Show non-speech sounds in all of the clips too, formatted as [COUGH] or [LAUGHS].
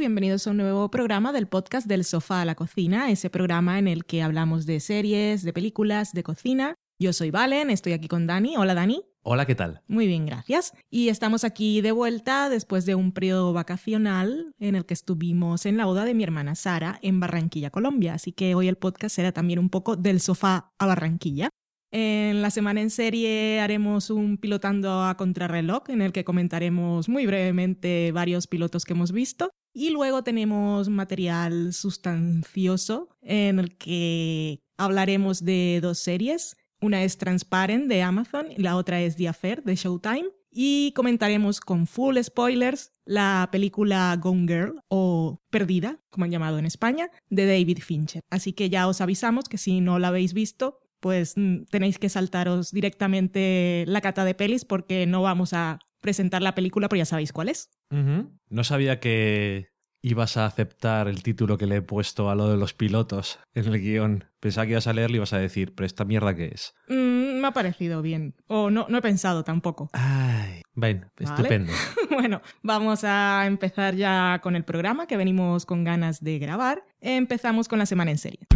Bienvenidos a un nuevo programa del podcast del sofá a la cocina, ese programa en el que hablamos de series, de películas, de cocina. Yo soy Valen, estoy aquí con Dani. Hola Dani. Hola, ¿qué tal? Muy bien, gracias. Y estamos aquí de vuelta después de un periodo vacacional en el que estuvimos en la boda de mi hermana Sara en Barranquilla, Colombia. Así que hoy el podcast será también un poco del sofá a Barranquilla. En la semana en serie haremos un pilotando a contrarreloj en el que comentaremos muy brevemente varios pilotos que hemos visto. Y luego tenemos material sustancioso en el que hablaremos de dos series. Una es Transparent de Amazon y la otra es The Affair de Showtime. Y comentaremos con full spoilers la película Gone Girl o Perdida, como han llamado en España, de David Fincher. Así que ya os avisamos que si no la habéis visto, pues mm, tenéis que saltaros directamente la cata de pelis porque no vamos a presentar la película, pero ya sabéis cuál es. No sabía que ibas a aceptar el título que le he puesto a lo de los pilotos en el guion. Pensaba que ibas a leerlo y ibas a decir, pero esta mierda qué es. Mm, me ha parecido bien. O no, no he pensado tampoco. Ay, bueno, estupendo. [LAUGHS] bueno, vamos a empezar ya con el programa que venimos con ganas de grabar. Empezamos con la semana en serie.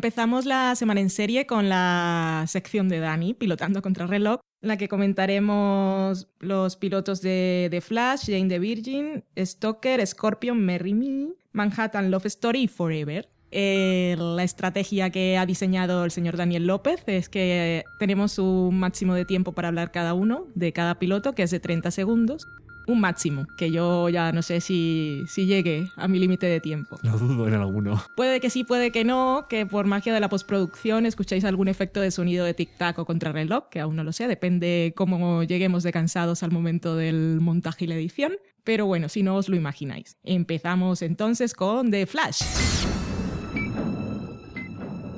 Empezamos la semana en serie con la sección de Dani, pilotando contra el reloj, en la que comentaremos los pilotos de The Flash, Jane the Virgin, Stalker, Scorpion, Merry Me, Manhattan Love Story y Forever. Eh, la estrategia que ha diseñado el señor Daniel López es que tenemos un máximo de tiempo para hablar cada uno de cada piloto, que es de 30 segundos un máximo, que yo ya no sé si, si llegue a mi límite de tiempo. Lo dudo en alguno. Puede que sí, puede que no, que por magia de la postproducción escucháis algún efecto de sonido de tic-tac o contrarreloj, que aún no lo sé, depende cómo lleguemos de cansados al momento del montaje y la edición. Pero bueno, si no os lo imagináis. Empezamos entonces con The Flash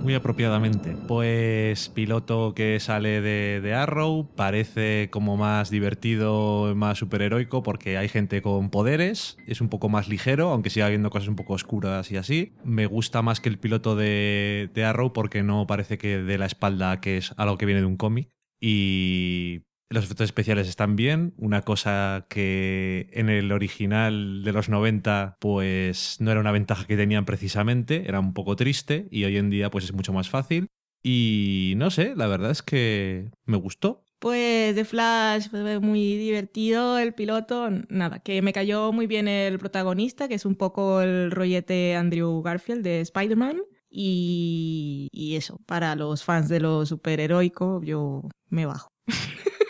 muy apropiadamente. Pues piloto que sale de, Arrow, parece como más divertido, más superheroico, porque hay gente con poderes, es un poco más ligero, aunque siga habiendo cosas un poco oscuras y así. Me gusta más que el piloto de, de Arrow porque no parece que de la espalda que es algo que viene de un cómic. Y los efectos especiales están bien, una cosa que en el original de los 90 pues no era una ventaja que tenían precisamente, era un poco triste y hoy en día pues es mucho más fácil. Y no sé, la verdad es que me gustó. Pues de Flash fue muy divertido el piloto, nada, que me cayó muy bien el protagonista, que es un poco el rollete Andrew Garfield de Spider-Man. Y, y eso, para los fans de lo superheroico, yo me bajo. [LAUGHS]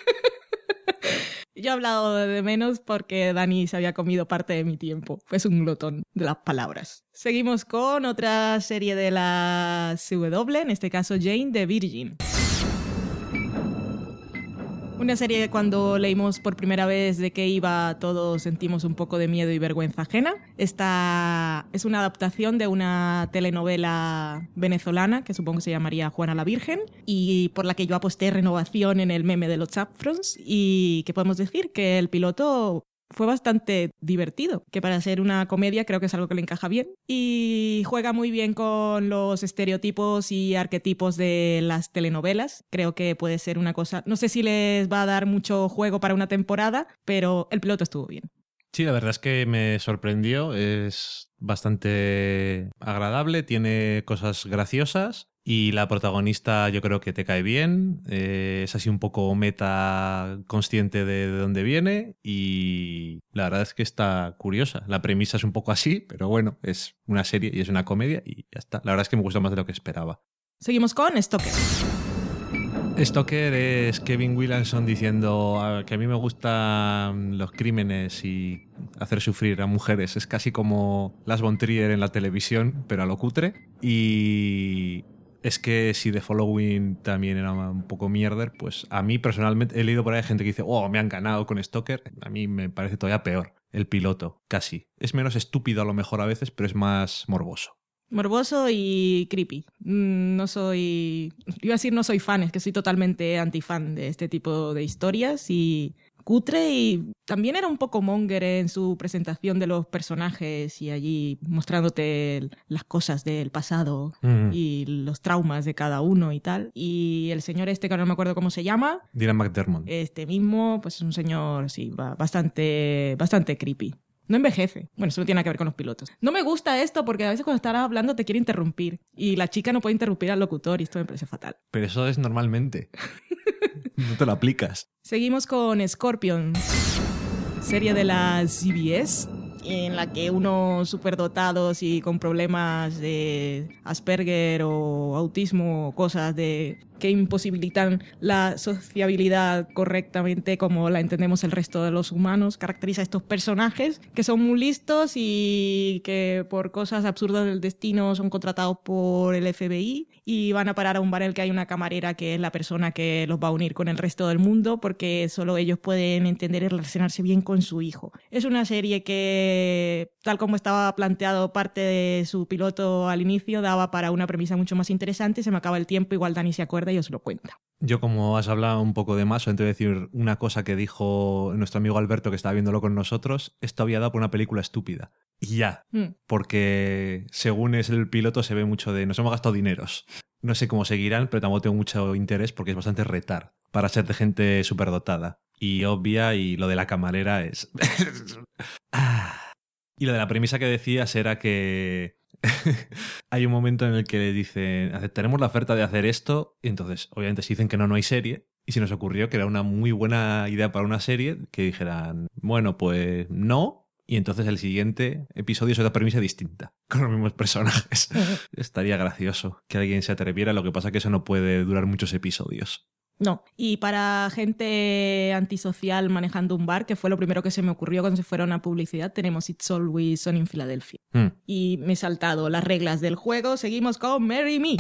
Yo he hablado de menos porque Dani se había comido parte de mi tiempo. Es un glotón de las palabras. Seguimos con otra serie de la CW, en este caso Jane de Virgin. Una serie que cuando leímos por primera vez de qué iba, todos sentimos un poco de miedo y vergüenza ajena. Esta es una adaptación de una telenovela venezolana que supongo que se llamaría Juana la Virgen y por la que yo aposté renovación en el meme de los Chapfrons y que podemos decir que el piloto fue bastante divertido, que para ser una comedia creo que es algo que le encaja bien y juega muy bien con los estereotipos y arquetipos de las telenovelas. Creo que puede ser una cosa, no sé si les va a dar mucho juego para una temporada, pero el piloto estuvo bien. Sí, la verdad es que me sorprendió, es bastante agradable, tiene cosas graciosas y la protagonista yo creo que te cae bien, eh, es así un poco meta consciente de, dónde viene y la verdad es que está curiosa. La premisa es un poco así, pero bueno, es una serie y es una comedia y ya está. La verdad es que me gustó más de lo que esperaba. Seguimos con Stoker. Stoker es Kevin Williamson diciendo ah, que a mí me gustan los crímenes y hacer sufrir a mujeres. Es casi como Las Von Trier en la televisión, pero a lo cutre. Y es que si The Following también era un poco mierder, pues a mí personalmente he leído por ahí gente que dice, oh, me han ganado con Stoker. A mí me parece todavía peor el piloto, casi. Es menos estúpido a lo mejor a veces, pero es más morboso. Morboso y creepy. Mm, No soy. Iba a decir no soy fan, es que soy totalmente antifan de este tipo de historias y cutre y también era un poco monger en su presentación de los personajes y allí mostrándote las cosas del pasado Mm. y los traumas de cada uno y tal. Y el señor este, que no me acuerdo cómo se llama, Dylan McDermott. este mismo, pues es un señor, sí, ba- bastante, bastante creepy. No envejece. Bueno, eso no tiene nada que ver con los pilotos. No me gusta esto porque a veces cuando estás hablando te quiere interrumpir y la chica no puede interrumpir al locutor y esto me parece fatal. Pero eso es normalmente. [LAUGHS] no te lo aplicas. Seguimos con Scorpion, serie de la CBS, en la que unos superdotados y con problemas de Asperger o autismo cosas de que imposibilitan la sociabilidad correctamente como la entendemos el resto de los humanos, caracteriza a estos personajes que son muy listos y que por cosas absurdas del destino son contratados por el FBI y van a parar a un bar en el que hay una camarera que es la persona que los va a unir con el resto del mundo porque solo ellos pueden entender y relacionarse bien con su hijo. Es una serie que, tal como estaba planteado parte de su piloto al inicio, daba para una premisa mucho más interesante. Se me acaba el tiempo, igual Dani se acuerda y os lo cuenta. Yo, como has hablado un poco de voy a decir una cosa que dijo nuestro amigo Alberto, que estaba viéndolo con nosotros. Esto había dado por una película estúpida. Y ya, Mm. porque según es el piloto se ve mucho de nos hemos gastado dineros. No sé cómo seguirán, pero tampoco tengo mucho interés porque es bastante retar para ser de gente superdotada. Y obvia, y lo de la camarera es... [LAUGHS] Ah. y lo de la premisa que decías era que [LAUGHS] hay un momento en el que le dicen, aceptaremos la oferta de hacer esto, y entonces obviamente si dicen que no, no hay serie. Y se nos ocurrió que era una muy buena idea para una serie, que dijeran, bueno, pues no, y entonces el siguiente episodio es otra premisa distinta, con los mismos personajes. [LAUGHS] Estaría gracioso que alguien se atreviera, lo que pasa que eso no puede durar muchos episodios. No. Y para gente antisocial manejando un bar, que fue lo primero que se me ocurrió cuando se fueron a publicidad, tenemos It's Always Sunny en Filadelfia. Hmm. Y me he saltado las reglas del juego. Seguimos con Marry Me.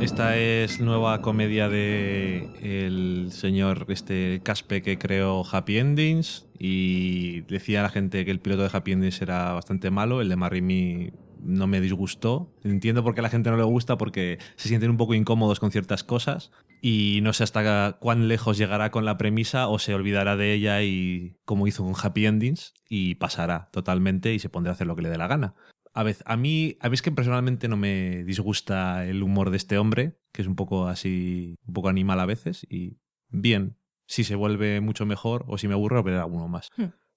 Esta es nueva comedia de el señor este Caspe que creó Happy Endings y decía a la gente que el piloto de Happy Endings era bastante malo, el de Marry Me no me disgustó. Entiendo por qué a la gente no le gusta porque se sienten un poco incómodos con ciertas cosas y no sé hasta cuán lejos llegará con la premisa o se olvidará de ella y como hizo con Happy Endings y pasará totalmente y se pondrá a hacer lo que le dé la gana. A, vez, a mí, a mí es que personalmente no me disgusta el humor de este hombre, que es un poco así, un poco animal a veces, y bien, si se vuelve mucho mejor o si me aburro, veré alguno más.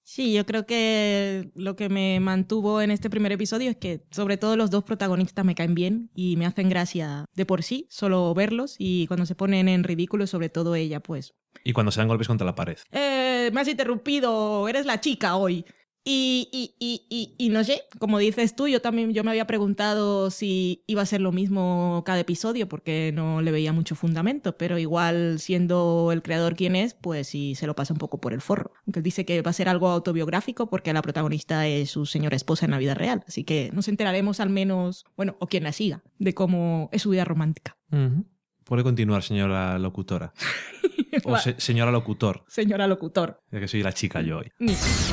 Sí, yo creo que lo que me mantuvo en este primer episodio es que sobre todo los dos protagonistas me caen bien y me hacen gracia de por sí, solo verlos y cuando se ponen en ridículo, sobre todo ella, pues... Y cuando se dan golpes contra la pared. Eh, me has interrumpido, eres la chica hoy. Y, y, y, y, no sé, como dices tú, yo también yo me había preguntado si iba a ser lo mismo cada episodio porque no le veía mucho fundamento, pero igual siendo el creador quien es, pues sí se lo pasa un poco por el forro. Aunque dice que va a ser algo autobiográfico porque la protagonista es su señora esposa en la vida real, así que nos enteraremos al menos, bueno, o quien la siga, de cómo es su vida romántica. Puede continuar, señora locutora. [LAUGHS] O se- señora locutor, Señora locutor. ya que soy la chica yo hoy.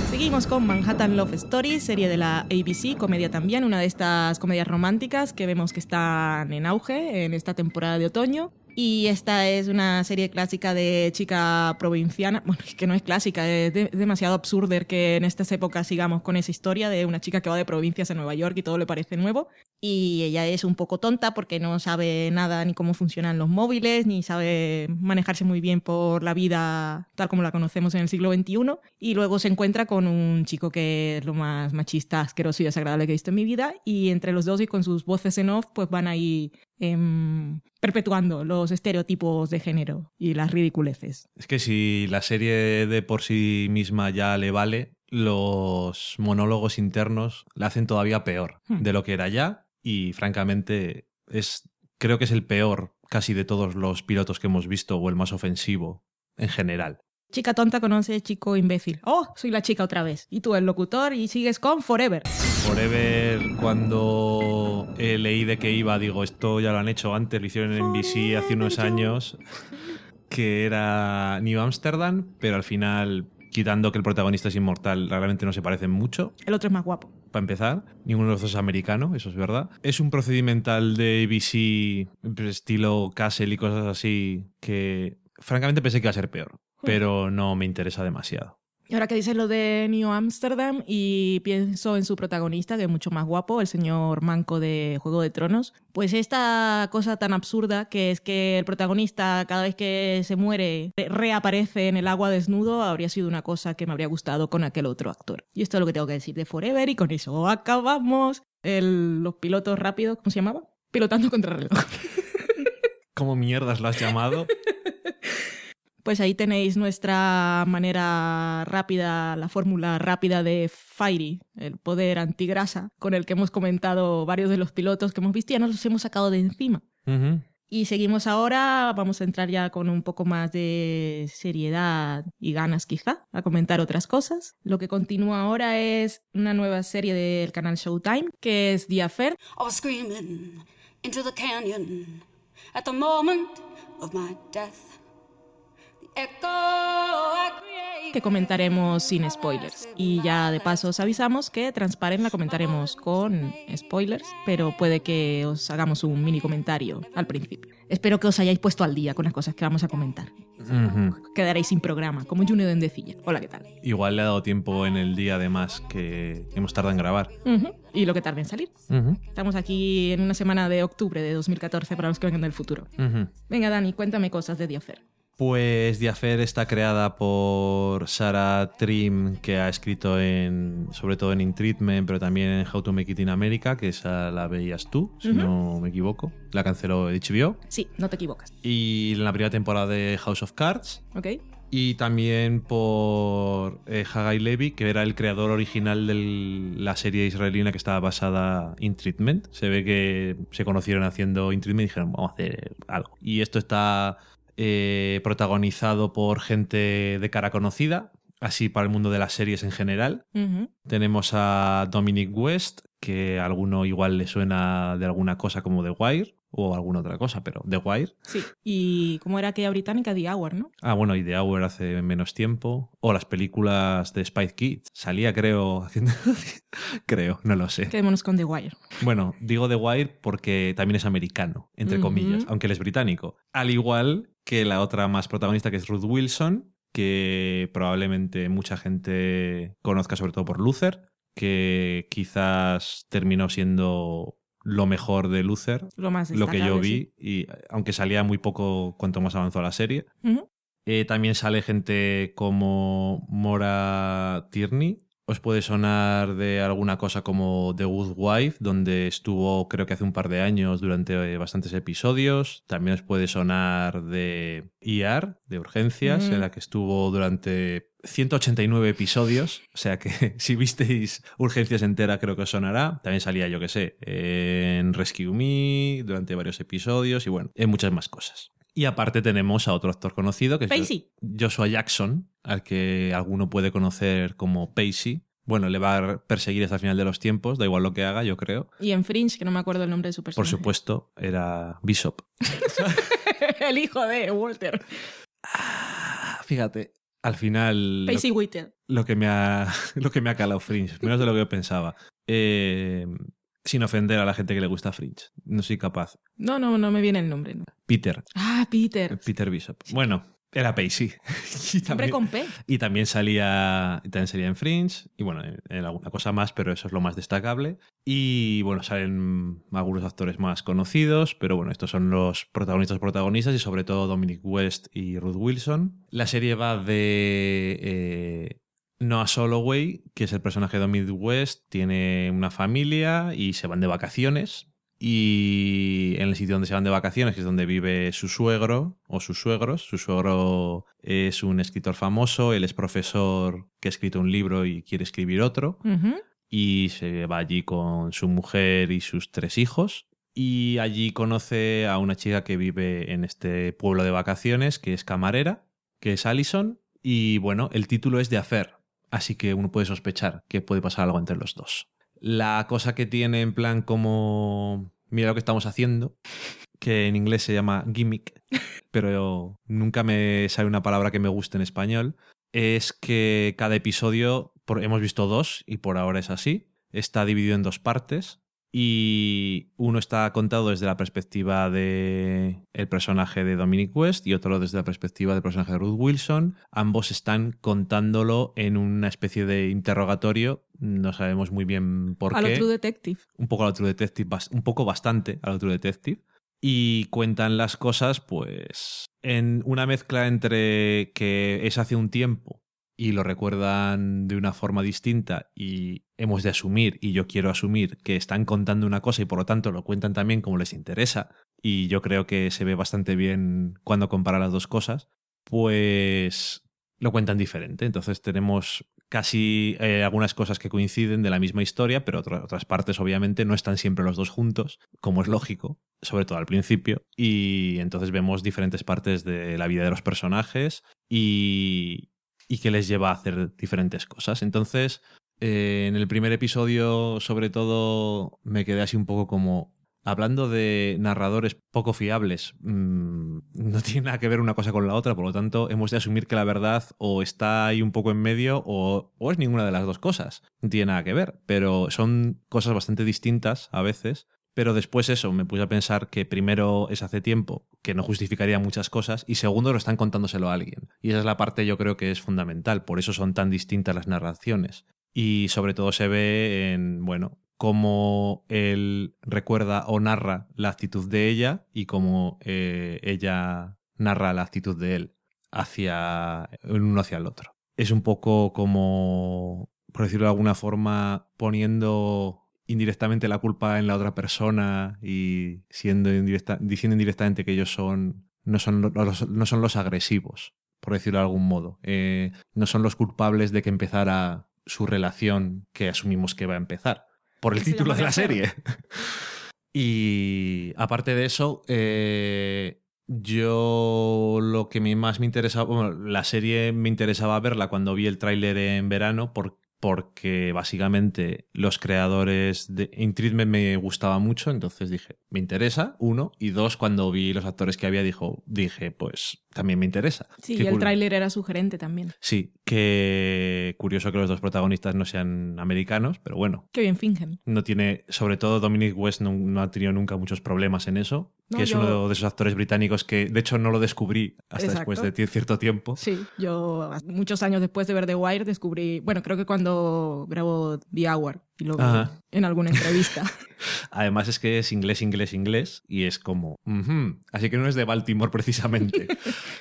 Seguimos con Manhattan Love Story, serie de la ABC, comedia también, una de estas comedias románticas que vemos que están en auge en esta temporada de otoño. Y esta es una serie clásica de chica provinciana. Bueno, que no es clásica, es de- demasiado absurdo que en estas épocas sigamos con esa historia de una chica que va de provincias a Nueva York y todo le parece nuevo. Y ella es un poco tonta porque no sabe nada ni cómo funcionan los móviles, ni sabe manejarse muy bien por la vida tal como la conocemos en el siglo XXI. Y luego se encuentra con un chico que es lo más machista, asqueroso y desagradable que he visto en mi vida. Y entre los dos y con sus voces en off, pues van ahí em, perpetuando los estereotipos de género y las ridiculeces. Es que si la serie de por sí misma ya le vale, los monólogos internos la hacen todavía peor Hmm. de lo que era ya y francamente es creo que es el peor casi de todos los pilotos que hemos visto o el más ofensivo en general. Chica tonta conoce chico imbécil. Oh, soy la chica otra vez. Y tú el locutor y sigues con Forever. Forever, cuando eh, leí de que iba, digo, esto ya lo han hecho antes, lo hicieron en NBC hace unos años, que era New Amsterdam, pero al final, quitando que el protagonista es inmortal, realmente no se parecen mucho. El otro es más guapo. para empezar. Ninguno de los dos es americano, eso es verdad. Es un procedimental de ABC, estilo Castle y cosas así, que francamente pensé que iba a ser peor, pero no me interesa demasiado. Y ahora que dices lo de New Amsterdam y pienso en su protagonista, que es mucho más guapo, el señor Manco de Juego de Tronos, pues esta cosa tan absurda que es que el protagonista cada vez que se muere reaparece en el agua desnudo, habría sido una cosa que me habría gustado con aquel otro actor. Y esto es lo que tengo que decir de Forever y con eso acabamos. los pilotos rápidos, ¿cómo se llamaba? Pilotando contra reloj. ¿Cómo mierdas lo has llamado? [LAUGHS] Pues ahí tenéis nuestra manera rápida, la fórmula rápida de Fairy, el poder antigrasa, con el que hemos comentado varios de los pilotos que hemos visto y ya nos los hemos sacado de encima. Y seguimos ahora, vamos a entrar ya con un poco más de seriedad y ganas quizá, a comentar otras cosas. Lo que continúa ahora es una nueva serie del canal Showtime, que es The Affair. into the canyon at the moment of my death que comentaremos sin spoilers. Y ya de paso os avisamos que Transparen la comentaremos con spoilers, pero puede que os hagamos un mini comentario al principio. Espero que os hayáis puesto al día con las cosas que vamos a comentar. Quedaréis sin programa, como Junior Dendecilla. Hola, ¿qué tal? Igual le ha dado tiempo en el día, además, que hemos tardado en grabar. Y lo que tarde en salir. Estamos aquí en una semana de octubre de 2014 para los que vengan del futuro. Venga, Dani, cuéntame cosas de Diofer. Pues Affair está creada por Sarah Trim, que ha escrito en, sobre todo en In Treatment, pero también en How to Make It in America, que esa la veías tú, si no me equivoco. La canceló HBO. Sí, no te equivocas. Y en la primera temporada de House of Cards. Ok. Y también por eh, Hagai Levy, que era el creador original de la serie israelina que estaba basada en Treatment. Se ve que se conocieron haciendo In Treatment y dijeron, vamos a hacer algo. Y esto está eh, protagonizado por gente de cara conocida, así para el mundo de las series en general. Tenemos a Dominic West, que a alguno igual le suena de alguna cosa como The Wire o alguna otra cosa, pero The Wire. Sí, y como era aquella británica, The Hour, ¿no? Ah, bueno, y The Hour hace menos tiempo. O las películas de Spike Kids. Salía, creo, [LAUGHS] haciendo... creo, no lo sé. Quedémonos con The Wire. Bueno, digo The Wire porque también es americano, entre comillas, aunque él es británico. Al igual que la otra más protagonista, que es Ruth Wilson, que probablemente mucha gente conozca sobre todo por Luther, que quizás terminó siendo lo mejor de Luther, lo, más lo que yo vi, y aunque salía muy poco cuanto más avanzó la serie. Eh, también sale gente como Mora Tierney, os puede sonar de alguna cosa como The Good Wife, donde estuvo creo que hace un par de años durante eh, bastantes episodios. También os puede sonar de ER, de Urgencias, en la que estuvo durante 189 episodios. O sea que [LAUGHS] si visteis Urgencias entera creo que os sonará. También salía, yo que sé, en Rescue Me durante varios episodios y bueno, en muchas más cosas. Y aparte tenemos a otro actor conocido que es Joshua Jackson, al que alguno puede conocer como Pacey. Bueno, le va a perseguir hasta el final de los tiempos, da igual lo que haga, yo creo. Y en Fringe, que no me acuerdo el nombre de su personaje. Por supuesto, era Bishop. [LAUGHS] el hijo de Walter. Ah, fíjate, al final. Pacey Whittle. Lo que me ha, [LAUGHS] lo que me ha calado Fringe, menos de lo que yo pensaba. Eh, sin ofender a la gente que le gusta Fringe. No soy capaz. No, no, no me viene el nombre. Peter. Ah, Peter. Peter Bishop. Bueno, era Pacey. [LAUGHS] y también, con P. Y también salía, también salía en Fringe, y bueno, en, alguna cosa más, pero eso es lo más destacable. Y bueno, salen algunos actores más conocidos, pero bueno, estos son los protagonistas protagonistas y sobre todo Dominic West y Ruth Wilson. La serie va de eh, Noah Soloway, que es el personaje de Dominic West, tiene una familia y se van de vacaciones. Y en el sitio donde se van de vacaciones, que es donde vive su suegro o sus suegros, su suegro es un escritor famoso, él es profesor que ha escrito un libro y quiere escribir otro. Y se va allí con su mujer y sus tres hijos. Y allí conoce a una chica que vive en este pueblo de vacaciones, que es camarera, que es Allison. Y bueno, el título es de Affair, Así que uno puede sospechar que puede pasar algo entre los dos. La cosa que tiene en plan como, mira lo que estamos haciendo, que en inglés se llama gimmick, [LAUGHS] pero nunca me sale una palabra que me guste en español, es que cada episodio, hemos visto dos y por ahora es así, está dividido en dos partes y uno está contado desde la perspectiva de el personaje de Dominic West y otro desde la perspectiva del personaje de Ruth Wilson. Ambos están contándolo en una especie de interrogatorio, no sabemos muy bien por A qué. lo True Detective. un poco a lo True Detective, un poco bastante a lo True Detective. Y cuentan las cosas, pues, en una mezcla entre que es hace un tiempo y lo recuerdan de una forma distinta y hemos de asumir, y yo quiero asumir, que están contando una cosa y por lo tanto lo cuentan también como les interesa. Y yo creo que se ve bastante bien cuando compara las dos cosas. Pues lo cuentan diferente. Entonces tenemos casi eh, algunas cosas que coinciden de la misma historia, pero otra- otras partes obviamente no están siempre los dos juntos, como es lógico, sobre todo al principio. Y entonces vemos diferentes partes de la vida de los personajes y, y que les lleva a hacer diferentes cosas. Entonces, eh, en el primer episodio, sobre todo, me quedé así un poco como... Hablando de narradores poco fiables, mm, [LAUGHS] no tiene nada que ver una cosa con la otra, por lo tanto hemos de asumir que la verdad o está ahí un poco en medio o, o es ninguna de las dos cosas. No tiene nada que ver, pero son cosas bastante distintas a veces. Pero después eso, me puse a pensar que primero es hace tiempo, que no justificaría muchas cosas, y segundo lo están contándoselo a alguien. Y esa es la parte yo creo que es fundamental, por eso son tan distintas las narraciones. Y sobre todo se ve en, bueno, cómo él recuerda o narra la actitud de ella y cómo eh, ella narra la actitud de él hacia el uno hacia el otro. Es un poco como, por decirlo de alguna forma, poniendo indirectamente la culpa en la otra persona y siendo indirecta- diciendo indirectamente que ellos son no son los, no son los agresivos, por decirlo de algún modo. Eh, no son los culpables de que empezara su relación que asumimos que va a empezar. Por el título de la serie. [LAUGHS] y aparte de eso, eh, yo lo que más me interesaba, bueno, la serie me interesaba verla cuando vi el tráiler en verano por- porque básicamente los creadores de In me gustaba mucho, entonces dije, me interesa, uno, y dos, cuando vi los actores que había, dijo, dije, pues también me interesa. Sí, Qué y el cool. tráiler era sugerente también. Sí, que curioso que los dos protagonistas no sean americanos, pero bueno, Qué bien fingen. no tiene, sobre todo Dominic West no, no ha tenido nunca muchos problemas en eso, No, que es yo- uno de esos actores británicos que de hecho no lo descubrí hasta Exacto. después de cierto tiempo. Sí, yo muchos años después de ver The Wire descubrí, bueno, creo que cuando grabó The Hour y luego Ajá. en alguna entrevista. [LAUGHS] Además es que es inglés, inglés, inglés y es como... Así que no es de Baltimore [LAUGHS] precisamente.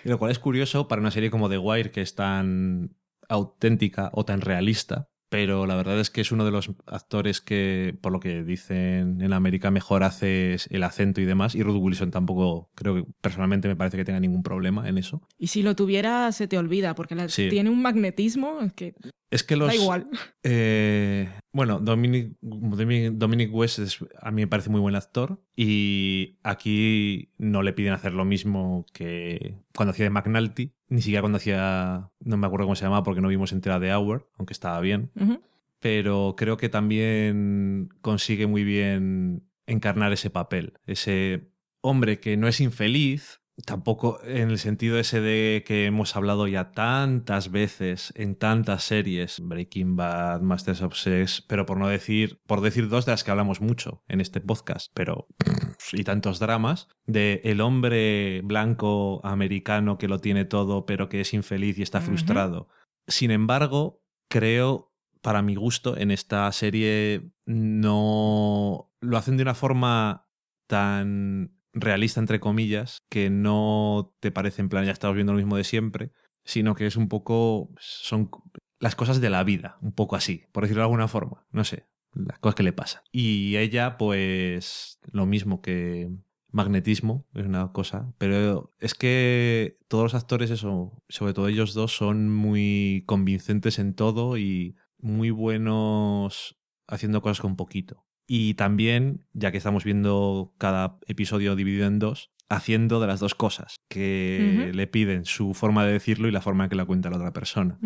Y lo cual es curioso para una serie como The Wire que es tan auténtica o tan realista. Pero la verdad es que es uno de los actores que, por lo que dicen en América, mejor hace el acento y demás. Y Ruth Wilson tampoco, creo que personalmente me parece que tenga ningún problema en eso. y si lo tuviera, se te olvida, porque la- Sí. tiene un magnetismo que Es que los... da igual. Eh, bueno, Dominic, Dominic, West es- a mí me parece muy buen actor y aquí no le piden hacer lo mismo que cuando hacía de McNulty, ni siquiera cuando hacía, no me acuerdo cómo se llamaba porque no vimos entera de Hour, aunque estaba bien, pero creo que también consigue muy bien encarnar ese papel, ese hombre que no es infeliz, tampoco en el sentido ese de que hemos hablado ya tantas veces en tantas series, Breaking Bad, Masters of Sex, pero por no decir, por decir dos de las que hablamos mucho en este podcast, pero [CLEARS THROAT] y tantos dramas, de el hombre blanco americano que lo tiene todo, pero que es infeliz y está frustrado. Sin embargo, creo, para mi gusto, en esta serie no lo hacen de una forma tan realista, entre comillas, que no te parece en plan, ya estamos viendo lo mismo de siempre, sino que es un poco, son las cosas de la vida, un poco así, por decirlo de alguna forma, no sé, las cosas que le pasan. Y ella, pues, lo mismo que magnetismo, es una cosa, pero es que todos los actores, eso, sobre todo ellos dos, son muy convincentes en todo y muy buenos haciendo cosas con poquito. Y también, ya que estamos viendo cada episodio dividido en dos, haciendo de las dos cosas, que le piden su forma de decirlo y la forma en que la cuenta la otra persona.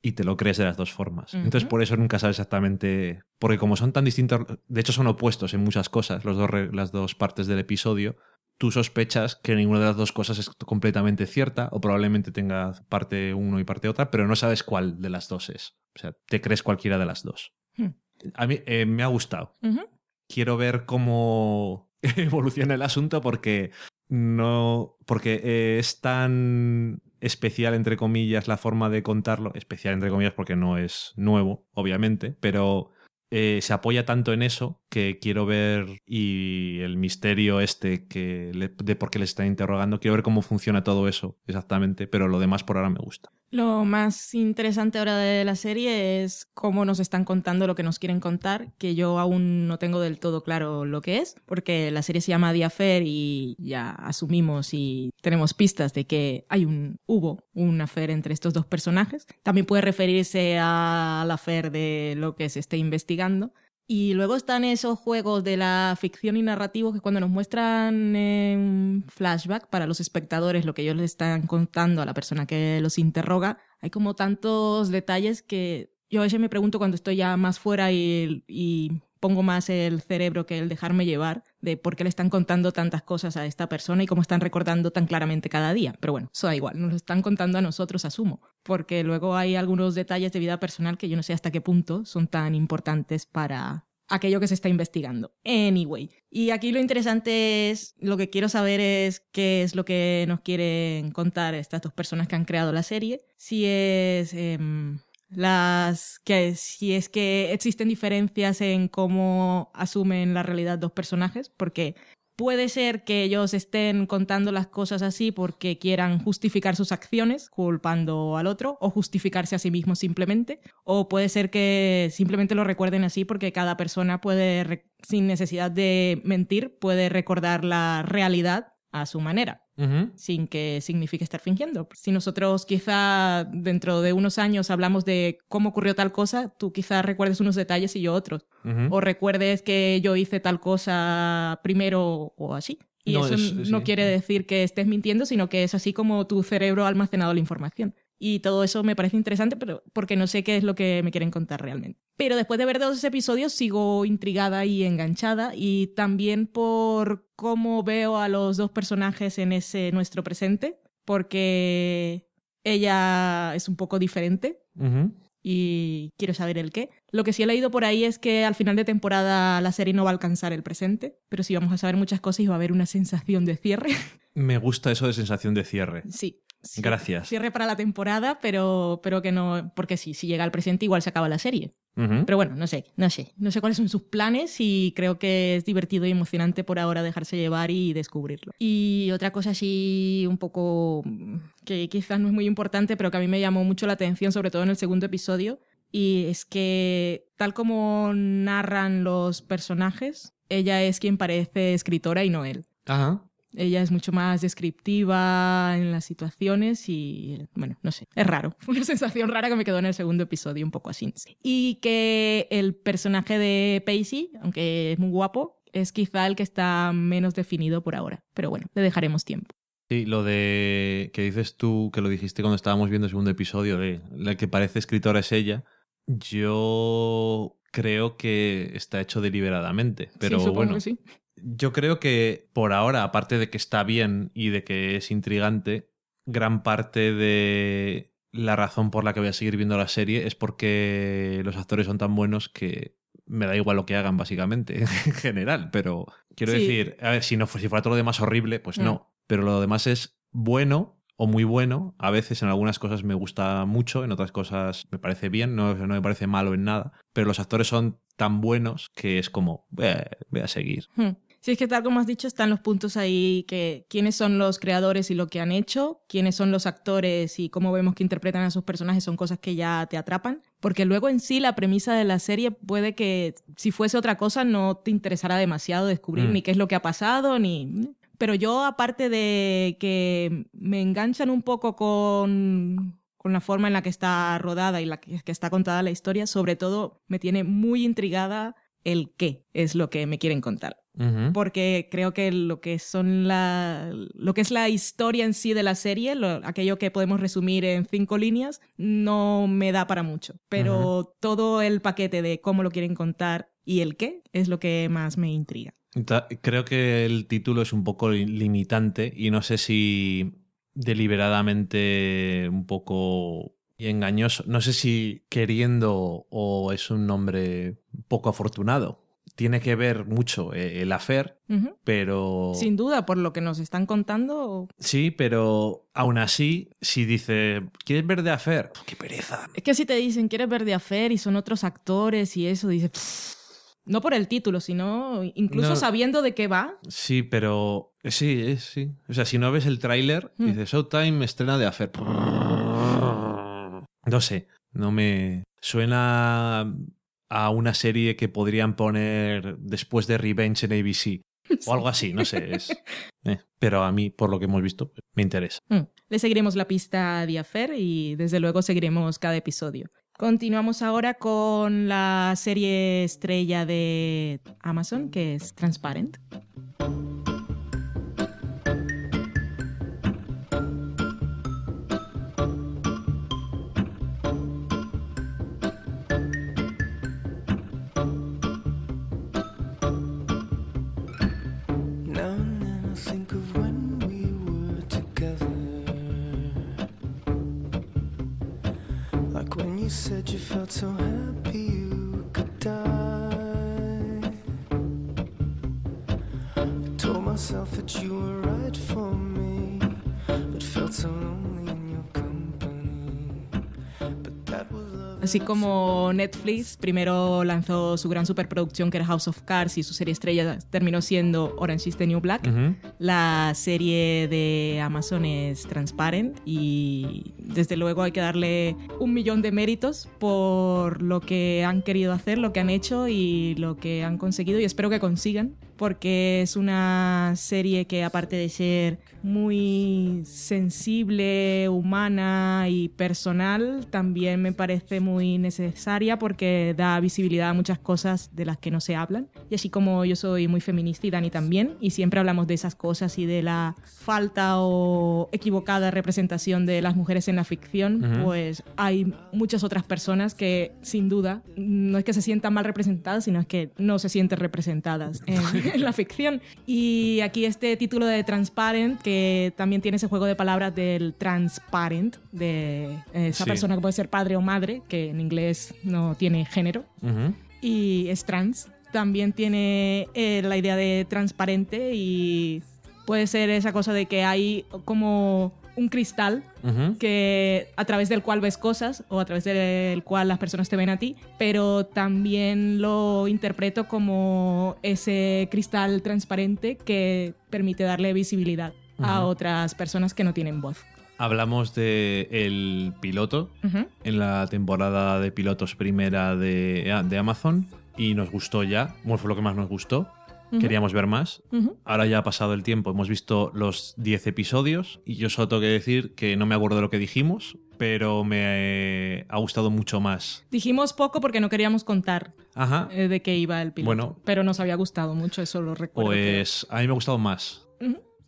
Y te lo crees de las dos formas. Entonces, por eso nunca sabes exactamente. Porque como son tan distintos, de hecho son opuestos en muchas cosas, los dos, las dos partes del episodio, tú sospechas que ninguna de las dos cosas es completamente cierta, o probablemente tenga parte uno y parte otra, pero no sabes cuál de las dos es. O sea, te crees cualquiera de las dos. A mí eh, me ha gustado. Quiero ver cómo [LAUGHS] evoluciona el asunto porque no. Porque eh, es tan especial, entre comillas, la forma de contarlo. Especial, entre comillas, porque no es nuevo, obviamente, pero. eh, se apoya tanto en eso que quiero ver y el misterio este que le- de por qué les están interrogando, quiero ver cómo funciona todo eso exactamente, pero lo demás por ahora me gusta. Lo más interesante ahora de la serie es cómo nos están contando lo que nos quieren contar, que yo aún no tengo del todo claro lo que es, porque la serie se llama Affair y ya asumimos y tenemos pistas de que hay un hubo un affair entre estos dos personajes. También puede referirse al affair de lo que se esté investigando. Y luego están esos juegos de la ficción y narrativo que cuando nos muestran en flashback para los espectadores lo que ellos les están contando a la persona que los interroga, hay como tantos detalles que yo a veces me pregunto cuando estoy ya más fuera y pongo más el cerebro que el dejarme llevar de por qué le están contando tantas cosas a esta persona y cómo están recordando tan claramente cada día. Pero bueno, eso da igual, nos lo están contando a nosotros, asumo, porque luego hay algunos detalles de vida personal que yo no sé hasta qué punto son tan importantes para aquello que se está investigando. Anyway, y aquí lo interesante es, lo que quiero saber es qué es lo que nos quieren contar estas dos personas que han creado la serie, si es... em, las que si es que existen diferencias en cómo asumen la realidad dos personajes, porque puede ser que ellos estén contando las cosas así porque quieran justificar sus acciones, culpando al otro, o justificarse a sí mismos simplemente, o puede ser que simplemente lo recuerden así porque cada persona puede, sin necesidad de mentir, puede recordar la realidad a su manera sin que signifique estar fingiendo. Si nosotros quizá dentro de unos años hablamos de cómo ocurrió tal cosa, tú quizá recuerdes unos detalles y yo otros. O recuerdes que yo hice tal cosa primero o así. Y No, eso es- no sí. quiere decir que estés mintiendo, sino que es así como tu cerebro ha almacenado la información. Y todo eso me parece interesante, pero porque no sé qué es lo que me quieren contar realmente. Pero después de ver dos episodios sigo intrigada y enganchada y también por cómo veo a los dos personajes en ese nuestro presente, porque ella es un poco diferente y quiero saber el qué. Lo que sí he leído por ahí es que al final de temporada la serie no va a alcanzar el presente, pero sí vamos a saber muchas cosas y va a haber una sensación de cierre. Me gusta eso de sensación de cierre. Sí. Sí. Gracias. Cierre para la temporada, pero, pero que no, porque sí, si llega al presente igual se acaba la serie. Pero bueno, no sé, no sé. No sé cuáles son sus planes y creo que es divertido y emocionante por ahora dejarse llevar y descubrirlo. Y otra cosa así un poco que quizás no es muy importante, pero que a mí me llamó mucho la atención, sobre todo en el segundo episodio, y es que tal como narran los personajes, ella es quien parece escritora y no él. Ajá. Ella es mucho más descriptiva en las situaciones y, bueno, no sé, es raro. Fue [LAUGHS] una sensación rara que me quedó en el segundo episodio, un poco así. Y que el personaje de Pacey, aunque es muy guapo, es quizá el que está menos definido por ahora. Pero bueno, le dejaremos tiempo. Sí, lo de que dices tú, que lo dijiste cuando estábamos viendo el segundo episodio, de la que parece escritora es ella, yo creo que está hecho deliberadamente. Pero Sí, bueno, que sí. Yo creo que por ahora, aparte de que está bien y de que es intrigante, gran parte de la razón por la que voy a seguir viendo la serie es porque los actores son tan buenos que me da igual lo que hagan, básicamente, [LAUGHS] en general. Pero quiero Sí. decir, a ver, si, no, si fuera todo lo demás horrible, pues Mm. no. Pero lo demás es bueno o muy bueno. A veces en algunas cosas me gusta mucho, en otras cosas me parece bien, no, no me parece malo en nada. Pero los actores son tan buenos que es como, voy a, voy a seguir. Hmm. Sí, es que tal como has dicho, están los puntos ahí que quiénes son los creadores y lo que han hecho, quiénes son los actores y cómo vemos que interpretan a sus personajes son cosas que ya te atrapan, porque luego en sí la premisa de la serie puede que si fuese otra cosa no te interesara demasiado descubrir Mm. ni qué es lo que ha pasado ni pero yo aparte de que me enganchan un poco con con la forma en la que está rodada y la que, que está contada la historia, sobre todo me tiene muy intrigada el qué es lo que me quieren contar porque creo que lo que son la lo que es la historia en sí de la serie, lo- aquello que podemos resumir en cinco líneas, no me da para mucho. Pero todo el paquete de cómo lo quieren contar y el qué es lo que más me intriga. Creo que el título es un poco li- limitante y no sé si deliberadamente un poco engañoso. No sé si queriendo o es un nombre poco afortunado. Tiene que ver mucho eh, el afer, pero... Sin duda, por lo que nos están contando. Sí, pero aún así, si dice, ¿quieres ver de afer? ¡Qué pereza! Es que si te dicen, ¿quieres ver de Affair? Y son otros actores y eso, dices. "Pff". No por el título, sino incluso No. sabiendo de qué va. Sí, pero eh, sí, eh, sí. O sea, si no ves el tráiler, Mm. dices Showtime estrena de Afer. [LAUGHS] No sé, no me suena a una serie que podrían poner después de Revenge en ABC [LAUGHS] o algo así, no sé, es eh, pero a mí por lo que hemos visto pues, me interesa. Mm. Le seguiremos la pista a Diafer y desde luego seguiremos cada episodio. Continuamos ahora con la serie estrella de Amazon, que es Transparent. Said you Así como Netflix primero lanzó su gran superproducción que era House of Cards y su serie estrella terminó siendo Orange is the New Black. La serie de Amazon es Transparent y desde luego hay que darle un millón de méritos por lo que han querido hacer, lo que han hecho y lo que han conseguido y espero que consigan porque es una serie que aparte de ser muy sensible, humana y personal, también me parece muy necesaria porque da visibilidad a muchas cosas de las que no se hablan. Y así como yo soy muy feminista y Dani también, y siempre hablamos de esas cosas y de la falta o equivocada representación de las mujeres en la ficción, Ujú. pues hay muchas otras personas que sin duda no es que se sientan mal representadas, sino es que no se sienten representadas en, [LAUGHS] [LAUGHS] en la ficción. Y aquí este título de Transparent, que también tiene ese juego de palabras del transparent, de esa Sí. persona que puede ser padre o madre, que en inglés no tiene género y es trans. También tiene eh, la idea de transparente y puede ser esa cosa de que hay como un cristal que a través del cual ves cosas o a través del cual las personas te ven a ti, pero también lo interpreto como ese cristal transparente que permite darle visibilidad a otras personas que no tienen voz. Hablamos de el piloto en la temporada de pilotos primera de, ah, de Amazon y nos gustó ya, bueno, fue lo que más nos gustó. Queríamos ver más. Ahora ya ha pasado el tiempo, hemos visto los 10 episodios y yo solo tengo que decir que no me acuerdo de lo que dijimos, pero me ha gustado mucho más. Dijimos poco porque no queríamos contar Ajá, eh, de qué iba el piloto. Bueno. pero nos había gustado mucho, eso lo recuerdo. pues a mí me ha gustado más.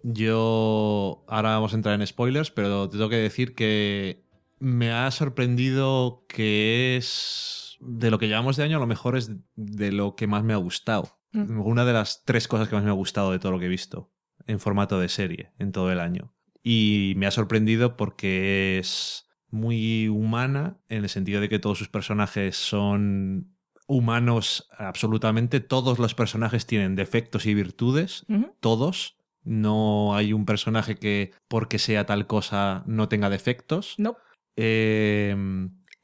Yo ahora vamos a entrar en spoilers, pero te tengo que decir que me ha sorprendido que es de lo que llevamos de año, a lo mejor es de lo que más me ha gustado. Mm. Una de las tres cosas que más me ha gustado de todo lo que he visto en formato de serie en todo el año. Y me ha sorprendido porque es muy humana en el sentido de que todos sus personajes son humanos absolutamente. Todos los personajes tienen defectos y virtudes todos. No hay un personaje que, porque sea tal cosa, no tenga defectos. No. Eh,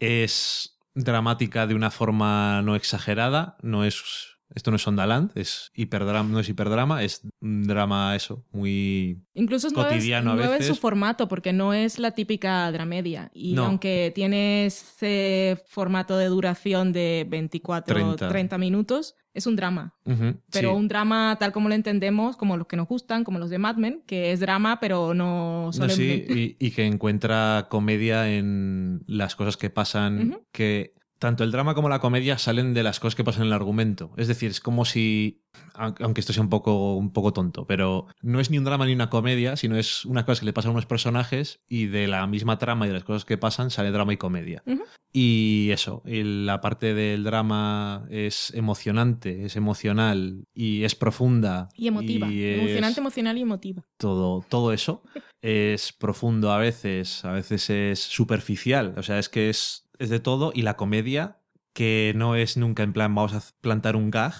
es dramática de una forma no exagerada. No es. Esto no es Sondaland, es hiperdrama, no es hiperdrama, es un drama eso, muy Incluso es Cotidiano a veces. su formato, porque no es la típica dramedia. Y No. aunque tiene ese formato de duración de 24 30. 30, minutos, es un drama. Pero sí. un drama tal como lo entendemos, como los que nos gustan, como los de Mad Men, que es drama, pero no No, solemne. sí, y, y que encuentra comedia en las cosas que pasan, que tanto el drama como la comedia salen de las cosas que pasan en el argumento. Es decir, es como si, aunque esto sea un poco, un poco tonto, pero no es ni un drama ni una comedia, sino es una cosa que le pasa a unos personajes y de la misma trama y de las cosas que pasan sale drama y comedia. Y eso, y la parte del drama es emocionante, es emocional y es profunda. Y emotiva. y es Emocionante, emocional y emotiva. todo, todo eso es profundo a veces, a veces es superficial, o sea, es que es, es de todo y la comedia que no es nunca en plan vamos a plantar un gag,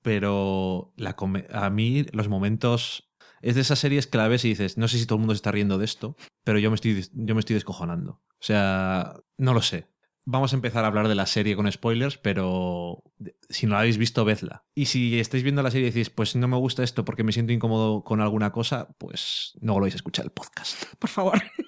pero la a mí los momentos es de esas series que la ves y dices, no sé si todo el mundo se está riendo de esto, pero yo me estoy, yo me estoy descojonando. O sea, no lo sé. Vamos a empezar a hablar de la serie con spoilers, pero si no la habéis visto, vedla. Y si estáis viendo la serie y decís, pues no me gusta esto porque me siento incómodo con alguna cosa, pues no volvéis a escuchar el podcast. Por favor. [LAUGHS]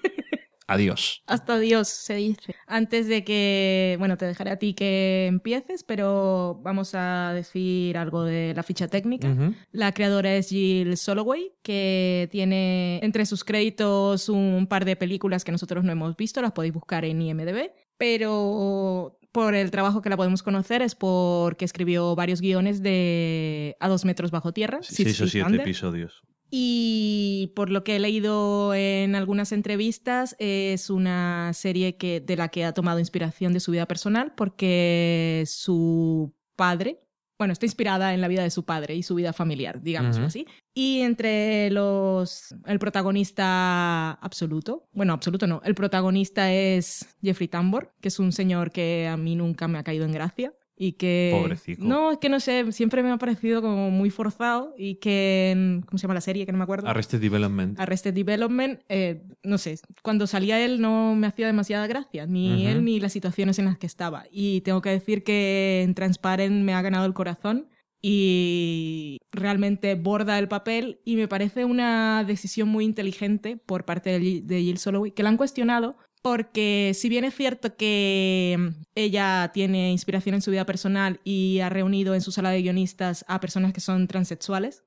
Adiós. Hasta Dios, se dice. Antes de que, bueno, te dejaré a ti que empieces, pero vamos a decir algo de la ficha técnica. La creadora es Jill Soloway, que tiene entre sus créditos un par de películas que nosotros no hemos visto, las podéis buscar en IMDb, pero por el trabajo que la podemos conocer es porque escribió varios guiones de A dos metros bajo tierra. Six Seis o siete episodios. Y por lo que he leído en algunas entrevistas, es una serie que, de la que ha tomado inspiración de su vida personal, porque su padre, bueno, está inspirada en la vida de su padre y su vida familiar, digámoslo Ujú. así. Y entre los. El protagonista absoluto, bueno, absoluto no, el protagonista es Jeffrey Tambor, que es un señor que a mí nunca me ha caído en gracia. Y que. Pobrecico. No, es que no sé, siempre me ha parecido como muy forzado y que. en- ¿Cómo se llama la serie? Que no me acuerdo. Arrested Development. Arrested Development, eh, no sé, cuando salía él no me hacía demasiada gracia, ni Ujú. él ni las situaciones en las que estaba. Y tengo que decir que en Transparent me ha ganado el corazón y realmente borda el papel y me parece una decisión muy inteligente por parte de Jill Soloway, que la han cuestionado porque si bien es cierto que mm, ella tiene inspiración en su vida personal y ha reunido en su sala de guionistas a personas que son transexuales,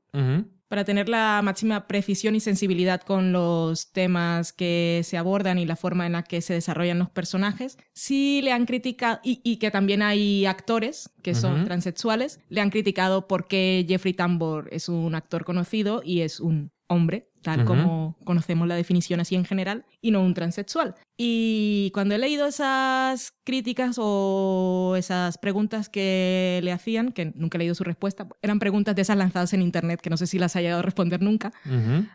para tener la máxima precisión y sensibilidad con los temas que se abordan y la forma en la que se desarrollan los personajes, sí le han criticado, y, y que también hay actores que son transexuales, le han criticado porque Jeffrey Tambor es un actor conocido y es un hombre, tal como conocemos la definición así en general, y no un transexual. Y cuando he leído esas críticas o esas preguntas que le hacían, que nunca he leído su respuesta, eran preguntas de esas lanzadas en internet que no sé si las ha llegado a responder nunca.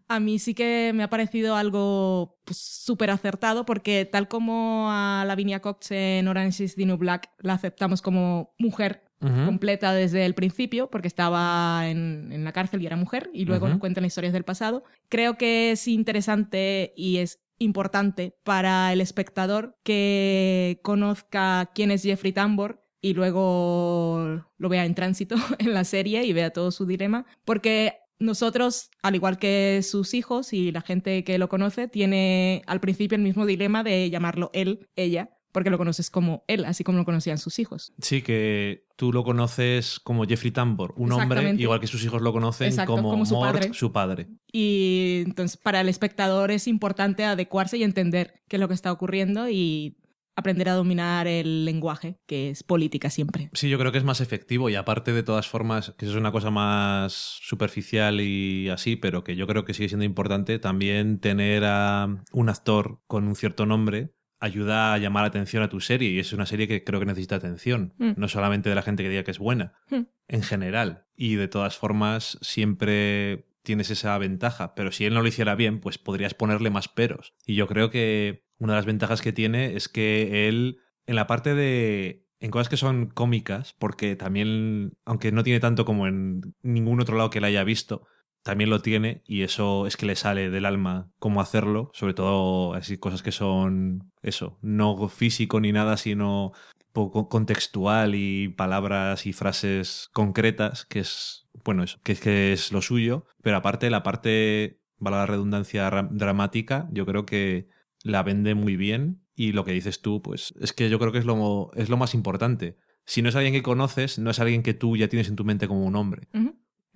A mí sí que me ha parecido algo pues, súper acertado porque tal como a Lavinia Cox en Orange is the New Black la aceptamos como mujer Completa desde el principio, porque estaba en, en la cárcel y era mujer, y luego Ujú. nos cuentan historias del pasado. Creo que es interesante y es importante para el espectador que conozca quién es Jeffrey Tambor y luego lo vea en tránsito [LAUGHS] en la serie y vea todo su dilema, porque nosotros, al igual que sus hijos y la gente que lo conoce, tiene al principio el mismo dilema de llamarlo él, ella, porque lo conoces como él, así como lo conocían sus hijos. Sí, que tú lo conoces como Jeffrey Tambor, un hombre, igual que sus hijos lo conocen Exacto, como, como su Mort, padre. su padre. Y entonces para el espectador es importante adecuarse y entender qué es lo que está ocurriendo y aprender a dominar el lenguaje, que es política siempre. Sí, yo creo que es más efectivo y aparte de todas formas, que eso es una cosa más superficial y así, pero que yo creo que sigue siendo importante, también tener a un actor con un cierto nombre ayuda a llamar la atención a tu serie y es una serie que creo que necesita atención, Mm. no solamente de la gente que diga que es buena, Mm. en general. Y de todas formas, siempre tienes esa ventaja, pero si él no lo hiciera bien, pues podrías ponerle más peros. Y yo creo que una de las ventajas que tiene es que él, en la parte de... En cosas que son cómicas, porque también, aunque no tiene tanto como en ningún otro lado que la haya visto, también lo tiene y eso es que le sale del alma cómo hacerlo, sobre todo así cosas que son eso, no físico ni nada, sino poco contextual y palabras y frases concretas, que es, bueno, eso, que es, que es lo suyo, pero aparte la parte, vale la redundancia ra- dramática, yo creo que la vende muy bien y lo que dices tú, pues es que yo creo que es lo, es lo más importante. Si no es alguien que conoces, no es alguien que tú ya tienes en tu mente como un hombre.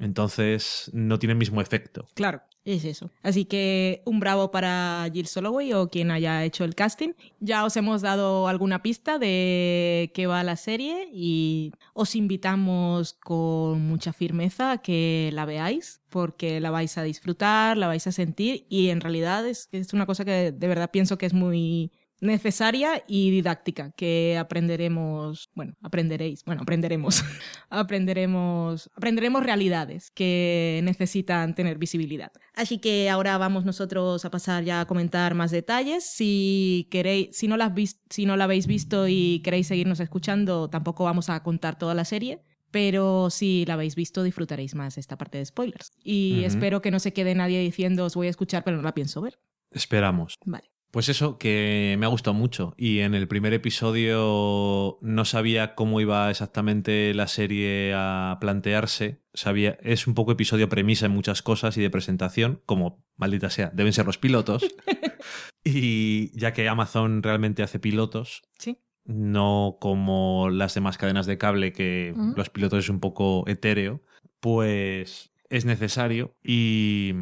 Entonces no tiene el mismo efecto. Claro, es eso. Así que un bravo para Jill Soloway o quien haya hecho el casting. Ya os hemos dado alguna pista de qué va la serie y os invitamos con mucha firmeza a que la veáis porque la vais a disfrutar, la vais a sentir y en realidad es, es una cosa que de verdad pienso que es muy necesaria y didáctica que aprenderemos, bueno, aprenderéis, bueno, aprenderemos, [LAUGHS] aprenderemos, aprenderemos realidades que necesitan tener visibilidad. Así que ahora vamos nosotros a pasar ya a comentar más detalles. Si queréis, si no la, si no la habéis visto y queréis seguirnos escuchando, tampoco vamos a contar toda la serie. Pero si la habéis visto, disfrutaréis más esta parte de spoilers. Y espero que no se quede nadie diciendo os voy a escuchar, pero no la pienso ver. Esperamos. Vale. Pues eso, que me ha gustado mucho. Y en el primer episodio no sabía cómo iba exactamente la serie a plantearse. Sabía, es un poco episodio premisa en muchas cosas y de presentación, como maldita sea, deben ser los pilotos. [LAUGHS] y ya que Amazon realmente hace pilotos, Sí. no como las demás cadenas de cable, que los pilotos es un poco etéreo, pues es necesario. Y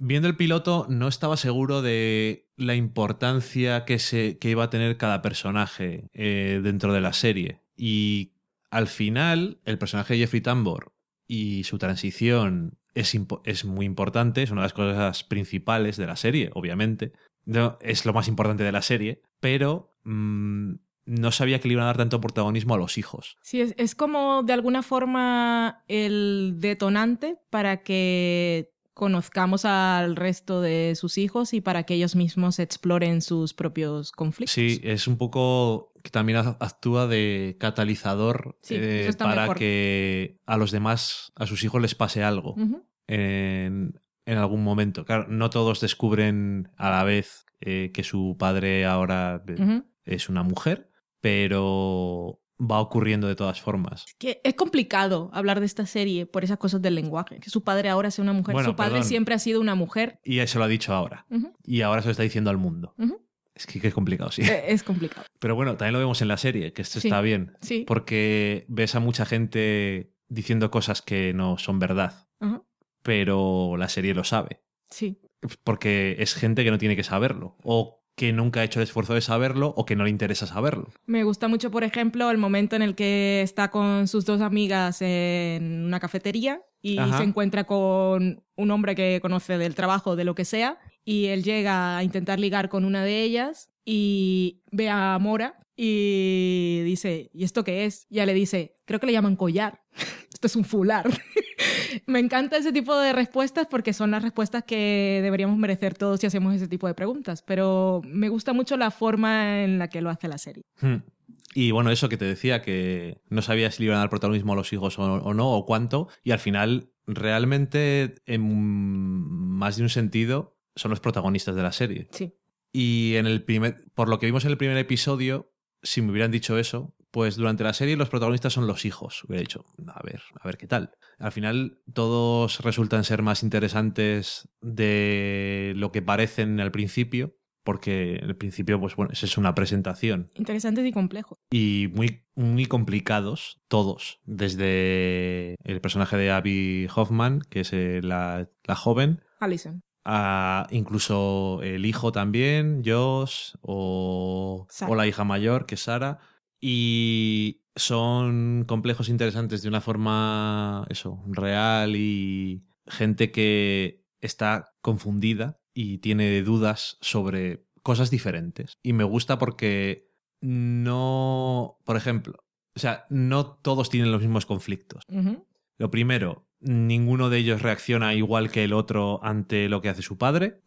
viendo el piloto no estaba seguro de la importancia que, se, que iba a tener cada personaje eh, dentro de la serie. Y al final, el personaje de Jeffrey Tambor y su transición es, es muy importante, es una de las cosas principales de la serie, obviamente. No, es lo más importante de la serie, pero mm, no sabía que le iban a dar tanto protagonismo a los hijos. Sí, es, es como de alguna forma el detonante para que conozcamos al resto de sus hijos y para que ellos mismos exploren sus propios conflictos. Sí, es un poco que también actúa de catalizador Sí, eh, para mejor. que a los demás, a sus hijos les pase algo en, en algún momento. Claro, no todos descubren a la vez eh, que su padre ahora eh, es una mujer, pero va ocurriendo de todas formas. Que es complicado hablar de esta serie por esas cosas del lenguaje. Que su padre ahora sea una mujer. Bueno, su padre perdón. siempre ha sido una mujer. Y eso lo ha dicho ahora. Y ahora se lo está diciendo al mundo. Es que, que es complicado, sí. Eh, Es complicado. Pero bueno, también lo vemos en la serie, que esto Sí. está bien. Sí. Porque ves a mucha gente diciendo cosas que no son verdad, pero la serie lo sabe. Sí. Porque es gente que no tiene que saberlo. O que nunca ha hecho el esfuerzo de saberlo o que no le interesa saberlo. Me gusta mucho, por ejemplo, el momento en el que está con sus dos amigas en una cafetería y Ajá. se encuentra con un hombre que conoce del trabajo, de lo que sea, y él llega a intentar ligar con una de ellas y ve a Mora y dice, ¿y esto qué es? Y ella le dice, creo que le llaman collar. [LAUGHS] Esto es un fular. [LAUGHS] Me encanta ese tipo de respuestas porque son las respuestas que deberíamos merecer todos si hacemos ese tipo de preguntas, pero me gusta mucho la forma en la que lo hace la serie. Hmm. Y bueno, eso que te decía, que no sabía si le iban a dar protagonismo a los hijos o, o no, o cuánto, y al final, realmente, en más de un sentido, son los protagonistas de la serie. Sí. Y en el primer, por lo que vimos en el primer episodio, si me hubieran dicho eso, pues durante la serie los protagonistas son los hijos. Hubiera dicho, a ver, a ver qué tal. Al final todos resultan ser más interesantes de lo que parecen al principio, porque el principio, pues bueno, es una presentación. Interesantes y complejos. Y muy, muy complicados, todos. Desde el personaje de Abby Hoffman, que es eh, la, la joven, Alison. Incluso el hijo también, Josh, o, o la hija mayor, que es Sara. Y son complejos interesantes de una forma, eso, real y gente que está confundida y tiene dudas sobre cosas diferentes. Y me gusta porque no, por ejemplo, o sea, no todos tienen los mismos conflictos. Lo primero, ninguno de ellos reacciona igual que el otro ante lo que hace su padre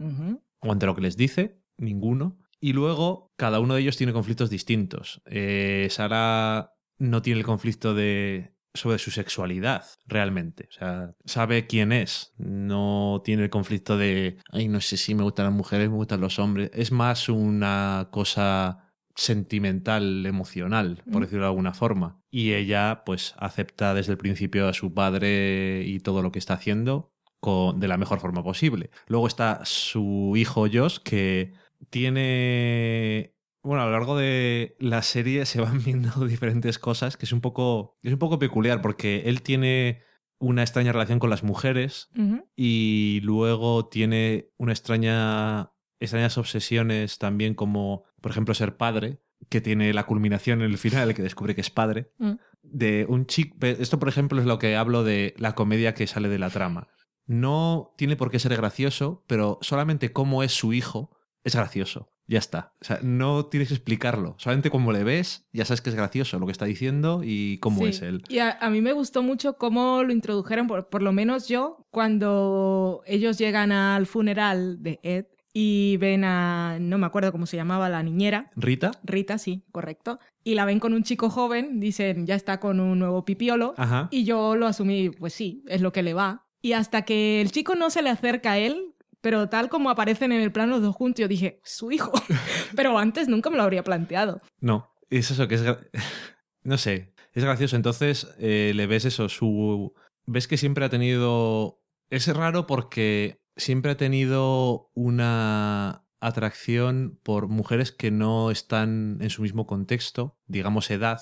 o ante lo que les dice, ninguno. Y luego, cada uno de ellos tiene conflictos distintos. Eh, Sara no tiene el conflicto de sobre su sexualidad, realmente. O sea, sabe quién es. No tiene el conflicto de, ay, no sé si me gustan las mujeres, me gustan los hombres. Es más una cosa sentimental, emocional, por decirlo de alguna forma. Y ella, pues, acepta desde el principio a su padre y todo lo que está haciendo con- de la mejor forma posible. Luego está su hijo Josh, que tiene. Bueno, a lo largo de la serie se van [LAUGHS] viendo diferentes cosas que es un poco. Es un poco peculiar, porque él tiene una extraña relación con las mujeres y luego tiene una extraña extrañas obsesiones también como por ejemplo ser padre que tiene la culminación en el final que descubre que es padre Mm. de un chico esto por ejemplo es lo que hablo de la comedia que sale de la trama. No tiene por qué ser gracioso pero solamente cómo es su hijo es gracioso. Ya está. O sea no tienes que explicarlo. Solamente como le ves ya sabes que es gracioso lo que está diciendo y cómo Sí. es él. Y a, a mí me gustó mucho cómo lo introdujeron, por, por lo menos yo, cuando ellos llegan al funeral de Ed y ven a, no me acuerdo cómo se llamaba la niñera, Rita Rita, sí, correcto, y la ven con un chico joven, dicen, ya está con un nuevo pipiolo, ajá y yo lo asumí, pues sí, es lo que le va. Y hasta que el chico no se le acerca a él, pero tal como aparecen en el plano los dos juntos, yo dije, su hijo. [LAUGHS] pero antes nunca me lo habría planteado. No, es eso que es... [LAUGHS] No sé, es gracioso. Entonces eh, le ves eso, su... Ves que siempre ha tenido... Es raro porque siempre ha tenido una atracción por mujeres que no están en su mismo contexto, digamos edad,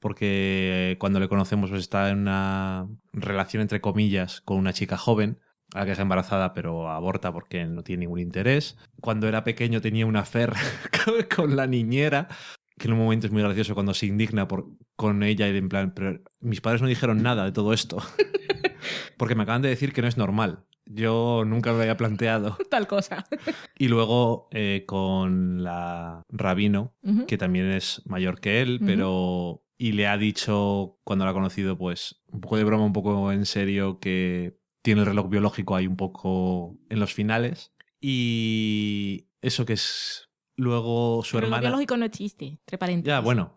porque cuando le conocemos pues, está en una relación entre comillas con una chica joven a la que es embarazada pero aborta porque no tiene ningún interés. Cuando era pequeño tenía una fer [LAUGHS] con la niñera, que en un momento es muy gracioso cuando se indigna por, con ella y en plan, pero mis padres no dijeron nada de todo esto. [LAUGHS] porque me acaban de decir que no es normal. Yo nunca me lo había planteado. [LAUGHS] Tal cosa. [LAUGHS] Y luego eh, con la Rabino, que también es mayor que él, pero... Y le ha dicho, cuando la ha conocido, pues, un poco de broma, un poco en serio, que tiene el reloj biológico ahí un poco en los finales. Y eso que es... Luego su lo hermana... biológico no existe, entre paréntesis. Ya, bueno,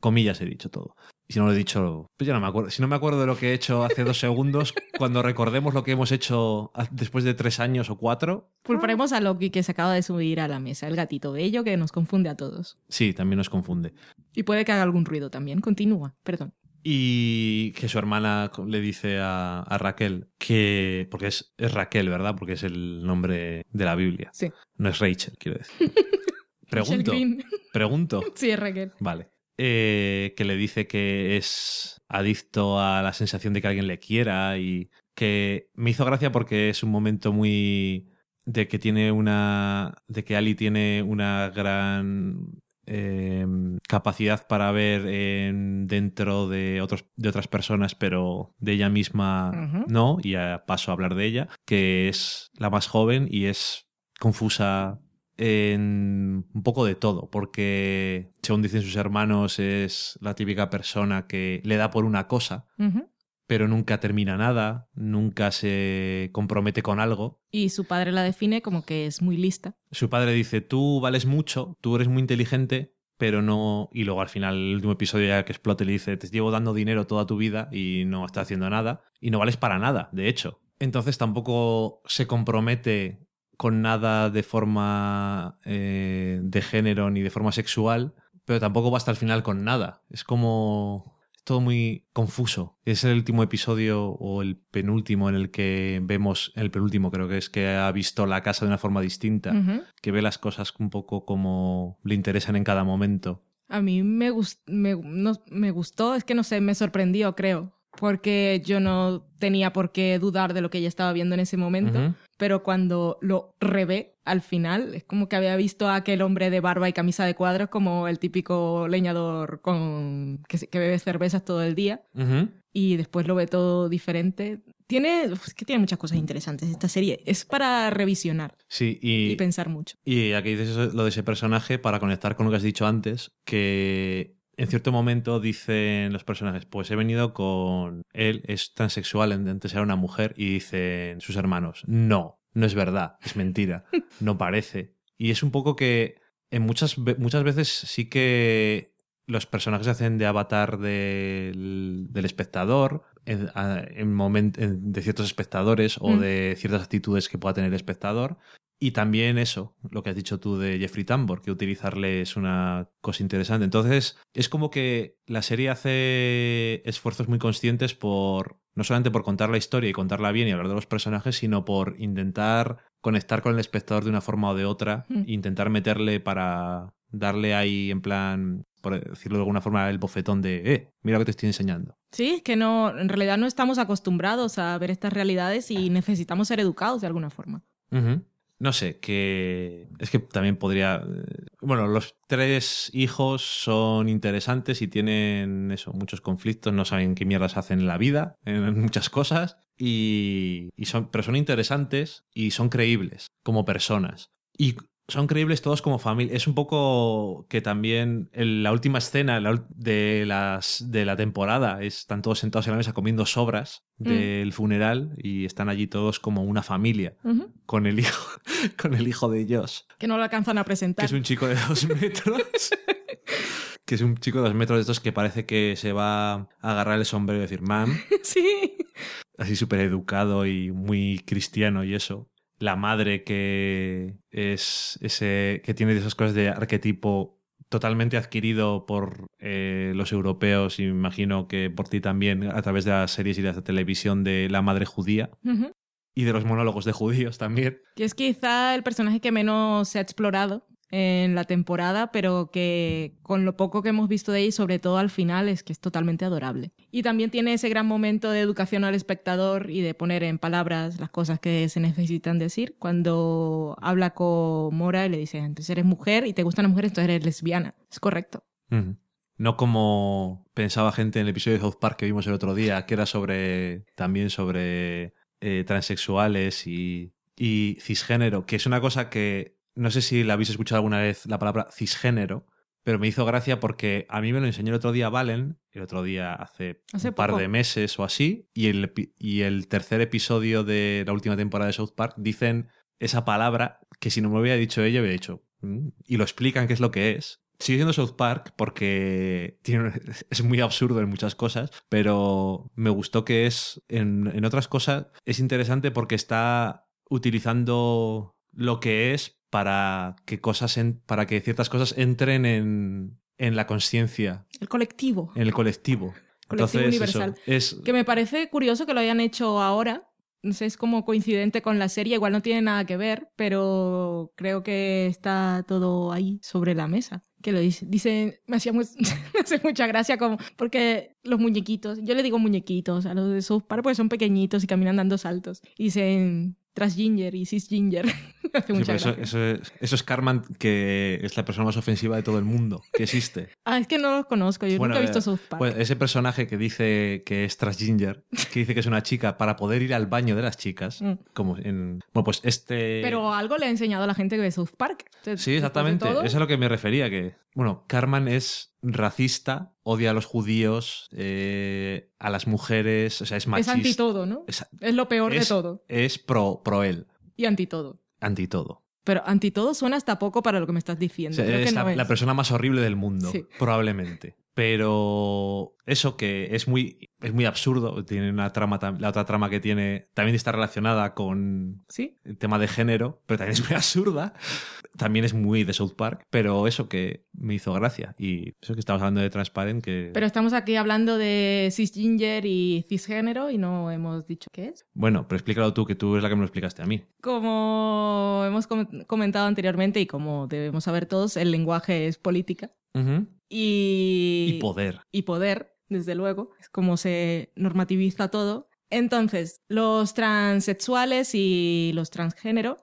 comillas he dicho todo. Y si no lo he dicho, pues ya no me acuerdo. Si no me acuerdo de lo que he hecho hace dos segundos, [LAUGHS] cuando recordemos lo que hemos hecho después de tres años o cuatro, Culparemos a Loki que se acaba de subir a la mesa, el gatito bello que nos confunde a todos. sí, también nos confunde. Y puede que haga algún ruido también. Continúa, perdón. Y que su hermana le dice a, a Raquel que. Porque es, es Raquel, ¿verdad? Porque es el nombre de la Biblia. Sí. No es Rachel, quiero decir. [LAUGHS] Pregunto. Pregunto. [LAUGHS] Sí, es Raquel. Vale. Eh, que le dice que es adicto a la sensación de que alguien le quiera y que me hizo gracia porque es un momento muy de que tiene una de que Ali tiene una gran eh, capacidad para ver en- dentro de otros de otras personas pero de ella misma no y ya paso a hablar de ella que es la más joven y es confusa en un poco de todo, porque según dicen sus hermanos es la típica persona que le da por una cosa, pero nunca termina nada, nunca se compromete con algo. Y su padre la define como que es muy lista. Su padre dice, tú vales mucho, tú eres muy inteligente, pero no... Y luego al final, el último episodio ya que explota le dice, te llevo dando dinero toda tu vida y no estás haciendo nada, y no vales para nada, de hecho. Entonces tampoco se compromete con nada de forma eh, de género ni de forma sexual, pero tampoco va hasta el final con nada. Es como es todo muy confuso. Es el último episodio o el penúltimo en el que vemos, el penúltimo creo que es que ha visto la casa de una forma distinta, que ve las cosas un poco como le interesan en cada momento. A mí me, me, no- me gustó, es que no sé, me sorprendió, creo. Porque yo no tenía por qué dudar de lo que ella estaba viendo en ese momento. Pero cuando lo revé al final, es como que había visto a aquel hombre de barba y camisa de cuadros como el típico leñador con que, bebe cervezas todo el día. Y después lo ve todo diferente. Tiene, es que tiene muchas cosas interesantes esta serie. Es para revisionar Sí, y, y, pensar mucho. y aquí dices lo de ese personaje para conectar con lo que has dicho antes, que en cierto momento dicen los personajes, pues he venido con él, es transexual, antes era una mujer, y dicen sus hermanos, no, no es verdad, es mentira, [LAUGHS] no parece. Y es un poco que en muchas, muchas veces sí que los personajes hacen de avatar del, del espectador, en, a- en moment- en- de ciertos espectadores o Mm. de ciertas actitudes que pueda tener el espectador. Y también eso, lo que has dicho tú de Jeffrey Tambor, que utilizarle es una cosa interesante. Entonces, es como que la serie hace esfuerzos muy conscientes por, no solamente por contar la historia y contarla bien y hablar de los personajes, sino por intentar conectar con el espectador de una forma o de otra, Mm. e intentar meterle para darle ahí en plan, por decirlo de alguna forma, el bofetón de, eh, mira lo que te estoy enseñando. Sí, es que no, en realidad no estamos acostumbrados a ver estas realidades y [LAUGHS] necesitamos ser educados de alguna forma. No sé, que es que también podría... eh, Bueno, los tres hijos son interesantes y tienen eso, muchos conflictos, no saben qué mierdas hacen en la vida, en [LAUGHS] muchas cosas, y, y son, pero son interesantes y son creíbles como personas. Y son creíbles todos como familia. Es un poco que también en la última escena de, las, de la temporada están todos sentados en la mesa comiendo sobras del funeral y están allí todos como una familia con el hijo, [LAUGHS] con el hijo de Josh, Que no lo alcanzan a que presentar. es un chico de dos [LAUGHS] metros. que es un chico de dos metros de estos que parece que se va a agarrar el sombrero y decir, mam, [LAUGHS] sí. así súper educado y muy cristiano y eso. La madre que es ese que tiene esas cosas de arquetipo totalmente adquirido por eh, los europeos y me imagino que por ti también a través de las series y de la televisión de la madre judía. Y de los monólogos de judíos también. Que es quizá el personaje que menos se ha explorado en la temporada, pero que con lo poco que hemos visto de ella, sobre todo al final, es que es totalmente adorable. Y también tiene ese gran momento de educación al espectador y de poner en palabras las cosas que se necesitan decir. Cuando habla con Mora y le dice, entonces eres mujer y te gustan las mujeres, entonces eres lesbiana. Es correcto. No como pensaba gente en el episodio de South Park que vimos el otro día, que era sobre también sobre eh, transexuales y cisgénero, que es una cosa que no sé si la habéis escuchado alguna vez la palabra cisgénero, pero me hizo gracia porque a mí me lo enseñó el otro día Valen, el otro día hace, Hace un par poco. de meses o así, y el, y el tercer episodio de la última temporada de South Park dicen esa palabra que si no me hubiera dicho ella, hubiera dicho, "Mm", y lo explican qué es lo que es. Sigue siendo South Park porque tiene, [LAUGHS] es muy absurdo en muchas cosas, pero me gustó que es, en, en otras cosas, es interesante porque está utilizando lo que es para que cosas en- para que ciertas cosas entren en, en la conciencia, El colectivo. en el colectivo. Colectivo Entonces, universal. eso, es Que me parece curioso que lo hayan hecho ahora. No sé, es como coincidente con la serie. Igual no tiene nada que ver, pero creo que está todo ahí sobre la mesa. Que lo dice. Dice, me hacía muy- [LAUGHS] me hace mucha gracia como, porque los muñequitos, yo le digo muñequitos a los de South Park porque son pequeñitos y caminan dando saltos. Y dicen transginger y cisginger. me [LAUGHS] hace Sí, mucha pero eso, eso es, eso es Carman, que es la persona más ofensiva de todo el mundo que existe. [LAUGHS] Ah, es que no los conozco, yo Bueno, nunca he visto eh, South Park. Pues ese personaje que dice que es transginger, que dice que es una chica para poder ir al baño de las chicas, Mm. como en... Bueno, pues este... Pero algo le ha enseñado a la gente que ve South Park. Sí, exactamente. Eso es a lo que me refería, que... Bueno, Carman es racista, odia a los judíos, eh, a las mujeres, o sea, es Es machista. anti todo, ¿no? Es, Es lo peor de es- todo. es pro, pro él, Y anti todo. anti todo. Pero anti todo suena hasta poco para lo que me estás O diciendo. sea, Creo que es, no la, es. la persona más horrible del mundo, Sí. probablemente. Pero eso que es muy, es muy absurdo, tiene una trama, la otra trama que tiene también está relacionada con Sí. el tema de género, pero también es muy absurda. También es muy de South Park, pero eso que me hizo gracia. Y eso que estamos hablando de Transparent, que... Pero estamos aquí hablando de cisginger y cisgénero y no hemos dicho qué es. Bueno, pero explícalo tú, que tú es la que me lo explicaste a mí. Como hemos com- comentado anteriormente y como debemos saber todos, el lenguaje es política. Y, Y poder. y poder, desde luego, es como se normativiza todo. Entonces, los transexuales y los transgénero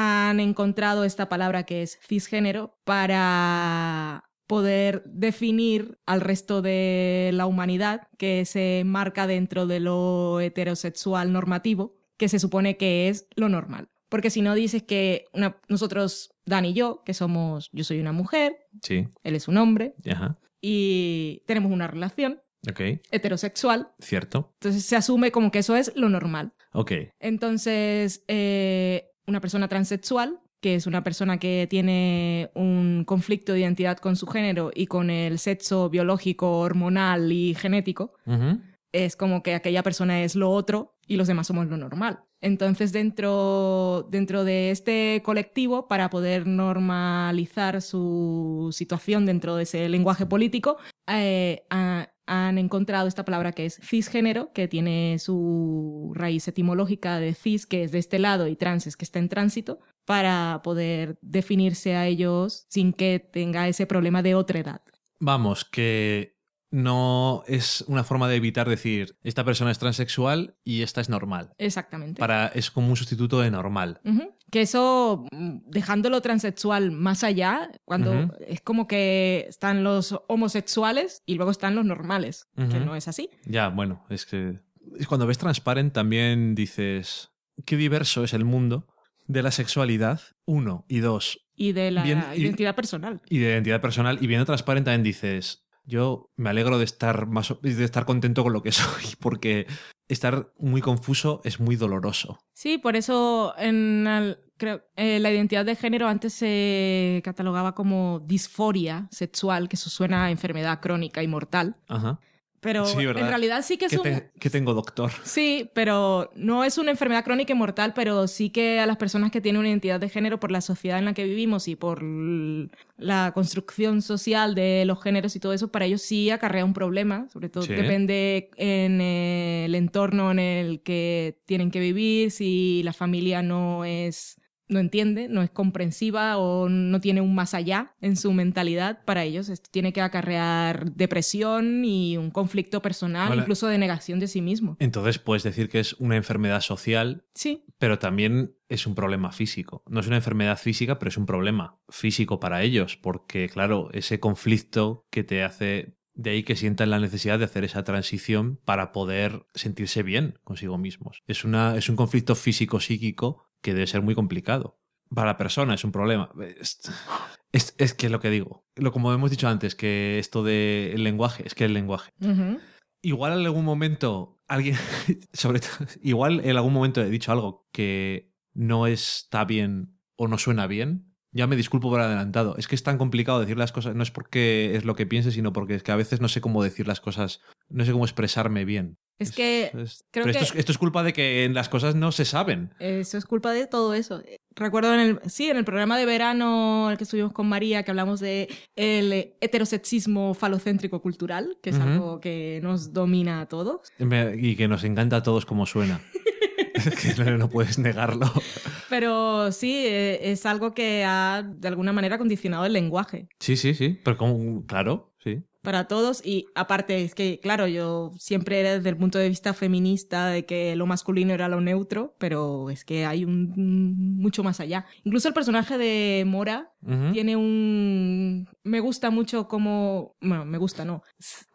han encontrado esta palabra que es cisgénero para poder definir al resto de la humanidad que se marca dentro de lo heterosexual normativo, que se supone que es lo normal. Porque si no dices que una- nosotros, Dan y yo, que somos, yo soy una mujer, Sí. él es un hombre, Ajá. y tenemos una relación Ok. heterosexual, Cierto. entonces se asume como que eso es lo normal. Ok. Entonces, eh, una persona transexual, que es una persona que tiene un conflicto de identidad con su género y con el sexo biológico, hormonal y genético, es como que aquella persona es lo otro y los demás somos lo normal. Entonces, dentro, dentro de este colectivo, para poder normalizar su situación dentro de ese lenguaje político, eh, han encontrado esta palabra que es cisgénero, que tiene su raíz etimológica de cis, que es de este lado, y trans es que está en tránsito, para poder definirse a ellos sin que tenga ese problema de otra edad. Vamos, que no es una forma de evitar decir esta persona es transexual y esta es normal. Exactamente. Para, es como un sustituto de normal. Que eso, mm, dejándolo transexual más allá, cuando es como que están los homosexuales y luego están los normales, que no es así. Ya, bueno, es que es cuando ves Transparent también dices qué diverso es el mundo de la sexualidad, uno, y dos, Y de la Bien, y- identidad personal. y de identidad personal, y viendo Transparent también dices, yo me alegro de estar más de estar contento con lo que [LAUGHS] soy, porque estar muy confuso es muy doloroso. Sí, por eso en el- creo, eh, la identidad de género antes se catalogaba como disforia sexual, que eso suena a enfermedad crónica y mortal. Ajá. Pero en realidad sí que es ¿Qué, un... te- qué tengo, doctor? Sí, pero no es una enfermedad crónica y mortal, pero sí que a las personas que tienen una identidad de género por la sociedad en la que vivimos y por la construcción social de los géneros y todo eso, para ellos sí acarrea un problema, sobre todo Sí. depende en el entorno en el que tienen que vivir, si la familia no es no entiende, no es comprensiva o no tiene un más allá en su mentalidad, para ellos esto tiene que acarrear depresión y un conflicto personal, Hola. incluso de negación de sí mismo. Entonces puedes decir que es una enfermedad social, Sí, pero también es un problema físico. No es una enfermedad física, pero es un problema físico para ellos, porque claro, ese conflicto que te hace de ahí que sientan la necesidad de hacer esa transición para poder sentirse bien consigo mismos. Es, una, es un conflicto físico-psíquico que debe ser muy complicado. Para la persona es un problema. Es, es, es que lo que digo, lo como hemos dicho antes, que esto del lenguaje, es que el lenguaje. Igual en algún momento alguien, [LAUGHS] sobre todo, igual en algún momento he dicho algo que no está bien o no suena bien. Ya me disculpo por adelantado. Es que es tan complicado decir las cosas. No es porque es lo que piense, sino porque es que a veces no sé cómo decir las cosas. No sé cómo expresarme bien. Es que es- creo pero esto, que- es, esto es culpa de que en las cosas no se saben. eso es culpa de todo eso. Recuerdo en el, sí, en el programa de verano el que estuvimos con María, que hablamos de el heterosexismo falocéntrico cultural, que es algo que nos domina a todos. Y que nos encanta a todos cómo suena. [LAUGHS] [LAUGHS] Que no, no puedes negarlo. Pero sí, eh, es algo que ha de alguna manera condicionado el lenguaje. Sí, sí, sí. Pero como, claro, sí. para todos y aparte es que claro yo siempre era desde el punto de vista feminista de que lo masculino era lo neutro pero es que hay un mucho más allá incluso el personaje de Mora tiene un me gusta mucho como bueno me gusta no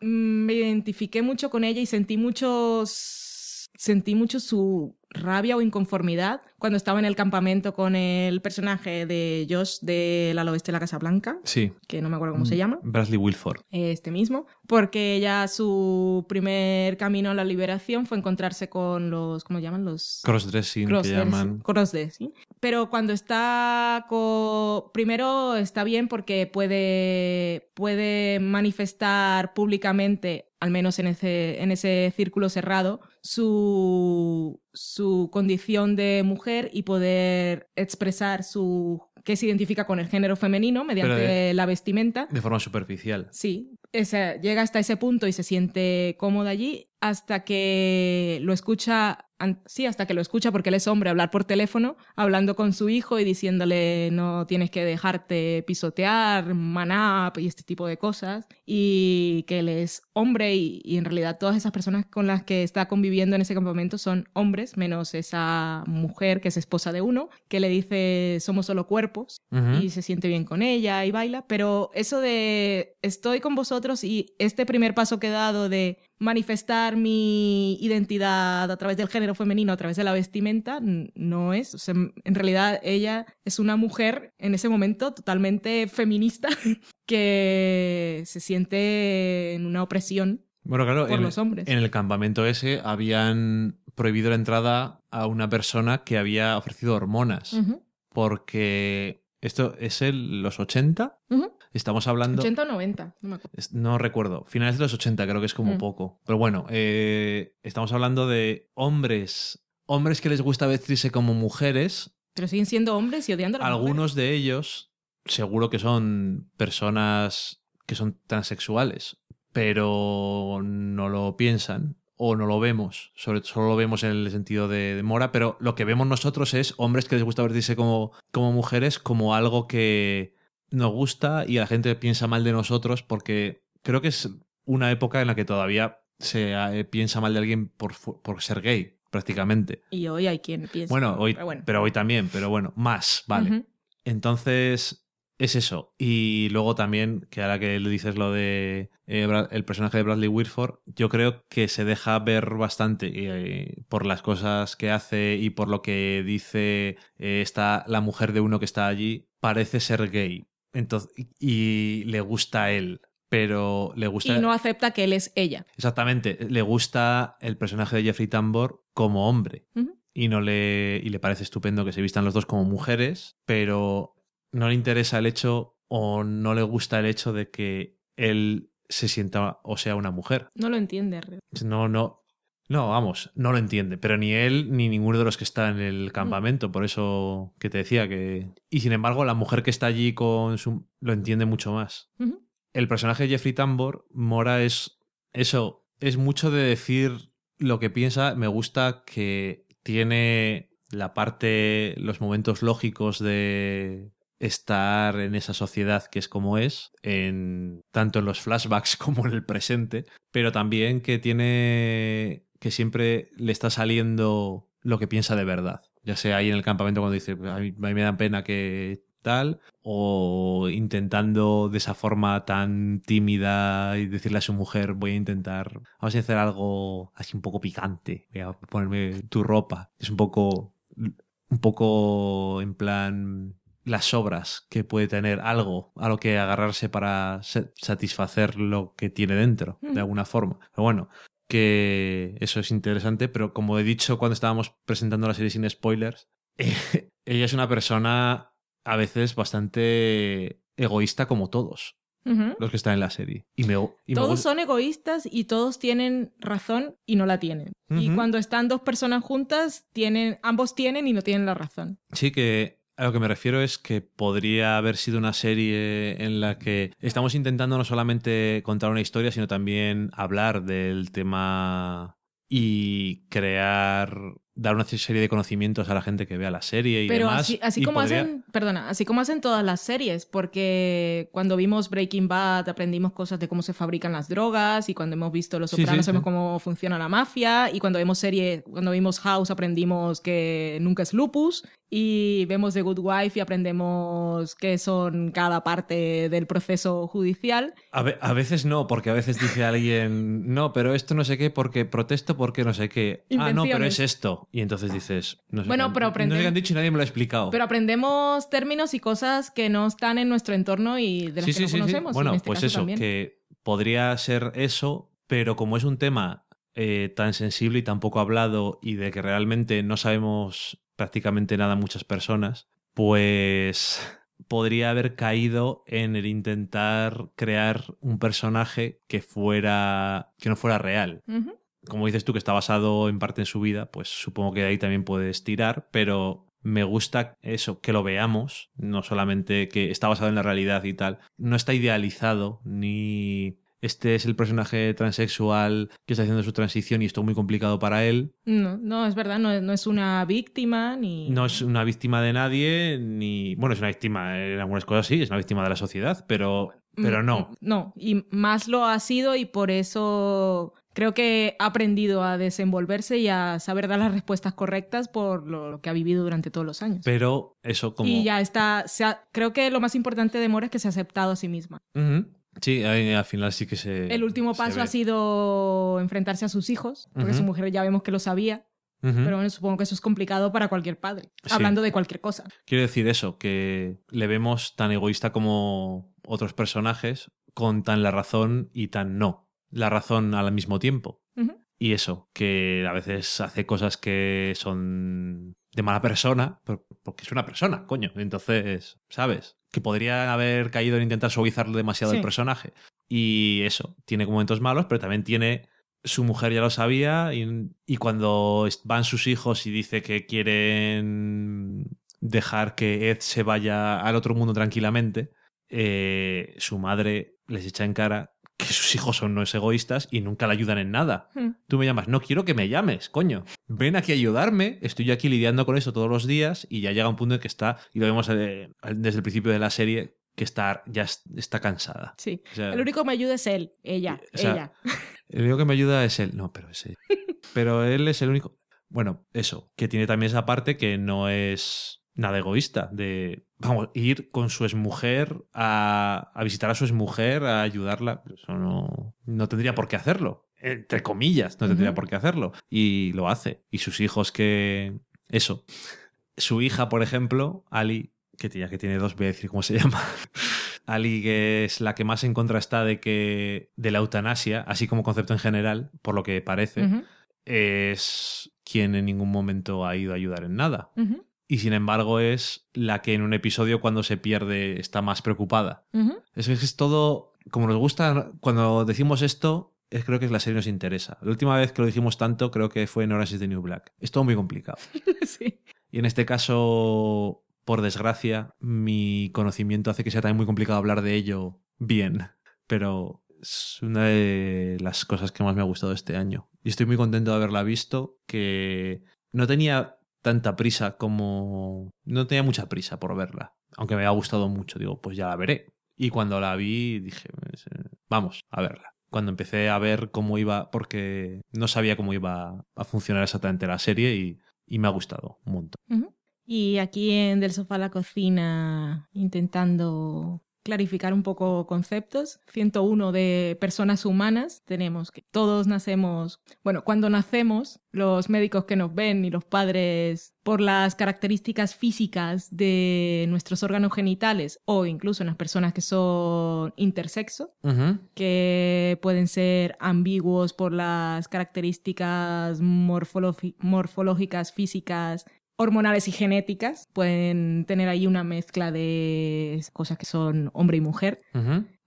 me identifiqué mucho con ella y sentí muchos sentí mucho su rabia o inconformidad cuando estaba en el campamento con el personaje de Josh de La Oeste de la Casa Blanca Sí. que no me acuerdo cómo se llama Bradley Wilford. este mismo, porque ella su primer camino a la liberación fue encontrarse con los, ¿cómo llaman? Los Crossdressing, que crossdressing- llaman. crossdressing. Pero cuando está con... Primero está bien porque puede, puede manifestar públicamente, al menos en ese, en ese círculo cerrado, su, su condición de mujer y poder expresar su que se identifica con el género femenino mediante de- la vestimenta. De forma superficial. Sí, ese- llega hasta ese punto y se siente cómoda allí hasta que lo escucha, sí, hasta que lo escucha porque él es hombre, hablar por teléfono, hablando con su hijo y diciéndole no tienes que dejarte pisotear, man up y este tipo de cosas, y que él es hombre y, y en realidad todas esas personas con las que está conviviendo en ese campamento son hombres, menos esa mujer que es esposa de uno, que le dice somos solo cuerpos Ujú. y se siente bien con ella y baila, pero eso de estoy con vosotros y este primer paso que he dado de manifestar mi identidad a través del género femenino, a través de la vestimenta, no es. O sea, en realidad ella es una mujer en ese momento totalmente feminista [LAUGHS] que se siente en una opresión Bueno, claro, por en, los hombres. en el campamento ese habían prohibido la entrada a una persona que había ofrecido hormonas. Porque esto es el, los 80. ujú. Estamos hablando. 80 o 90, no me acuerdo. No recuerdo. Finales de los 80 creo que es como Mm. poco. Pero bueno, eh, estamos hablando de hombres. Hombres que les gusta vestirse como mujeres. Pero siguen siendo hombres y odiando a las mujeres. Algunos de ellos seguro que son personas que son transexuales, pero no lo piensan o no lo vemos. Sobre, solo lo vemos en el sentido de, de Mora, pero lo que vemos nosotros es hombres que les gusta vestirse como, como mujeres como algo que nos gusta y la gente piensa mal de nosotros porque creo que es una época en la que todavía se eh, piensa mal de alguien por, por ser gay, prácticamente. Y hoy hay quien piensa. Bueno, hoy, pero bueno. pero hoy también, pero bueno, más, vale. Entonces, es eso. Y luego también, que ahora que le dices lo de eh, el personaje de Bradley Whitford, yo creo que se deja ver bastante eh, por las cosas que hace y por lo que dice eh, está la mujer de uno que está allí, parece ser gay. Entonces, y le gusta a él. Pero le gusta. Y no acepta que él es ella. Exactamente. Le gusta el personaje de Jeffrey Tambor como hombre y no le y le parece estupendo que se vistan los dos como mujeres, pero no le interesa el hecho o no le gusta el hecho de que él se sienta o sea una mujer. No lo entiende. No, no. No, vamos, no lo entiende, pero ni él ni ninguno de los que está en el campamento, por eso que te decía que... Y sin embargo, la mujer que está allí con su... lo entiende mucho más. El personaje de Jeffrey Tambor, Mora, es eso, es mucho de decir lo que piensa. Me gusta que tiene la parte, los momentos lógicos de estar en esa sociedad que es como es, en, tanto en los flashbacks [LAUGHS] como en el presente, pero también que tiene que siempre le está saliendo lo que piensa de verdad. Ya sea ahí en el campamento cuando dice, a mí, a mí me da pena que tal, o intentando de esa forma tan tímida y decirle a su mujer, voy a intentar, vamos a hacer algo así un poco picante, voy a ponerme tu ropa. Es un poco, un poco en plan las obras que puede tener algo a lo que agarrarse para sa- satisfacer lo que tiene dentro, de alguna forma. Pero bueno, que eso es interesante, pero como he dicho cuando estábamos presentando la serie sin spoilers, [LAUGHS] ella es una persona a veces bastante egoísta como todos los que están en la serie. Y me, y Todos son egoístas y todos tienen razón y no la tienen. Y cuando están dos personas juntas, tienen, ambos tienen y no tienen la razón. Sí, que a lo que me refiero es que podría haber sido una serie en la que estamos intentando no solamente contar una historia, sino también hablar del tema y crear, dar una serie de conocimientos a la gente que vea la serie y Pero demás. así, así y como podría- hacen, perdona, así como hacen todas las series, porque cuando vimos Breaking Bad aprendimos cosas de cómo se fabrican las drogas y cuando hemos visto Los Sí, sí, Sopranos sí. sabemos cómo funciona la mafia y cuando vemos serie, cuando vimos House aprendimos que nunca es lupus y vemos The Good Wife y aprendemos qué son cada parte del proceso judicial. A, ve- a veces no, porque a veces dice alguien, no, pero esto no sé qué, porque protesto porque no sé qué. Ah, no, pero es esto. Y entonces dices, no sé, Bueno, qué, pero no sé qué han dicho y nadie me lo ha explicado. Pero aprendemos términos y cosas que no están en nuestro entorno y de las que no conocemos. y Bueno, en este pues eso, también. que podría ser eso, pero como es un tema eh, tan sensible y tan poco hablado y de que realmente no sabemos prácticamente nada muchas personas, pues [LAUGHS] podría haber caído en el intentar crear un personaje que fuera que no fuera real. Como dices tú que está basado en parte en su vida, pues supongo que de ahí también puedes tirar, pero me gusta eso, que lo veamos, no solamente que está basado en la realidad y tal, no está idealizado ni este es el personaje transexual que está haciendo su transición y esto es muy complicado para él. No, no, es verdad, no, es- no es una víctima ni... No es una víctima de nadie, ni. Bueno, es una víctima en algunas cosas, sí, es una víctima de la sociedad, pero, pero Mm, no. mm, No, y más lo ha sido y por eso creo que ha aprendido a desenvolverse y a saber dar las respuestas correctas por lo, que ha vivido durante todos los años. Pero eso como. Y ya está, se ha- creo que lo más importante de Mora es que se ha aceptado a sí misma. Ujú. Sí, ahí al final sí que se. El último paso ha sido enfrentarse a sus hijos, porque su mujer ya vemos que lo sabía, pero bueno, supongo que eso es complicado para cualquier padre, Sí. hablando de cualquier cosa. Quiero decir eso, que le vemos tan egoísta como otros personajes, con tan la razón y tan no. La razón al mismo tiempo. Y eso, que a veces hace cosas que son de mala persona, porque es una persona, coño. Entonces, ¿sabes? Que podría haber caído en intentar suavizarlo demasiado Sí. el personaje. Y eso, tiene momentos malos, pero también tiene. Su mujer ya lo sabía y, y cuando van sus hijos y dice que quieren dejar que Ed se vaya al otro mundo tranquilamente, eh, su madre les echa en cara que sus hijos son unos egoístas y nunca le ayudan en nada. Hmm. Tú me llamas, no quiero que me llames, coño. Ven aquí a ayudarme, estoy yo aquí lidiando con esto todos los días y ya llega un punto en que está, y lo vemos eh, desde el principio de la serie, que está, ya es- está cansada. Sí. O sea, El único que me ayuda es él, ella, O sea, ella. [LAUGHS] El único que me ayuda es él. No, pero es él. [LAUGHS] Pero él es el único. Bueno, eso, que tiene también esa parte que no es nada egoísta, de, vamos, ir con su exmujer a, a visitar a su exmujer, a ayudarla. Eso no, no tendría por qué hacerlo. Entre comillas, no tendría por qué hacerlo. Y lo hace. Y sus hijos que... Eso. Su hija, por ejemplo, Ali, que ya que tiene dos, voy a decir cómo se [LAUGHS] llama. Ali, que es la que más en contra está de que de la eutanasia, así como concepto en general, por lo que parece, es quien en ningún momento ha ido a ayudar en nada. Y sin embargo es la que en un episodio cuando se pierde está más preocupada. Es que es todo, como nos gusta, cuando decimos esto, es, creo que la serie nos interesa. La última vez que lo dijimos tanto creo que fue en Orange is the New Black. Es todo muy complicado. [LAUGHS] Sí. Y en este caso, por desgracia, mi conocimiento hace que sea también muy complicado hablar de ello bien. Pero es una de las cosas que más me ha gustado este año. Y estoy muy contento de haberla visto, que no tenía tanta prisa como... No tenía mucha prisa por verla. Aunque me ha gustado mucho. Digo, pues ya la veré. Y cuando la vi, dije, pues, eh, vamos a verla. Cuando empecé a ver cómo iba, porque no sabía cómo iba a funcionar exactamente la serie y, me ha gustado un montón. Y aquí en Del Sofá a la Cocina, intentando clarificar un poco conceptos. 101 de personas humanas. Tenemos que todos nacemos, bueno, cuando nacemos, los médicos que nos ven y los padres, por las características físicas de nuestros órganos genitales o incluso en las personas que son intersexo, que pueden ser ambiguos por las características morfológicas, físicas, hormonales y genéticas. Pueden tener ahí una mezcla de cosas que son hombre y mujer.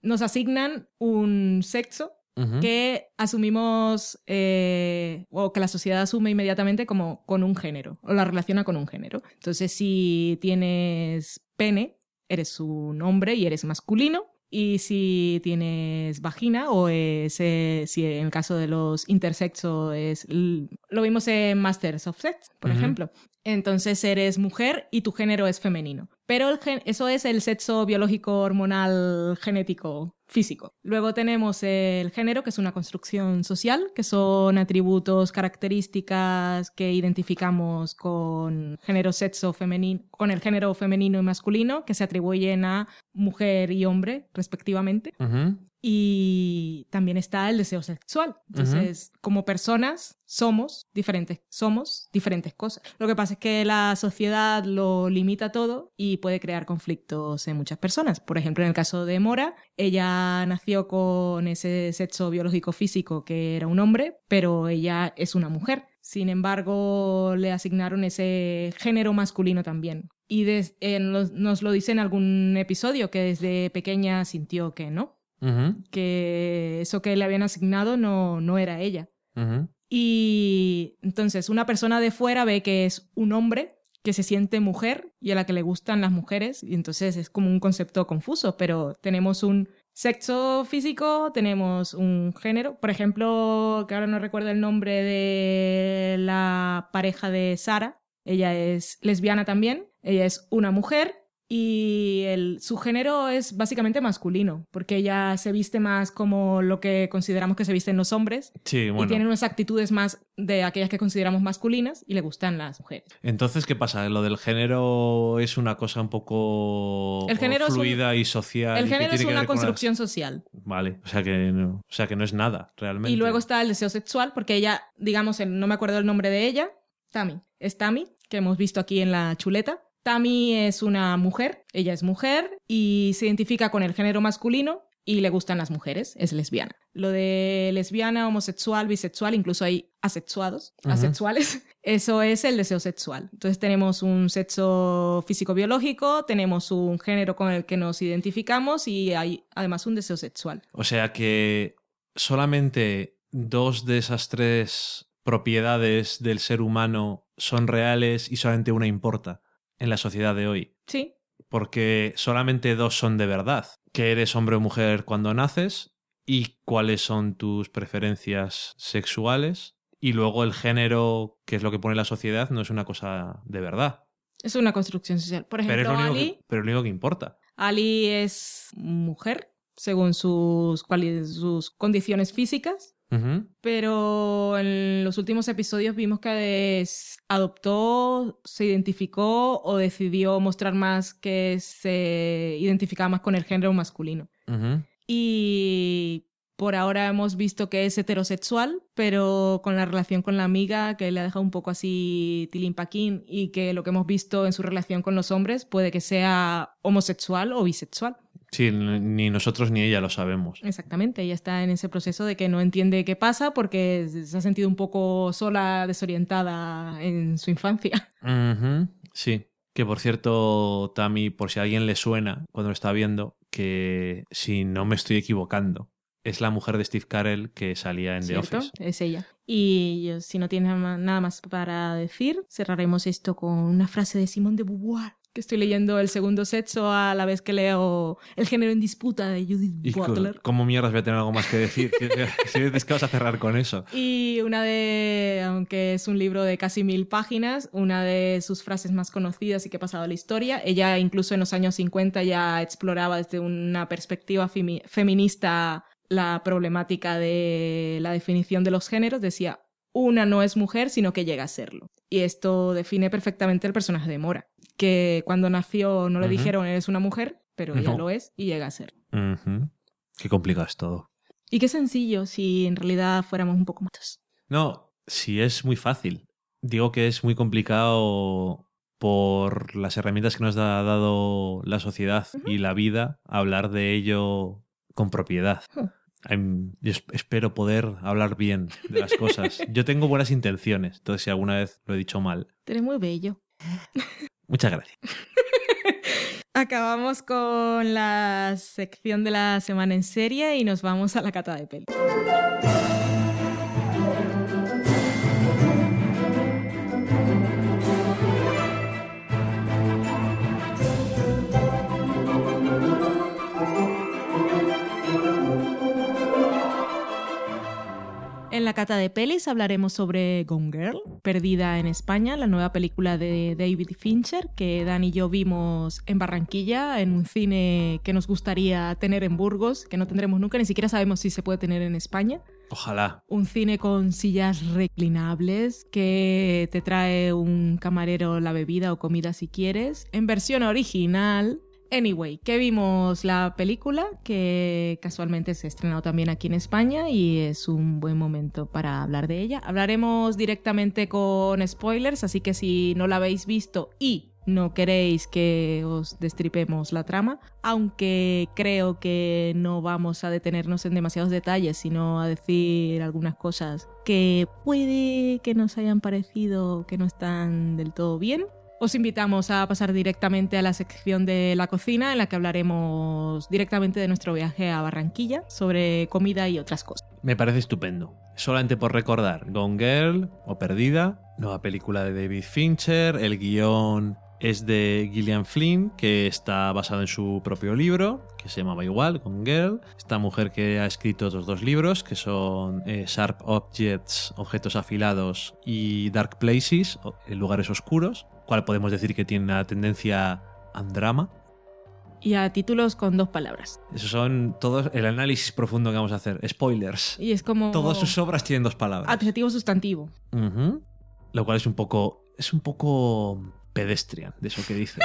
Nos asignan un sexo que asumimos eh, o que la sociedad asume inmediatamente como con un género o la relaciona con un género. Entonces, si tienes pene, eres un hombre y eres masculino. Y si tienes vagina o es, eh, si en el caso de los intersexo es lo vimos en Masters of Sex, por ejemplo. Entonces eres mujer y tu género es femenino. Pero eso es el sexo biológico, hormonal, genético, físico. Luego tenemos el género, que es una construcción social, que son atributos, características que identificamos con género, sexo femenino, con el género femenino y masculino, que se atribuyen a mujer y hombre, respectivamente. Y también está el deseo sexual. Entonces, como personas, somos diferentes, somos diferentes cosas. Lo que pasa es que la sociedad lo limita todo y puede crear conflictos en muchas personas. Por ejemplo, en el caso de Mora, ella nació con ese sexo biológico físico que era un hombre, pero ella es una mujer. Sin embargo, le asignaron ese género masculino también. Y des- eh, nos lo dice en algún episodio que desde pequeña sintió que no, Que eso que le habían asignado no, no era ella. Y entonces una persona de fuera ve que es un hombre que se siente mujer y a la que le gustan las mujeres y entonces es como un concepto confuso, pero tenemos un sexo físico, tenemos un género, por ejemplo, que ahora no recuerdo el nombre de la pareja de Sara, ella es lesbiana también, ella es una mujer y el, su género es básicamente masculino, porque ella se viste más como lo que consideramos que se visten los hombres Sí, y bueno. tiene unas actitudes más de aquellas que consideramos masculinas y le gustan las mujeres. Entonces, ¿qué pasa? Lo del género es una cosa un poco El género es un- fluida y social. El y género es una las- construcción social. Vale, o sea, que no, o sea que no es nada, realmente. Y luego está el deseo sexual, porque ella, digamos, no me acuerdo el nombre de ella, Tami. Es Tami, que hemos visto aquí en la chuleta. Tami es una mujer, ella es mujer y se identifica con el género masculino y le gustan las mujeres, es lesbiana. Lo de lesbiana, homosexual, bisexual, incluso hay asexuados, asexuales, [LAUGHS] eso es el deseo sexual. Entonces tenemos un sexo físico-biológico, tenemos un género con el que nos identificamos y hay además un deseo sexual. O sea que solamente dos de esas tres propiedades del ser humano son reales y solamente una importa en la sociedad de hoy. Sí, Porque solamente dos son de verdad. Que eres hombre o mujer cuando naces y cuáles son tus preferencias sexuales. Y luego el género, que es lo que pone la sociedad, no es una cosa de verdad. es una construcción social. Por Pero es ejemplo, lo único Ali, que, pero es lo único que importa. Ali es mujer, según sus, sus condiciones físicas, Pero en los últimos episodios vimos que adoptó, se identificó o decidió mostrar más que se identificaba más con el género masculino. Y por ahora hemos visto que es heterosexual, pero con la relación con la amiga que le ha dejado un poco así tilimpaquín y que lo que hemos visto en su relación con los hombres puede que sea homosexual o bisexual. Sí, ni nosotros ni ella lo sabemos. Exactamente, ella está en ese proceso de que no entiende qué pasa porque se ha sentido un poco sola, desorientada en su infancia. [LAUGHS] Ujú, Sí. Que por cierto, Tami, por si a alguien le suena cuando lo está viendo, que si no me estoy equivocando, es la mujer de Steve Carell que salía en The. Office. Es ella. Y yo, si no tienes nada más para decir, cerraremos esto con una frase de Simone de Beauvoir, que estoy leyendo El segundo sexo a la vez que leo El género en disputa de Judith ¿Y co- Butler. cómo mierdas voy a tener algo más que decir? si dices que vas a cerrar con eso. Y una de, aunque es un libro de casi mil páginas, una de sus frases más conocidas y que ha pasado a la historia. Ella incluso en los años 50 ya exploraba desde una perspectiva femi- feminista la problemática de la definición de los géneros. Decía, una no es mujer, sino que llega a serlo. Y esto define perfectamente el personaje de Mora, que cuando nació no le Ujú. dijeron eres una mujer, pero ella No. lo es y llega a ser. Ujú. Qué complicado es todo. Y qué sencillo si en realidad fuéramos un poco más. No, sí es muy fácil. Digo que es muy complicado por las herramientas que nos ha dado la sociedad y la vida hablar de ello con propiedad. Em, yo espero poder hablar bien de las cosas. [LAUGHS] Yo tengo buenas intenciones, entonces si alguna vez lo he dicho mal, Eres muy bello. [LAUGHS] muchas gracias. [LAUGHS] Acabamos con la sección de la semana en serie y nos vamos a la cata de peli. En la cata de pelis hablaremos sobre Gone Girl, Perdida en España, la nueva película de David Fincher que Dan y yo vimos en Barranquilla, en un cine que nos gustaría tener en Burgos, que no tendremos nunca, ni siquiera sabemos si se puede tener en España. Ojalá. Un cine con sillas reclinables que te trae un camarero la bebida o comida si quieres, en versión original. Anyway, que vimos la película que casualmente se ha estrenado también aquí en España y es un buen momento para hablar de ella. Hablaremos directamente con spoilers, así que si no la habéis visto y no queréis que os destripemos la trama, aunque creo que no vamos a detenernos en demasiados detalles, sino a decir algunas cosas que puede que nos hayan parecido que no están del todo bien. Os invitamos a pasar directamente a la sección de la cocina en la que hablaremos directamente de nuestro viaje a Barranquilla sobre comida y otras cosas. Me parece estupendo. Solamente por recordar, Gone Girl o Perdida, nueva película de David Fincher, el guion es de Gillian Flynn, que está basado en su propio libro, que se llamaba igual, Gone Girl. Esta mujer que ha escrito otros dos libros, que son eh, Sharp Objects, Objetos Afilados, y Dark Places, eh, Lugares Oscuros, cual podemos decir que tiene una tendencia andrama. Y a títulos con dos palabras. Esos son todos el análisis profundo que vamos a hacer. Spoilers. Y es como... Todas sus obras tienen dos palabras. Adjetivo sustantivo. Lo cual es un poco. Es un poco pedestrian de eso que dicen.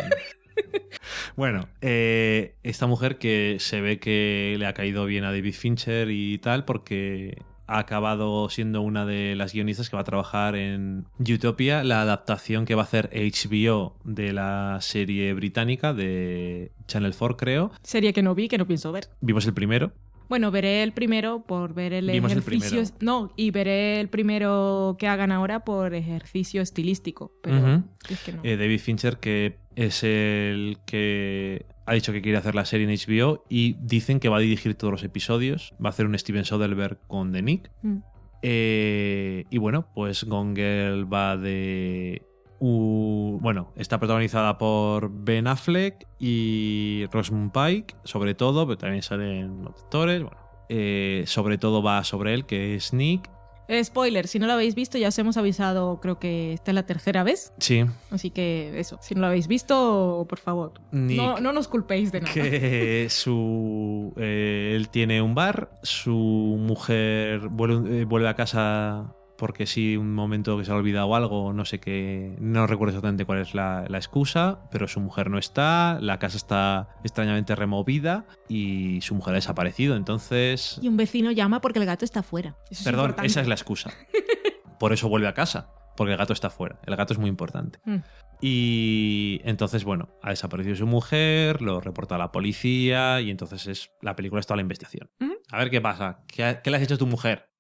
[LAUGHS] bueno, eh, esta mujer que se ve que le ha caído bien a David Fincher y tal, porque ha acabado siendo una de las guionistas que va a trabajar en Utopia, la adaptación que va a hacer HBO de la serie británica de Channel 4, creo. Serie que no vi, que no pienso ver. Vimos el primero. Bueno, veré el primero por ver el Vimos el ejercicio. primero. no, y veré el primero que hagan ahora por ejercicio estilístico. Pero es que no. Eh, David Fincher, que es el que ha dicho que quiere hacer la serie en HBO y dicen que va a dirigir todos los episodios. Va a hacer un Steven Soderbergh con The Nick. Mm. Eh, y bueno, pues Gone Girl va de. bueno, está protagonizada por Ben Affleck y Rosamund Pike, sobre todo, pero también salen actores. Bueno, eh, sobre todo va sobre él, que es Nick. Eh, spoiler, si no lo habéis visto, ya os hemos avisado, creo que esta es la tercera vez. Sí, Así que eso, si no lo habéis visto, por favor, no, no nos culpéis de nada. que su eh, él tiene un bar, su mujer vuelve, eh, vuelve a casa porque sí, un momento que se ha olvidado algo, no sé qué, no recuerdo exactamente cuál es la, la excusa, pero su mujer no está, la casa está extrañamente removida y su mujer ha desaparecido, entonces... Y un vecino llama porque el gato está fuera. Eso es Perdón, importante. esa es la excusa. [LAUGHS] Por eso vuelve a casa, porque el gato está fuera, el gato es muy importante. Mm. Y entonces, bueno, ha desaparecido su mujer, lo reporta a la policía y entonces es la película es toda la investigación. Ujú. A ver qué pasa, ¿qué, qué le has hecho a tu mujer?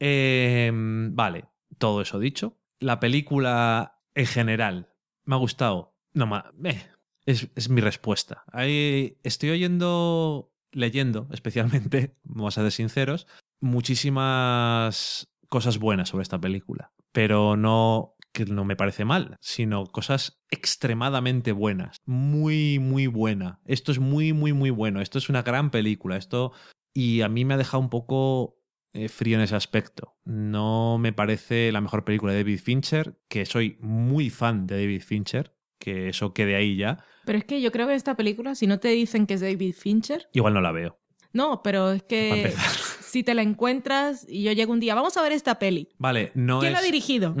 Eh, vale, todo eso dicho. La película en general me ha gustado. No, ma- eh, es, es mi respuesta. Estoy oyendo, leyendo [LAUGHS] especialmente, vamos a ser sinceros, muchísimas cosas buenas sobre esta película, pero no que no me parece mal, sino cosas extremadamente buenas, muy muy buena. Esto es muy muy muy bueno, esto es una gran película, esto y a mí me ha dejado un poco frío en ese aspecto. No me parece la mejor película de David Fincher, que soy muy fan de David Fincher, que eso quede ahí ya. Pero es que yo creo que esta película, si no te dicen que es David Fincher, Igual no la veo. no, pero es que [LAUGHS] si te la encuentras y yo llego un día, vamos a ver esta peli. Vale, no ¿Quién es... la ha dirigido?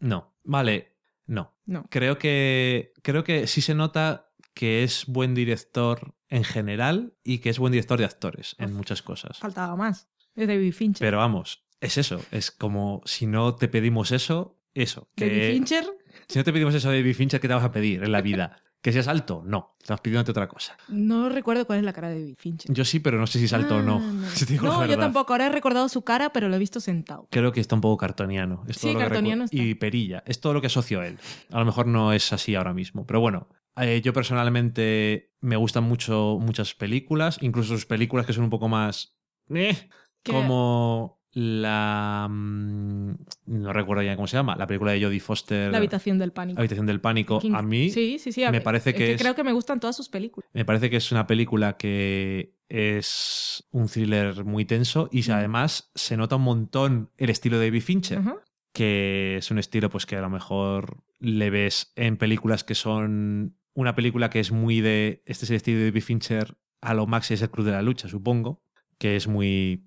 No. Vale, no. No. Creo que, creo que sí se nota que es buen director en general y que es buen director de actores en muchas cosas. Faltaba más. Es David Fincher. Pero vamos, es eso. Es como si no te pedimos eso, eso. Que David Fincher, Si no te pedimos eso de David Fincher, ¿qué te vas a pedir en la vida? [LAUGHS] ¿Que seas alto? No. Estás pidiéndote otra cosa. no recuerdo cuál es la cara de David Fincher. Yo sí, pero no sé si es alto o no. Ah, [LAUGHS] Si no, yo tampoco. Ahora he recordado su cara, pero lo he visto sentado. Creo que está un poco cartoniano. Es todo Sí, lo cartoniano está. Y perilla. Es todo lo que asocio a él. A lo mejor no es así ahora mismo. Pero bueno, eh, yo personalmente me gustan mucho muchas películas. Incluso sus películas que son un poco más... eh, ¿Qué? como la... mm, No recuerdo ya cómo se llama. La película de Jodie Foster. La habitación del pánico. Habitación del Pánico. King- A mí Sí, sí, sí. a me parece que es- Creo que me gustan todas sus películas. me parece que es una película que es un thriller muy tenso y Mm. además se nota un montón el estilo de David Fincher que es un estilo pues que a lo mejor le ves en películas que son una película que es muy de este es el estilo de David Fincher a lo Max es el Club de la Lucha supongo que es muy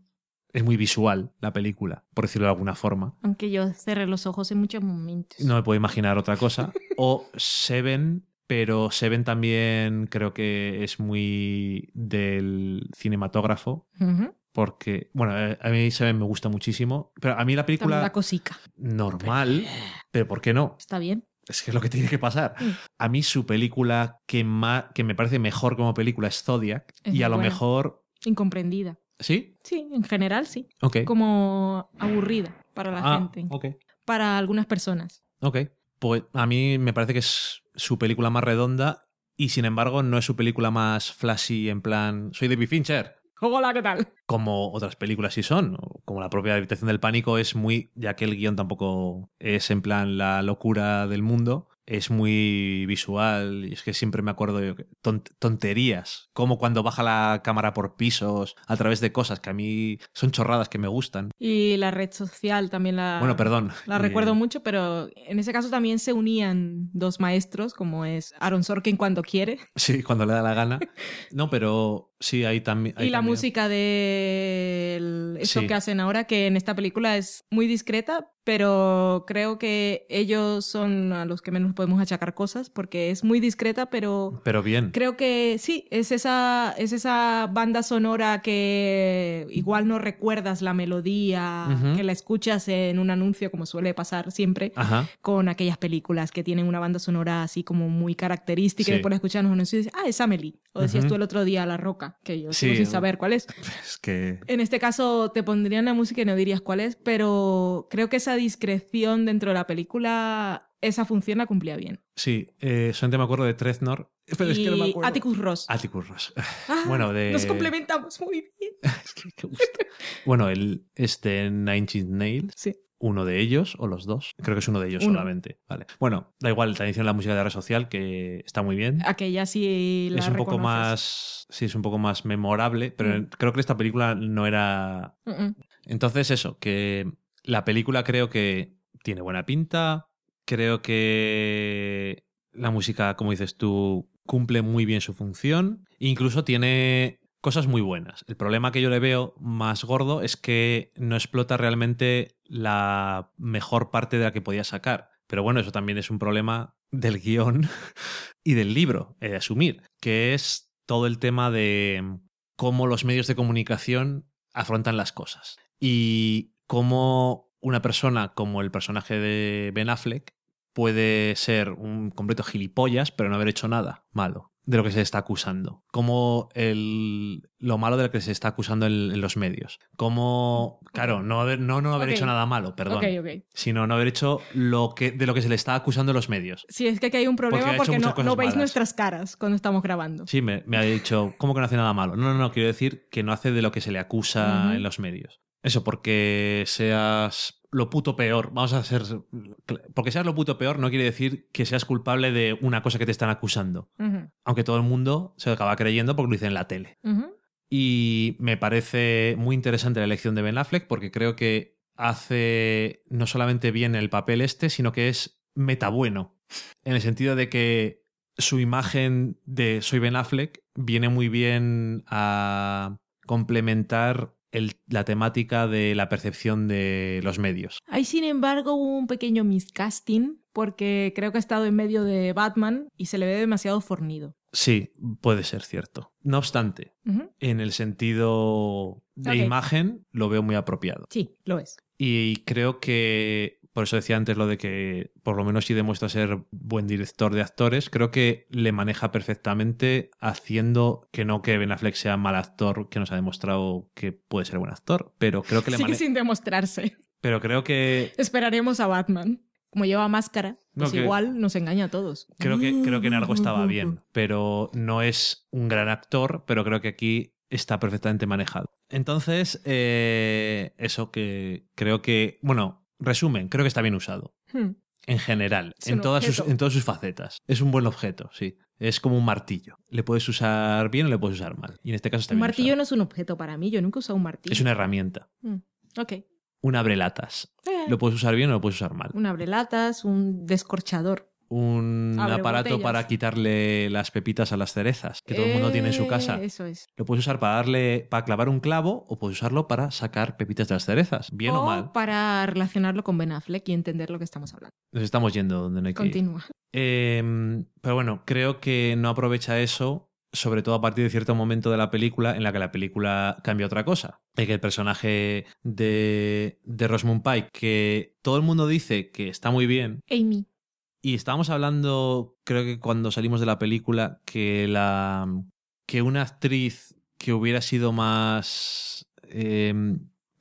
es muy visual la película por decirlo de alguna forma Aunque yo cerré los ojos en muchos momentos. no me puedo imaginar otra cosa [LAUGHS] o Seven pero Seven también creo que es muy del cinematógrafo porque bueno eh, a mí Seven me gusta muchísimo pero a mí la película da cosica. normal pero ¿por qué no? Está bien. Es que es lo que tiene que pasar. A mí su película que, ma- que me parece mejor como película es Zodiac. Es y a lo buena. mejor... Incomprendida. ¿Sí? Sí, en general sí. Ok. Como aburrida para la Ah, gente. ok. Para algunas personas. Ok. Pues a mí me parece que es su película más redonda y sin embargo no es su película más flashy en plan... Soy David Fincher. Hola, ¿qué tal? Como otras películas sí son. Como la propia Habitación del Pánico es muy... Ya que el guion tampoco es en plan la locura del mundo. Es muy visual y es que siempre me acuerdo tont- tonterías, como cuando baja la cámara por pisos a través de cosas que a mí son chorradas que me gustan. Y la red social también la... Bueno, perdón. La recuerdo mucho, pero en ese caso también se unían dos maestros, como es Aaron Sorkin cuando quiere, Sí, cuando le da la gana. [LAUGHS] No, pero sí, ahí también. ahí y la música de eso Sí. que hacen ahora, que en esta película es muy discreta, pero creo que ellos son a los que menos podemos achacar cosas, porque es muy discreta, pero Pero bien. creo que sí, es esa, es esa banda sonora que igual no recuerdas la melodía, que la escuchas en un anuncio, como suele pasar siempre Ajá. con aquellas películas que tienen una banda sonora así como muy característica Sí. y después la escuchas en los anuncios y dices, ah, es Amelie. O decías tú el otro día La Roca, que yo sigo Sí, sin saber cuál es. [LAUGHS] Es que. En este caso te pondrían la música y no dirías cuál es, pero creo que esa discreción dentro de la película, esa función la cumplía bien. Sí, eh, solamente me acuerdo de Treznor. Pero es que no me y acuerdo. Atticus Ross. Atticus Ross. [LAUGHS] Ah, bueno, de- Nos complementamos muy bien. [LAUGHS] es que qué gusto. bueno, el, este Nine Inch Nails. Sí. Uno de ellos o los dos. Creo que es uno de ellos Uno. solamente. Vale. Bueno, da igual, también hicieron la música de red social que está muy bien. Aquella sí la es un poco más. Sí, es un poco más memorable, pero Mm. creo que esta película no era. Mm, mm. Entonces, eso, que La película creo que tiene buena pinta. Creo que la música, como dices tú, cumple muy bien su función. Incluso tiene cosas muy buenas. El problema que yo le veo más gordo es que no explota realmente la mejor parte de la que podía sacar. Pero bueno, eso también es un problema del [LAUGHS] guion y del libro, he de asumir, que es todo el tema de cómo los medios de comunicación afrontan las cosas. Y cómo una persona como el personaje de Ben Affleck puede ser un completo gilipollas, pero no haber hecho nada malo de lo que se está acusando. Como el, lo malo de lo que se está acusando en, en los medios. Como, claro, no haber, no, no haber hecho nada malo, perdón. Ok, ok. Sino no haber hecho lo que, de lo que se le está acusando en los medios. Sí, es que aquí hay un problema porque, no, no veis malas. nuestras caras cuando estamos grabando. Sí, me, me ha dicho, ¿cómo que no hace nada malo? No, no, no, quiero decir que no hace de lo que se le acusa en los medios. Eso, porque seas lo puto peor. Vamos a ser. Porque seas lo puto peor no quiere decir que seas culpable de una cosa que te están acusando. Aunque todo el mundo se lo acaba creyendo porque lo dice en la tele. Y me parece muy interesante la elección de Ben Affleck porque creo que hace no solamente bien el papel este, sino que es metabueno. En el sentido de que su imagen de Soy Ben Affleck viene muy bien a complementar el- la temática de la percepción de los medios. Hay, sin embargo, un pequeño miscasting porque creo que ha estado en medio de Batman y se le ve demasiado fornido. Sí, puede ser cierto. No obstante, en el sentido de imagen lo veo muy apropiado. Sí, lo es. Y creo que, por eso decía antes lo de que por lo menos si demuestra ser buen director de actores, creo que le maneja perfectamente haciendo que no que Ben Affleck sea mal actor, que nos ha demostrado que puede ser buen actor, pero creo que le [LAUGHS] Sigue maneja... sin demostrarse. Pero creo que... Esperaremos a Batman. Como lleva máscara, No, pues que- igual nos engaña a todos. Creo que, creo que en algo estaba [LAUGHS] bien, pero no es un gran actor, pero creo que aquí está perfectamente manejado. Entonces, eh, eso que creo que, bueno, resumen, creo que está bien usado. Hmm. En general, Es en todas, sus, en todas sus facetas. Es un buen objeto, sí. Es como un martillo. Le puedes usar bien o le puedes usar mal. Y en este caso está Un bien martillo usado. no es un objeto para mí. Yo nunca he usado un martillo. Es una herramienta. Hmm. Ok. Un abrelatas. Eh, Lo puedes usar bien o lo puedes usar mal. Un abrelatas, un descorchador. Un Abre aparato botellas. para quitarle las pepitas a las cerezas que todo el mundo tiene en su Eh, casa. Eso es. Lo puedes usar para darle, para clavar un clavo o puedes usarlo para sacar pepitas de las cerezas. Bien o, mal. para relacionarlo con Ben Affleck y entender lo que estamos hablando. Nos estamos yendo donde no hay que. Continúa. Eh, pero bueno, creo que no aprovecha eso, sobre todo a partir de cierto momento de la película en la que la película cambia otra cosa. Y que el personaje de, de Rosamund Pike, que todo el mundo dice que está muy bien, Amy. Y estábamos hablando, creo que cuando salimos de la película, que la que una actriz que hubiera sido más eh,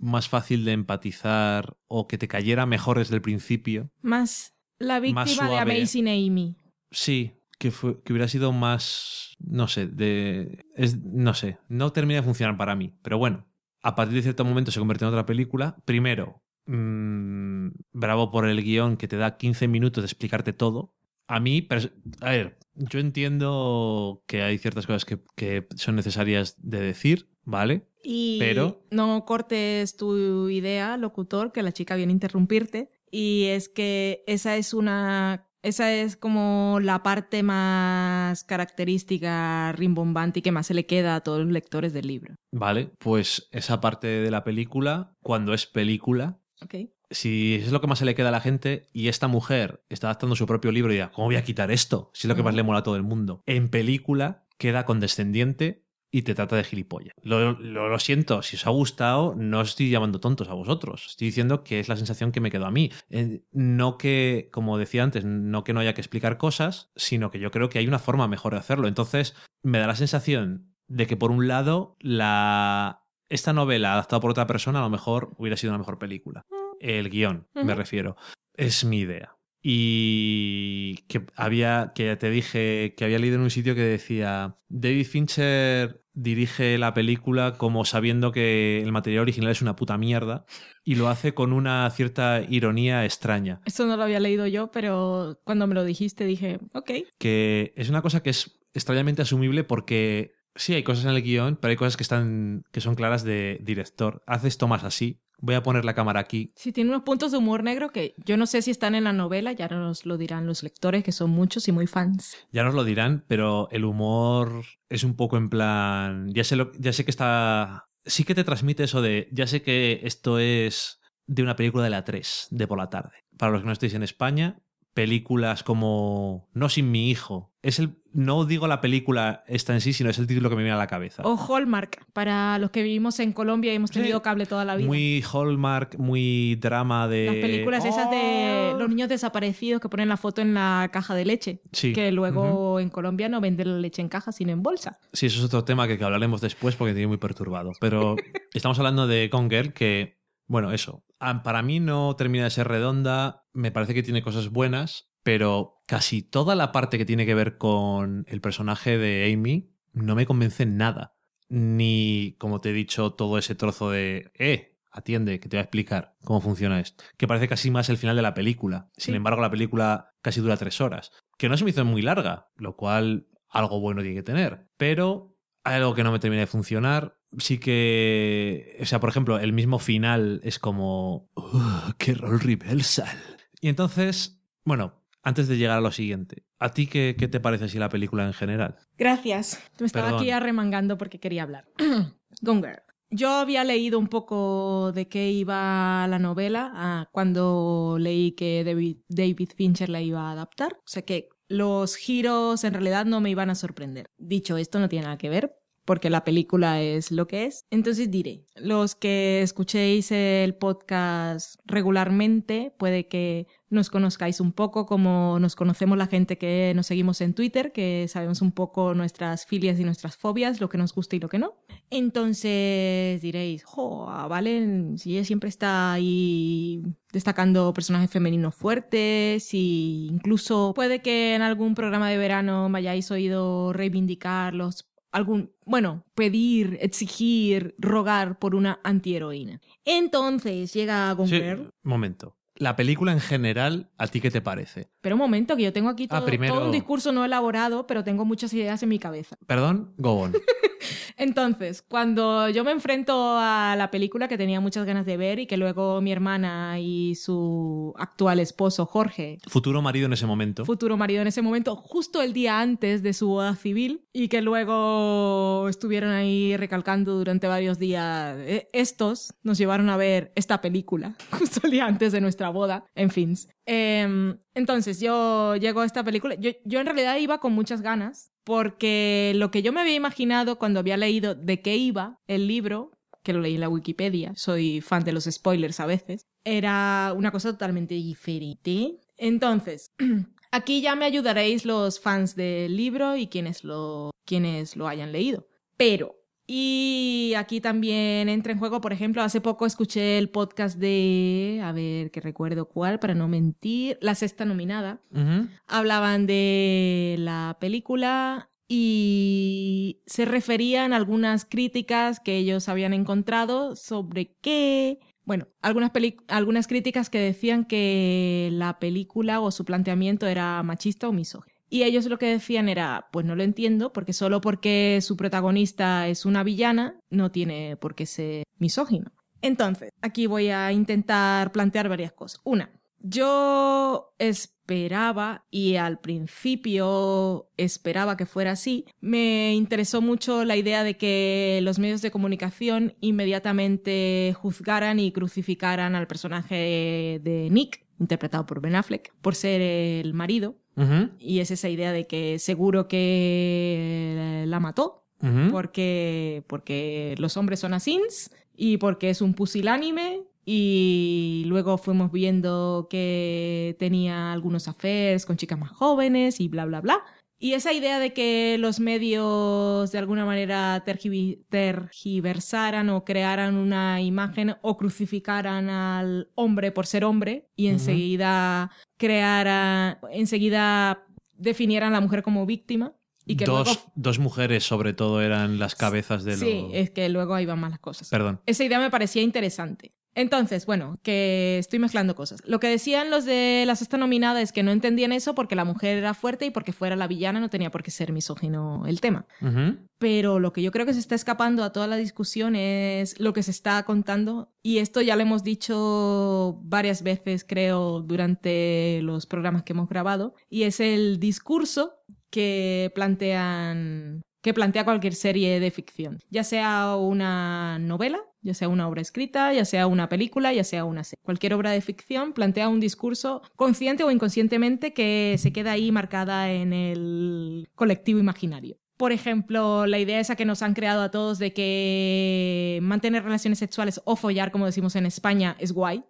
más fácil de empatizar o que te cayera mejor desde el principio, Más la víctima Más de. Amazing Amy. sí, que fue que hubiera sido más no sé, de es, no sé, no termina de funcionar para mí, pero bueno, a partir de cierto momento se convierte en otra película. Primero, mm, bravo por el guion que te da 15 minutos de explicarte todo. A mí, a ver, yo entiendo que hay ciertas cosas que, que son necesarias de decir, ¿vale? Y Pero- no cortes tu idea, locutor, que la chica viene a interrumpirte. Y es que esa es una. Esa es como la parte más característica, rimbombante y que más se le queda a todos los lectores del libro. Vale, pues esa parte de la película, cuando es película, Si es lo que más se le queda a la gente y esta mujer está adaptando su propio libro y dirá, ¿cómo voy a quitar esto? Si es lo que más le mola a todo el mundo. En película queda condescendiente y te trata de gilipollas. Lo, lo- lo siento, si os ha gustado, no os estoy llamando tontos a vosotros. Estoy diciendo que es la sensación que me quedó a mí. Eh, no que, como decía antes, no que no haya que explicar cosas, sino que yo creo que hay una forma mejor de hacerlo. Entonces, me da la sensación de que por un lado, la... esta novela adaptada por otra persona a lo mejor hubiera sido una mejor película. El guion, me refiero. Es mi idea. Y que había, que te dije, que había leído en un sitio que decía, David Fincher dirige la película como sabiendo que el material original es una puta mierda y lo hace con una cierta ironía extraña, Esto no lo había leído yo, pero cuando me lo dijiste dije, ok. que es una cosa que es extrañamente asumible porque sí hay cosas en el guion, pero hay cosas que están que son claras de director. Haz esto más así, Voy a poner la cámara aquí. Sí, tiene unos puntos de humor negro que yo no sé si están en la novela, ya nos lo dirán los lectores, que son muchos y muy fans. Ya nos lo dirán, pero el humor es un poco en plan. Ya sé, lo- ya sé que está. Sí que te transmite eso de. Ya sé que esto es de una película de la 3, de por la tarde. Para los que no estéis en España, películas como No sin mi hijo. Es el. No digo la película esta en sí, sino es el título que me viene a la cabeza. O Hallmark, para los que vivimos en Colombia y hemos Sí. tenido cable toda la vida. Muy Hallmark, muy drama de. Las películas esas de Oh. los niños desaparecidos que ponen la foto en la caja de leche. Sí. Que luego en Colombia no venden la leche en caja, sino en bolsa. Sí, eso es otro tema que, que hablaremos después porque me tiene muy perturbado. Pero [LAUGHS] estamos hablando de Gone Girl que, bueno, eso. Para mí no termina de ser redonda. Me parece que tiene cosas buenas, pero casi toda la parte que tiene que ver con el personaje de Amy no me convence en nada. Ni, como te he dicho, todo ese trozo de, eh, atiende, que te voy a explicar cómo funciona esto. Que parece casi más el final de la película. Sin embargo, la película casi dura tres horas. Que no se me hizo muy larga, lo cual algo bueno tiene que tener. Pero hay algo que no me termina de funcionar. Sí que. O sea, por ejemplo, el mismo final es como. "Uh, ¡Qué rol reversal! Y entonces, bueno, antes de llegar a lo siguiente, ¿a ti qué, qué te parece si la película en general? Gracias. Me estaba Perdón. aquí arremangando porque quería hablar. [CLEARS THROAT] Gone Girl. Yo había leído un poco de qué iba la novela ah, cuando leí que David, David Fincher la iba a adaptar. O sea que los giros en realidad no me iban a sorprender. Dicho esto, no tiene nada que ver porque la película es lo que es. Entonces diré, los que escuchéis el podcast regularmente, puede que nos conozcáis un poco como nos conocemos la gente que nos seguimos en Twitter, que sabemos un poco nuestras filias y nuestras fobias, lo que nos gusta y lo que no. Entonces diréis, jo, a Valen, si ella siempre está ahí destacando personajes femeninos fuertes y incluso puede que en algún programa de verano me hayáis oído reivindicar los algún, bueno, pedir, exigir, rogar por una antiheroína. Entonces llega Gone Sí, Girl. momento. La película en general, ¿a ti qué te parece? Pero un momento, que yo tengo aquí Ah, todo, primero- todo un discurso no elaborado, pero tengo muchas ideas en mi cabeza. Perdón, go on. [LAUGHS] Entonces, cuando yo me enfrento a la película que tenía muchas ganas de ver y que luego mi hermana y su actual esposo Jorge, Futuro marido en ese momento. futuro marido en ese momento, justo el día antes de su boda civil, y que luego estuvieron ahí recalcando durante varios días, eh, estos nos llevaron a ver esta película, [LAUGHS] justo el día antes de nuestra boda, en fin. Em, entonces, yo llego a esta película, yo, yo en realidad iba con muchas ganas, porque lo que yo me había imaginado cuando había leído de qué iba el libro, que lo leí en la Wikipedia, soy fan de los spoilers a veces, era una cosa totalmente diferente. Entonces, [CLEARS THROAT] aquí ya me ayudaréis los fans del libro y quienes lo, quienes lo hayan leído. Pero, y aquí también entra en juego, por ejemplo, hace poco escuché el podcast de, a ver que recuerdo cuál, para no mentir, la sexta nominada. Hablaban de la película y se referían a algunas críticas que ellos habían encontrado sobre qué bueno, algunas, algunas críticas que decían que la película o su planteamiento era machista o misógino. Y ellos lo que decían era, pues no lo entiendo, porque solo porque su protagonista es una villana, no tiene por qué ser misógino. Entonces, aquí voy a intentar plantear varias cosas. Una, yo esperaba, y al principio esperaba que fuera así, me interesó mucho la idea de que los medios de comunicación inmediatamente juzgaran y crucificaran al personaje de Nick, interpretado por Ben Affleck, por ser el marido. Y es esa idea de que seguro que la mató, porque, porque los hombres son asins y porque es un pusilánime. Y luego fuimos viendo que tenía algunos affairs con chicas más jóvenes y bla, bla, bla. Y esa idea de que los medios de alguna manera tergiversaran o crearan una imagen o crucificaran al hombre por ser hombre y enseguida crearan, enseguida definieran a la mujer como víctima. Y que dos, luego dos mujeres, sobre todo, eran las cabezas de Sí, los. es que luego ahí van más las cosas. Perdón. Esa idea me parecía interesante. Entonces, bueno, que estoy mezclando cosas. Lo que decían los de la sexta nominada es que no entendían eso porque la mujer era fuerte y porque fuera la villana no tenía por qué ser misógino el tema. Pero lo que yo creo que se está escapando a toda la discusión es lo que se está contando. Y esto ya lo hemos dicho varias veces, creo, durante los programas que hemos grabado. Y es el discurso que plantean que plantea cualquier serie de ficción, ya sea una novela, ya sea una obra escrita, ya sea una película, ya sea una serie. Cualquier obra de ficción plantea un discurso consciente o inconscientemente que se queda ahí marcada en el colectivo imaginario. Por ejemplo, la idea esa que nos han creado a todos de que mantener relaciones sexuales o follar, como decimos en España, es guay.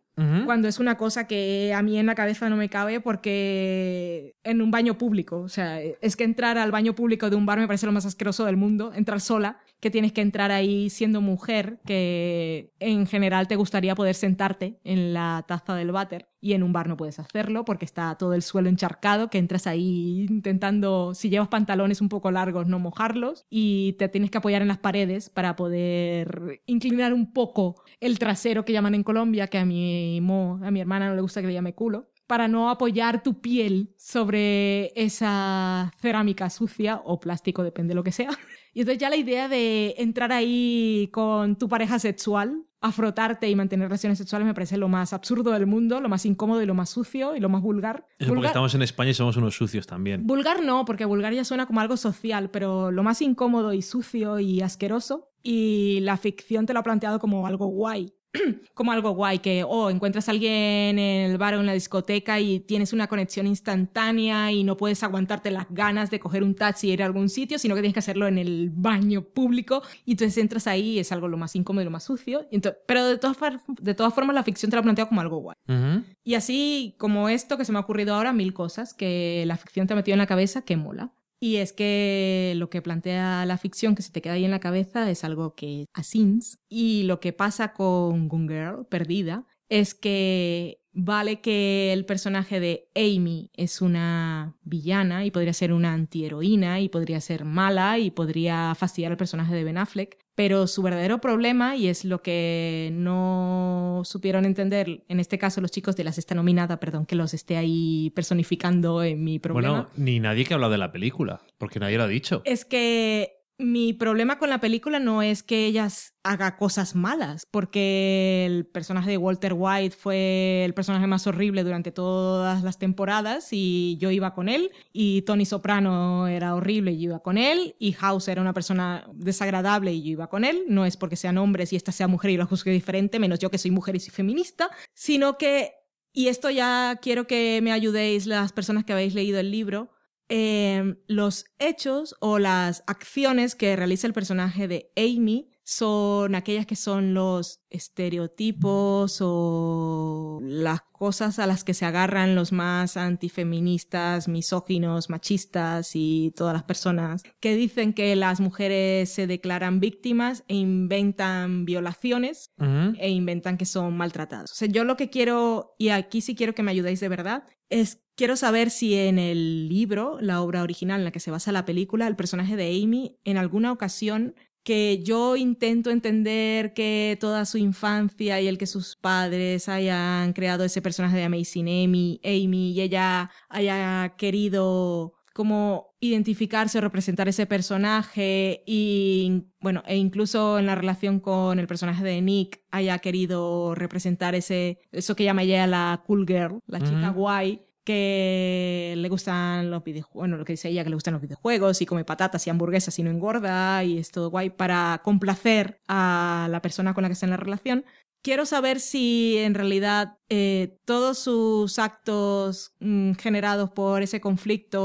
Cuando es una cosa que a mí en la cabeza no me cabe porque en un baño público, o sea, es que entrar al baño público de un bar me parece lo más asqueroso del mundo, entrar sola, que tienes que entrar ahí siendo mujer, que en general te gustaría poder sentarte en la taza del váter y en un bar no puedes hacerlo porque está todo el suelo encharcado, que entras ahí intentando, si llevas pantalones un poco largos, no mojarlos y te tienes que apoyar en las paredes para poder inclinar un poco el trasero que llaman en Colombia, que a mi, mo- a mi hermana no le gusta que le llame culo, para no apoyar tu piel sobre esa cerámica sucia o plástico, depende de lo que sea. [LAUGHS] Y entonces ya la idea de entrar ahí con tu pareja sexual a frotarte y mantener relaciones sexuales me parece lo más absurdo del mundo, lo más incómodo y lo más sucio y lo más vulgar. Eso porque estamos en España y somos unos sucios también. Vulgar no, porque vulgar ya suena como algo social, pero lo más incómodo y sucio y asqueroso. Y la ficción te lo ha planteado como algo guay. [CLEARS THROAT] como algo guay, que oh, encuentras a alguien en el bar o en la discoteca y tienes una conexión instantánea y no puedes aguantarte las ganas de coger un taxi y ir a algún sitio, sino que tienes que hacerlo en el baño público y entonces entras ahí y es algo lo más incómodo y lo más sucio. Y ento- pero de todas, de todas formas la ficción te lo ha planteado como algo guay. Y así como esto que se me ha ocurrido ahora, mil cosas que la ficción te ha metido en la cabeza que mola. Y es que lo que plantea la ficción que se te queda ahí en la cabeza es algo que es asins. Y lo que pasa con Gone Girl, perdida, es que vale que el personaje de Amy es una villana y podría ser una antiheroína y podría ser mala y podría fastidiar al personaje de Ben Affleck, pero su verdadero problema, y es lo que no supieron entender, en este caso los chicos de la sexta nominada, perdón que los esté ahí personificando en mi problema, Bueno, ni nadie que ha hablado de la película, porque nadie lo ha dicho. es que mi problema con la película no es que ellas haga cosas malas, porque el personaje de Walter White fue el personaje más horrible durante todas las temporadas y yo iba con él, y Tony Soprano era horrible y yo iba con él, y House era una persona desagradable y yo iba con él, no es porque sean hombres y esta sea mujer y lo juzgue diferente, menos yo que soy mujer y soy feminista, sino que, y esto ya quiero que me ayudéis las personas que habéis leído el libro, eh, los hechos o las acciones que realiza el personaje de Amy son aquellas que son los estereotipos o las cosas a las que se agarran los más antifeministas, misóginos, machistas y todas las personas que dicen que las mujeres se declaran víctimas e inventan violaciones e inventan que son maltratadas. O sea, yo lo que quiero, y aquí sí quiero que me ayudéis de verdad, es quiero saber si en el libro, la obra original en la que se basa la película, el personaje de Amy en alguna ocasión que yo intento entender que toda su infancia y el que sus padres hayan creado ese personaje de Amazing Amy, Amy y ella haya querido como identificarse o representar ese personaje y bueno, e incluso en la relación con el personaje de Nick haya querido representar ese eso que llama ella la cool girl, la chica guay que le gustan los videojuegos, bueno, lo que dice ella, que le gustan los videojuegos y come patatas y hamburguesas y no engorda y es todo guay para complacer a la persona con la que está en la relación. Quiero saber si en realidad eh, todos sus actos mm, generados por ese conflicto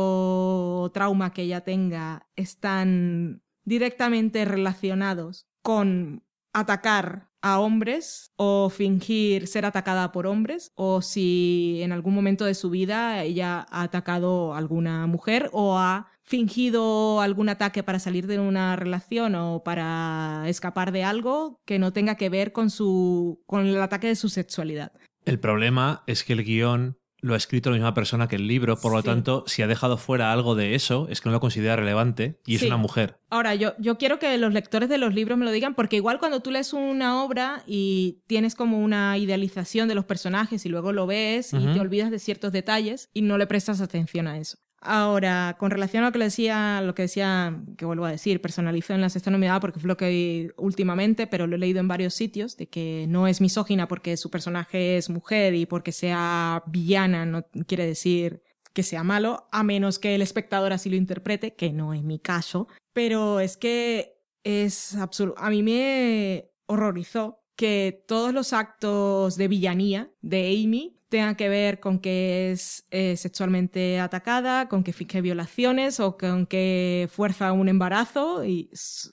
o trauma que ella tenga están directamente relacionados con atacar a hombres o fingir ser atacada por hombres o si en algún momento de su vida ella ha atacado a alguna mujer o ha fingido algún ataque para salir de una relación o para escapar de algo que no tenga que ver con su con el ataque de su sexualidad. El problema es que el guion lo ha escrito la misma persona que el libro, por lo Sí. tanto, si ha dejado fuera algo de eso, es que no lo considera relevante y es una mujer. Ahora, yo, yo quiero que los lectores de los libros me lo digan, porque igual cuando tú lees una obra y tienes como una idealización de los personajes y luego lo ves y te olvidas de ciertos detalles y no le prestas atención a eso. Ahora, con relación a lo que decía, lo que decía, que vuelvo a decir, personalizo en la sexta nominada porque fue lo que vi últimamente, pero lo he leído en varios sitios, de que no es misógina porque su personaje es mujer y porque sea villana no quiere decir que sea malo, a menos que el espectador así lo interprete, que no es mi caso. Pero es que es absurdo. A mí me horrorizó que todos los actos de villanía de Amy tengan que ver con que es eh, sexualmente atacada, con que finge violaciones o con que fuerza un embarazo. Y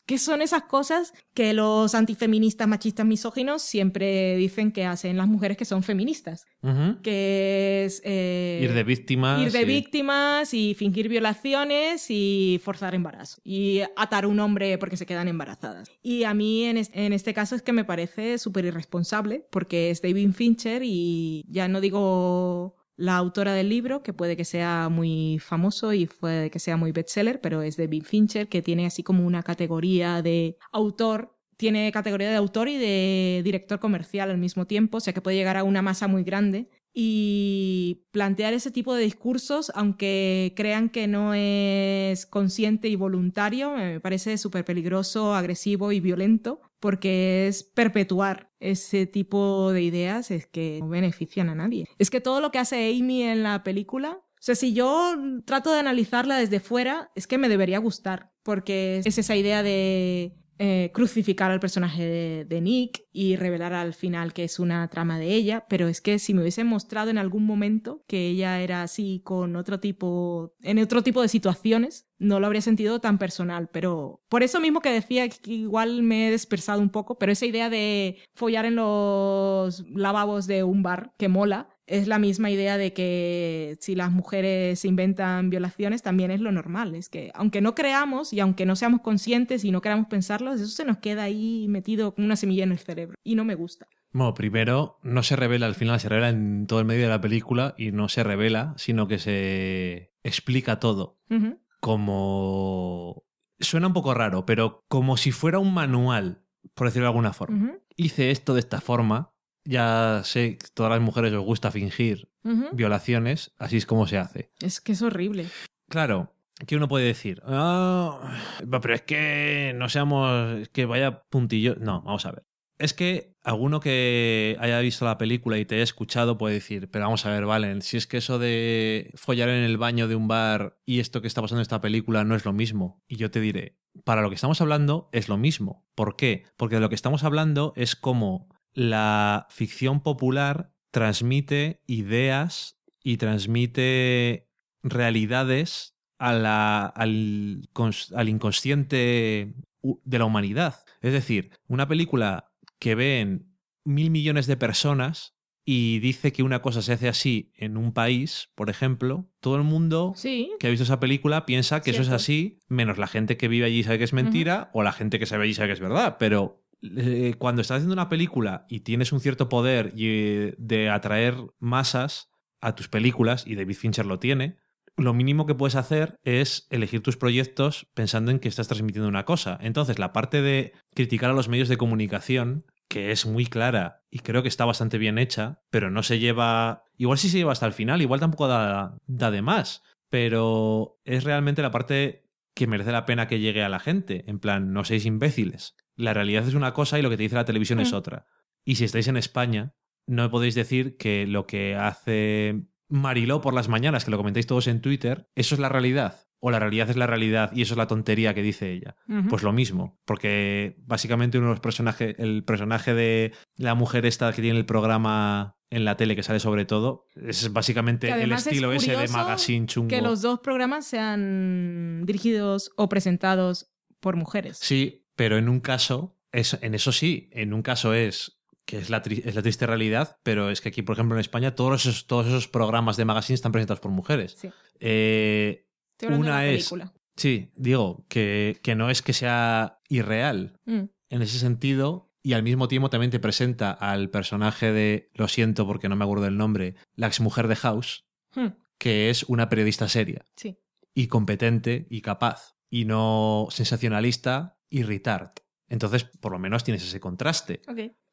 ¿Qué son esas cosas que los antifeministas machistas misóginos siempre dicen que hacen las mujeres que son feministas? Ujú. Que es... eh, Ir de víctimas. Ir de y- víctimas y fingir violaciones y forzar embarazo. Y atar a un hombre porque se quedan embarazadas. Y a mí en, es- en este caso es que me parece súper irresponsable porque es David Fincher y ya no digo la autora del libro, que puede que sea muy famoso y puede que sea muy bestseller, pero es David Fincher que tiene así como una categoría de autor tiene categoría de autor y de director comercial al mismo tiempo, o sea que puede llegar a una masa muy grande. Y plantear ese tipo de discursos, aunque crean que no es consciente y voluntario, me parece súper peligroso, agresivo y violento, porque es perpetuar ese tipo de ideas, es que no benefician a nadie. Es que todo lo que hace Amy en la película o sea, si yo trato de analizarla desde fuera, es que me debería gustar, porque es esa idea de eh, crucificar al personaje de, de Nick y revelar al final que es una trama de ella, pero es que si me hubiesen mostrado en algún momento que ella era así con otro tipo, en otro tipo de situaciones, no lo habría sentido tan personal, pero por eso mismo que decía que igual me he dispersado un poco, pero esa idea de follar en los lavabos de un bar que mola, es la misma idea de que si las mujeres inventan violaciones también es lo normal. Es que aunque no creamos y aunque no seamos conscientes y no queramos pensarlo, eso se nos queda ahí metido como una semilla en el cerebro. Y no me gusta. Bueno, primero, no se revela al final, se revela en todo el medio de la película y no se revela, sino que se explica todo. Como. Suena un poco raro, pero como si fuera un manual, por decirlo de alguna forma. Hice esto de esta forma. Ya sé que a todas las mujeres os gusta fingir violaciones, así es como se hace. Es que es horrible. Claro, que uno puede decir, "Ah, pero es que no seamos, es que vaya puntillo. No, vamos a ver. Es que alguno que haya visto la película y te haya escuchado puede decir, pero vamos a ver, Valen, si es que eso de follar en el baño de un bar y esto que está pasando en esta película no es lo mismo. Y yo te diré, para lo que estamos hablando es lo mismo. ¿Por qué? Porque de lo que estamos hablando es cómo la ficción popular transmite ideas y transmite realidades al, al inconsciente de la humanidad. Es decir, una película que ven mil millones de personas y dice que una cosa se hace así en un país, por ejemplo, todo el mundo Sí. que ha visto esa película piensa que eso es así, menos la gente que vive allí y sabe que es mentira, o la gente que sabe allí sabe que es verdad. Pero eh, cuando estás haciendo una película y tienes un cierto poder y, eh, de atraer masas a tus películas, y David Fincher lo tiene, lo mínimo que puedes hacer es elegir tus proyectos pensando en que estás transmitiendo una cosa. Entonces, la parte de criticar a los medios de comunicación, que es muy clara y creo que está bastante bien hecha, pero no se lleva... Igual sí se lleva hasta el final, igual tampoco da, da de más, pero es realmente la parte que merece la pena que llegue a la gente. En plan, no seáis imbéciles. La realidad es una cosa y lo que te dice la televisión es Mm. otra. Y si estáis en España, no podéis decir que lo que hace Mariló por las mañanas, que lo comentáis todos en Twitter, eso es la realidad. O la realidad es la realidad y eso es la tontería que dice ella. Pues lo mismo, porque básicamente uno de los personajes, el personaje de la mujer esta que tiene el programa en la tele que sale sobre todo, es básicamente el es estilo ese de magazine chungo. que los dos programas sean dirigidos o presentados por mujeres. Sí, pero en un caso, es, en eso sí, en un caso es que es la, tri- es la triste realidad, pero es que aquí, por ejemplo, en España, todos esos, todos esos programas de magazine están presentados por mujeres. Sí. Eh, Una de es- película. sí, digo, que, que no es que sea irreal Mm. en ese sentido, y al mismo tiempo también te presenta al personaje de, lo siento porque no me acuerdo del nombre, la exmujer de House, Hmm, que es una periodista seria sí. y competente y capaz, y no sensacionalista y retard. Entonces, por lo menos tienes ese contraste.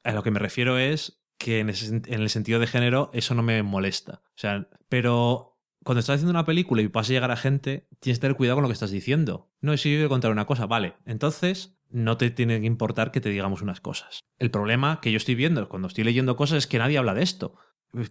A lo que me refiero es que en, ese- en el sentido de género eso no me molesta. O sea, pero cuando estás haciendo una película y vas a llegar a gente, tienes que tener cuidado con lo que estás diciendo. No si yo voy a contar una cosa, vale. Entonces, no te tiene que importar que te digamos unas cosas. El problema que yo estoy viendo cuando estoy leyendo cosas es que nadie habla de esto.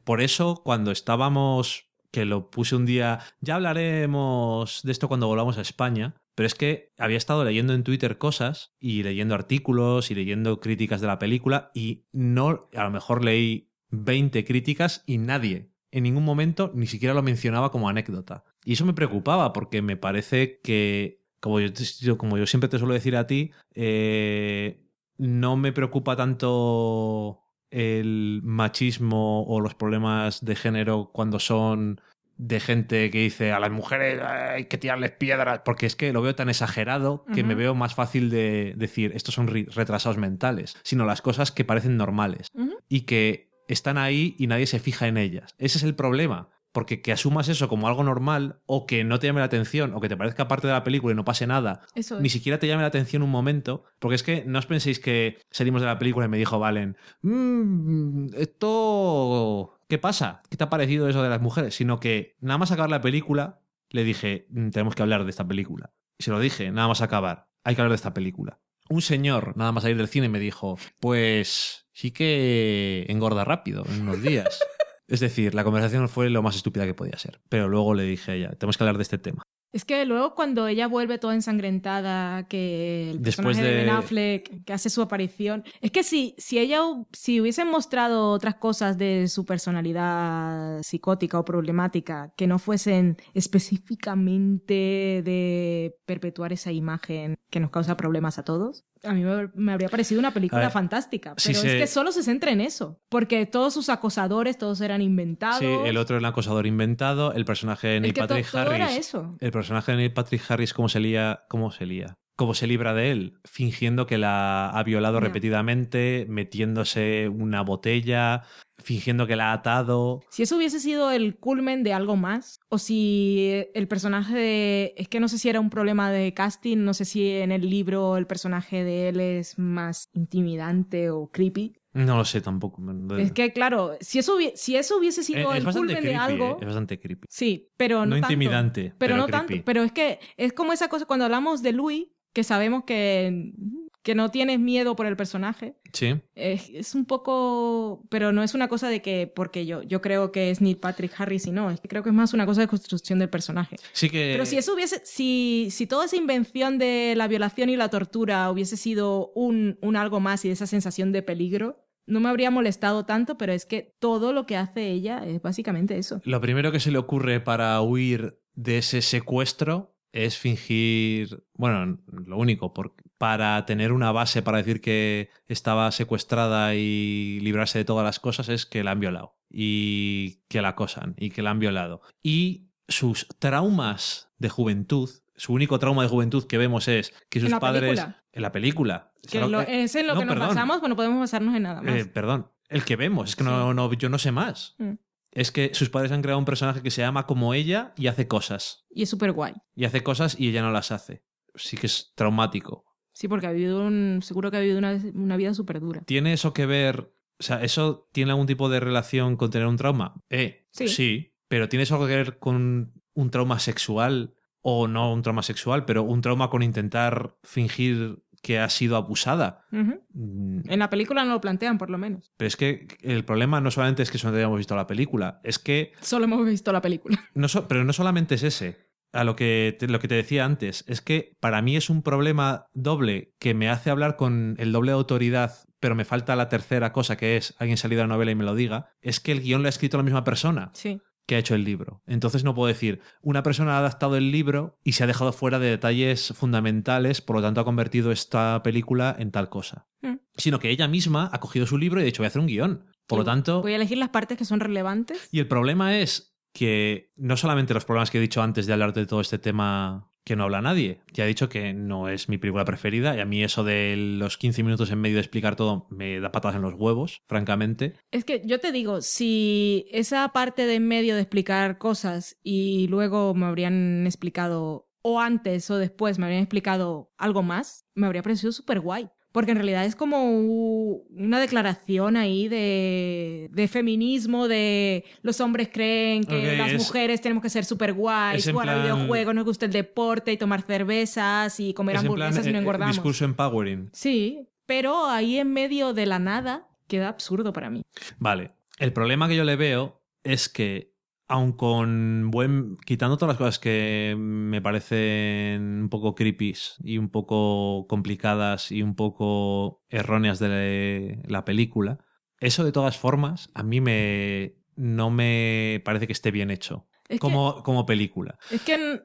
Por eso, cuando estábamos, que lo puse un día, ya hablaremos de esto cuando volvamos a España, pero es que había estado leyendo en Twitter cosas y leyendo artículos y leyendo críticas de la película y no, a lo mejor leí 20 críticas y nadie en ningún momento ni siquiera lo mencionaba como anécdota. Y eso me preocupaba porque me parece que, como yo, como yo siempre te suelo decir a ti, eh, no me preocupa tanto el machismo o los problemas de género cuando son de gente que dice a las mujeres hay que tirarles piedras, porque es que lo veo tan exagerado que me veo más fácil de decir estos son retrasados mentales, sino las cosas que parecen normales y que están ahí y nadie se fija en ellas. Ese es el problema. Porque que asumas eso como algo normal o que no te llame la atención o que te parezca parte de la película y no pase nada Eso ni siquiera te llame la atención un momento, porque es que no os penséis que salimos de la película y me dijo Valen, "Mm, esto, ¿qué pasa? ¿Qué te ha parecido eso de las mujeres? Sino que nada más acabar la película, le dije, "Mm, tenemos que hablar de esta película. Y se lo dije, nada más acabar, hay que hablar de esta película. Un señor, nada más salir del cine, me dijo, pues sí que engorda rápido en unos días. [LAUGHS] Es decir, la conversación fue lo más estúpida que podía ser. Pero luego le dije a ella, tenemos que hablar de este tema. Es que luego cuando ella vuelve toda ensangrentada, que el Después personaje de... Ben Affleck, que hace su aparición, es que si, si ella, si hubiesen mostrado otras cosas de su personalidad psicótica o problemática que no fuesen específicamente de perpetuar esa imagen que nos causa problemas a todos, a mí me, me habría parecido una película ver, fantástica. Pero es que solo se centra en eso, porque todos sus acosadores, todos eran inventados. Sí, el otro era un acosador inventado, el personaje de Neil Patrick todo Harris. era eso. El personaje de Neil Patrick Harris, ¿cómo se lía? ¿Cómo se lía? ¿Cómo se libra de él? Fingiendo que la ha violado repetidamente, metiéndose una botella, fingiendo que la ha atado. Si eso hubiese sido el culmen de algo más, o si el personaje de... Es que no sé si era un problema de casting, no sé si en el libro el personaje de él es más intimidante o creepy. No lo sé tampoco. Es que, claro, si eso, hubie- si eso hubiese Eh, sido es el culmen creepy. de algo... eh, Es bastante creepy. Sí, pero no, No tanto. intimidante, Pero, pero no creepy. tanto. Pero es que es como esa cosa cuando hablamos de Louis, que sabemos que, que no tienes miedo por el personaje. Sí. Es, es un poco, pero no es una cosa de que, porque yo, yo creo que es Neil Patrick Harris y no, es que creo que es más una cosa de construcción del personaje. Sí que. Pero si eso hubiese, si, si toda esa invención de la violación y la tortura hubiese sido un, un algo más y de esa sensación de peligro, no me habría molestado tanto, pero es que todo lo que hace ella es básicamente eso. Lo primero que se le ocurre para huir de ese secuestro es fingir, bueno, lo único, para tener una base para decir que estaba secuestrada y librarse de todas las cosas es que la han violado y que la acosan y que la han violado. Y sus traumas de juventud, su único trauma de juventud que vemos es que sus la padres... película? En la película. Que lo- es en lo no, que nos perdón. basamos, pues no podemos basarnos en nada más. eh, perdón, el que vemos, es que Sí. no, no, yo no sé más. Mm. Es que sus padres han creado un personaje que se llama como ella y hace cosas. Y es súper guay. Y hace cosas y ella no las hace. Sí que es traumático. Sí, porque ha vivido un, seguro que ha vivido una, una vida súper dura. ¿Tiene eso que ver? O sea, ¿eso tiene algún tipo de relación con tener un trauma? Eh, Sí. Pero ¿tiene eso que ver con un trauma sexual? O no un trauma sexual, pero un trauma con intentar fingir que ha sido abusada. Mm, En la película no lo plantean, por lo menos. Pero es que el problema no solamente es que solo hayamos visto la película, es que Solo hemos visto la película. [LAUGHS] No so- pero no solamente es ese. A lo que, te, lo que te decía antes, es que para mí es un problema doble que me hace hablar con el doble de autoridad, pero me falta la tercera cosa que es alguien salido de la novela y me lo diga, es que el guion lo ha escrito la misma persona Sí. Que ha hecho el libro. Entonces no puedo decir, una persona ha adaptado el libro y se ha dejado fuera de detalles fundamentales, por lo tanto ha convertido esta película en tal cosa. Mm. Sino que ella misma ha cogido su libro y ha dicho, voy a hacer un guion. Por lo tanto... Voy a elegir las partes que son relevantes. Y el problema es que no solamente los problemas que he dicho antes de hablar de todo este tema que no habla nadie. Ya he dicho que no es mi película preferida y a mí eso de los 15 minutos en medio de explicar todo me da patadas en los huevos, francamente. Es que yo te digo, si esa parte de en medio de explicar cosas y luego me habrían explicado, o antes o después me habrían explicado algo más, me habría parecido súper guay. Porque en realidad es como una declaración ahí de, de feminismo, de los hombres creen que las es- mujeres tenemos que ser súper guays, jugar a videojuegos, nos gusta el deporte y tomar cervezas y comer Es en plan hamburguesas y no eh, eh, engordamos. discurso empowering. Sí, pero ahí en medio de la nada queda absurdo para mí. Vale. El problema que yo le veo es que, aun con buen. quitando todas las cosas que me parecen un poco creepy y un poco complicadas y un poco erróneas de la película, eso de todas formas a mí me. no me parece que esté bien hecho. Es Como, como película. es que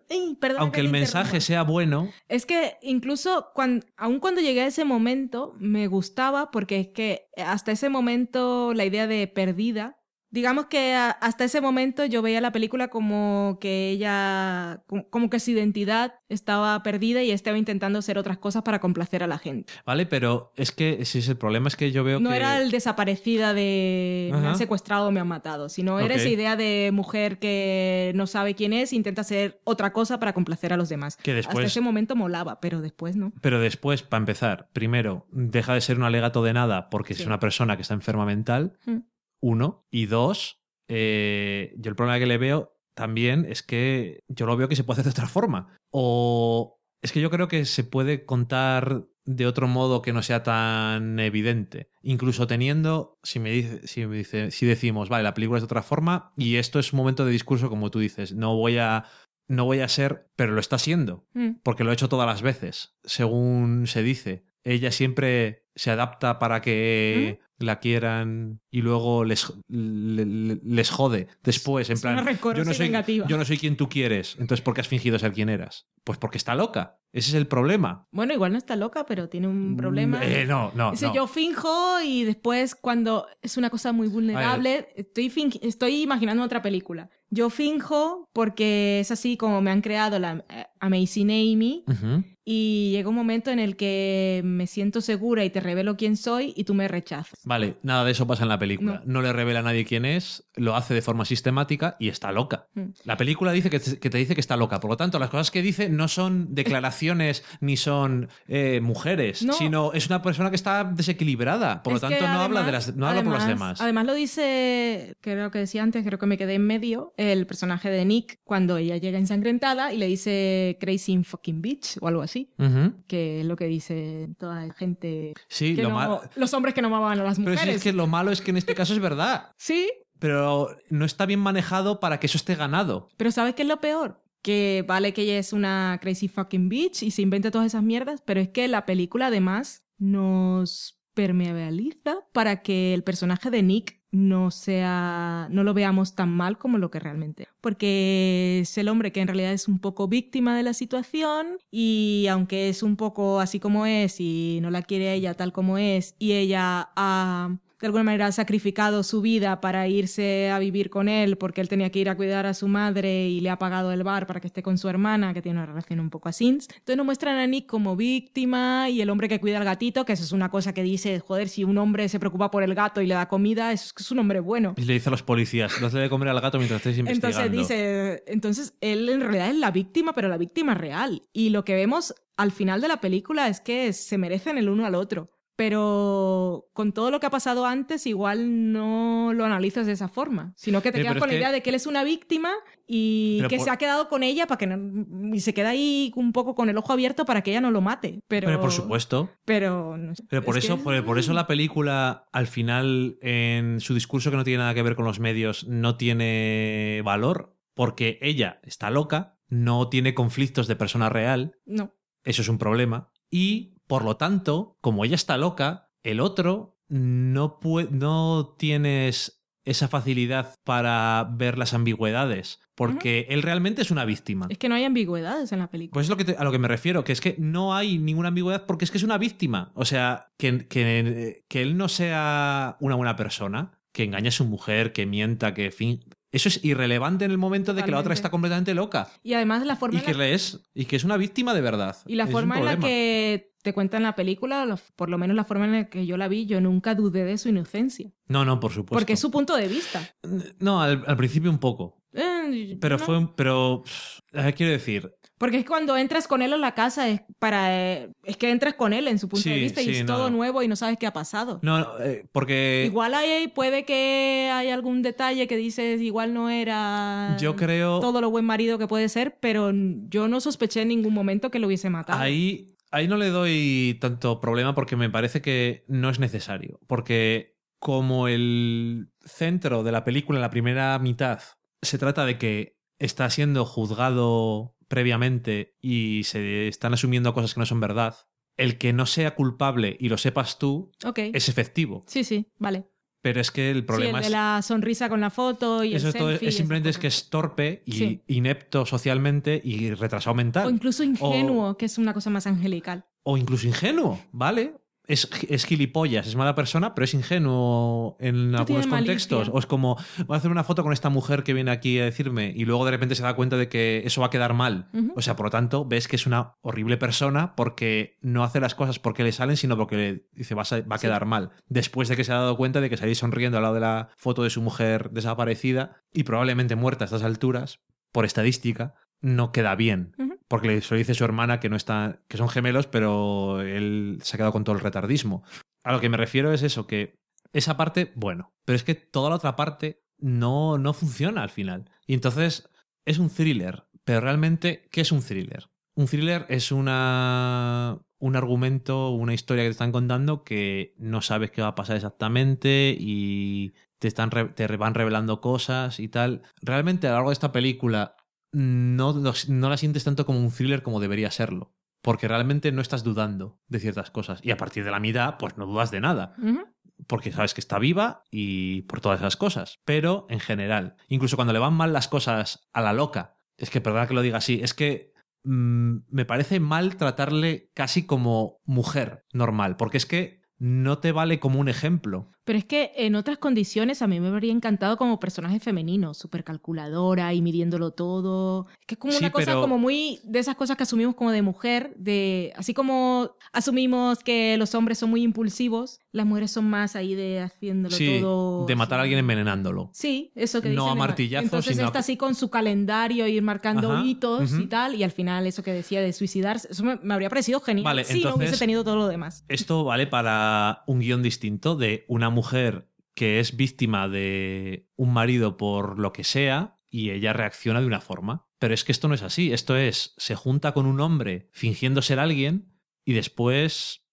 Aunque que el mensaje sea bueno, Es que incluso cuando, aun cuando llegué a ese momento me gustaba porque es que hasta ese momento la idea de perdida, digamos que a- hasta ese momento yo veía la película como que ella, como, como que su identidad estaba perdida y estaba intentando hacer otras cosas para complacer a la gente. ¿vale? Pero es que si es el problema es que yo veo No que. era el desaparecida de me han secuestrado o me han matado, sino era esa idea de mujer que no sabe quién es e intenta hacer otra cosa para complacer a los demás. Que Hasta después- ese momento molaba, pero después no. Pero después, para empezar, primero, deja de ser un alegato de nada porque Sí. es una persona que está enferma mental, Mm. Uno. Y dos, eh, yo el problema que le veo también es que yo lo veo que se puede hacer de otra forma. O es que yo creo que se puede contar de otro modo que no sea tan evidente. Incluso teniendo, si me dice, si me dice, si decimos, vale, la película es de otra forma, y esto es un momento de discurso, como tú dices, no voy a. No voy a ser, pero lo está siendo Mm. porque lo he hecho todas las veces, según se dice. Ella siempre se adapta para que la quieran y luego les, le- le- les jode después, en Es plan, yo no, soy, yo no soy quien tú quieres, entonces ¿por qué has fingido ser quien eras? Pues porque está loca, ese es el problema. Bueno, igual no está loca, pero tiene un problema. Eh, no, no, Dice, no. yo finjo y después cuando es una cosa muy vulnerable, estoy, estoy imaginando otra película. Yo finjo porque es así como me han creado la eh, Amazing Amy Ujú. Y llega un momento en el que me siento segura y te revelo quién soy y tú me rechazas. Vale, nada de eso pasa en la película. No. No. le revela a nadie quién es, lo hace de forma sistemática y está loca. Mm. La película dice que te, que te dice que está loca. Por lo tanto, las cosas que dice no son declaraciones [LAUGHS] ni son eh, mujeres, No. sino es una persona que está desequilibrada. Por Es lo tanto, no habla, de las, no habla por las demás. Además lo dice, creo que decía antes, creo que me quedé en medio, el personaje de Nick, cuando ella llega ensangrentada y le dice crazy fucking bitch o algo así, Que es lo que dice toda la gente, Sí, que lo no- mal- los hombres que no amaban a las Pero mujeres. sí, es que lo malo es que en este caso es verdad. [LAUGHS] Sí, Pero no está bien manejado para que eso esté ganado. pero ¿sabes qué es lo peor? Que vale que ella es una crazy fucking bitch y se inventa todas esas mierdas, pero es que la película además nos permeabiliza para que el personaje de Nick no sea no lo veamos tan mal como lo que realmente. Porque es el hombre que en realidad es un poco víctima de la situación y aunque es un poco así como es y no la quiere ella tal como es y ella ha de alguna manera ha sacrificado su vida para irse a vivir con él porque él tenía que ir a cuidar a su madre y le ha pagado el bar para que esté con su hermana, que tiene una relación un poco así. Entonces nos muestran a Nick como víctima y el hombre que cuida al gatito, que eso es una cosa que dice, joder, si un hombre se preocupa por el gato y le da comida, es, es un hombre bueno. Y le dice a los policías, no de comer al gato mientras estéis investigando. Entonces dice, entonces él en realidad es la víctima, pero la víctima real. Y lo que vemos al final de la película es que se merecen el uno al otro. Pero con todo lo que ha pasado antes, igual no lo analizas de esa forma, sino que te Eh, quedas con la que- idea de que él es una víctima y Pero que por- se ha quedado con ella para que no, y se queda ahí un poco con el ojo abierto para que ella no lo mate. Pero, Pero por supuesto. Pero, no sé, Pero por es eso, que- por, por eso la película, al final, en su discurso que no tiene nada que ver con los medios, no tiene valor. Porque ella está loca, no tiene conflictos de persona real. No. Eso es un problema. Y, por lo tanto, como ella está loca, el otro no, no tienes esa facilidad para ver las ambigüedades. Porque él realmente es una víctima. Es que no hay ambigüedades en la película. Pues es lo que te- a lo que me refiero, que es que no hay ninguna ambigüedad porque es que es una víctima. O sea, que, que, que él no sea una buena persona, que engañe a su mujer, que mienta, que fin... eso es irrelevante en el momento de que la otra está completamente loca. Y además la forma Y en que la- le es, y que es una víctima de verdad. Y la Es forma en la que te cuentan la película, por lo menos la forma en la que yo la vi, yo nunca dudé de su inocencia. No, no, por supuesto. Porque es su punto de vista. No, al, al principio un poco. Eh, Pero no. fue un. Pero. quiero decir. Porque es cuando entras con él a la casa es para eh, es que entras con él en su punto Sí, de vista y es no. todo nuevo y no sabes qué ha pasado. No, no, eh, porque. Igual ahí puede que hay algún detalle que dices igual no era Yo creo. todo lo buen marido que puede ser, pero yo no sospeché en ningún momento que lo hubiese matado. Ahí, ahí no le doy tanto problema porque me parece que no es necesario. Porque como el centro de la película la primera mitad se trata de que está siendo juzgado previamente y se están asumiendo cosas que no son verdad, el que no sea culpable y lo sepas tú es efectivo. Sí, sí, vale. Pero es que el problema sí, el de es... la sonrisa con la foto y Eso el es, todo- selfie es simplemente es que es torpe y Sí. inepto socialmente y retrasado mental. O incluso ingenuo, que es una cosa más angelical. o incluso ingenuo, ¿vale? Es, es gilipollas, es mala persona, pero es ingenuo en No algunos contextos. malicia. O es como, voy a hacer una foto con esta mujer que viene aquí a decirme y luego de repente se da cuenta de que eso va a quedar mal. O sea, por lo tanto, ves que es una horrible persona porque no hace las cosas porque le salen, sino porque le dice va a, va a Sí. quedar mal. Después de que se ha dado cuenta de que salís sonriendo al lado de la foto de su mujer desaparecida y probablemente muerta a estas alturas, por estadística, no queda bien. Porque le se lo dice su hermana que no está. que son gemelos, pero él se ha quedado con todo el retardismo. A lo que me refiero es eso, que esa parte, bueno. Pero es que toda la otra parte no, no funciona al final. Y entonces es un thriller. Pero realmente, ¿qué es un thriller? Un thriller es una. un argumento, una historia que te están contando que no sabes qué va a pasar exactamente y te, están te van revelando cosas y tal. Realmente a lo largo de esta película no, no la sientes tanto como un thriller como debería serlo. Porque realmente no estás dudando de ciertas cosas. Y a partir de la mitad, pues no dudas de nada. Porque sabes que está viva y por todas esas cosas. Pero en general, incluso cuando le van mal las cosas a la loca, es que perdona que lo diga así, es que mm, me parece mal tratarle casi como mujer normal. Porque es que no te vale como un ejemplo. Pero es que en otras condiciones a mí me habría encantado como personaje femenino, súper calculadora y midiéndolo todo. Es que es como Sí, una cosa pero- como muy de esas cosas que asumimos como de mujer, de así como asumimos que los hombres son muy impulsivos, las mujeres son más ahí de haciéndolo Sí, todo. de matar a alguien envenenándolo. Sí, eso que No dicen a de- martillazos, Entonces sino a- está así con su calendario, ir marcando Ajá, hitos ujú. y tal, y al final eso que decía de suicidarse, eso me, me habría parecido genial Vale, si no entonces- hubiese tenido todo lo demás. Esto vale para un guion distinto de una mujer que es víctima de un marido por lo que sea y ella reacciona de una forma. Pero es que esto no es así. Esto es, se junta con un hombre fingiendo ser alguien y después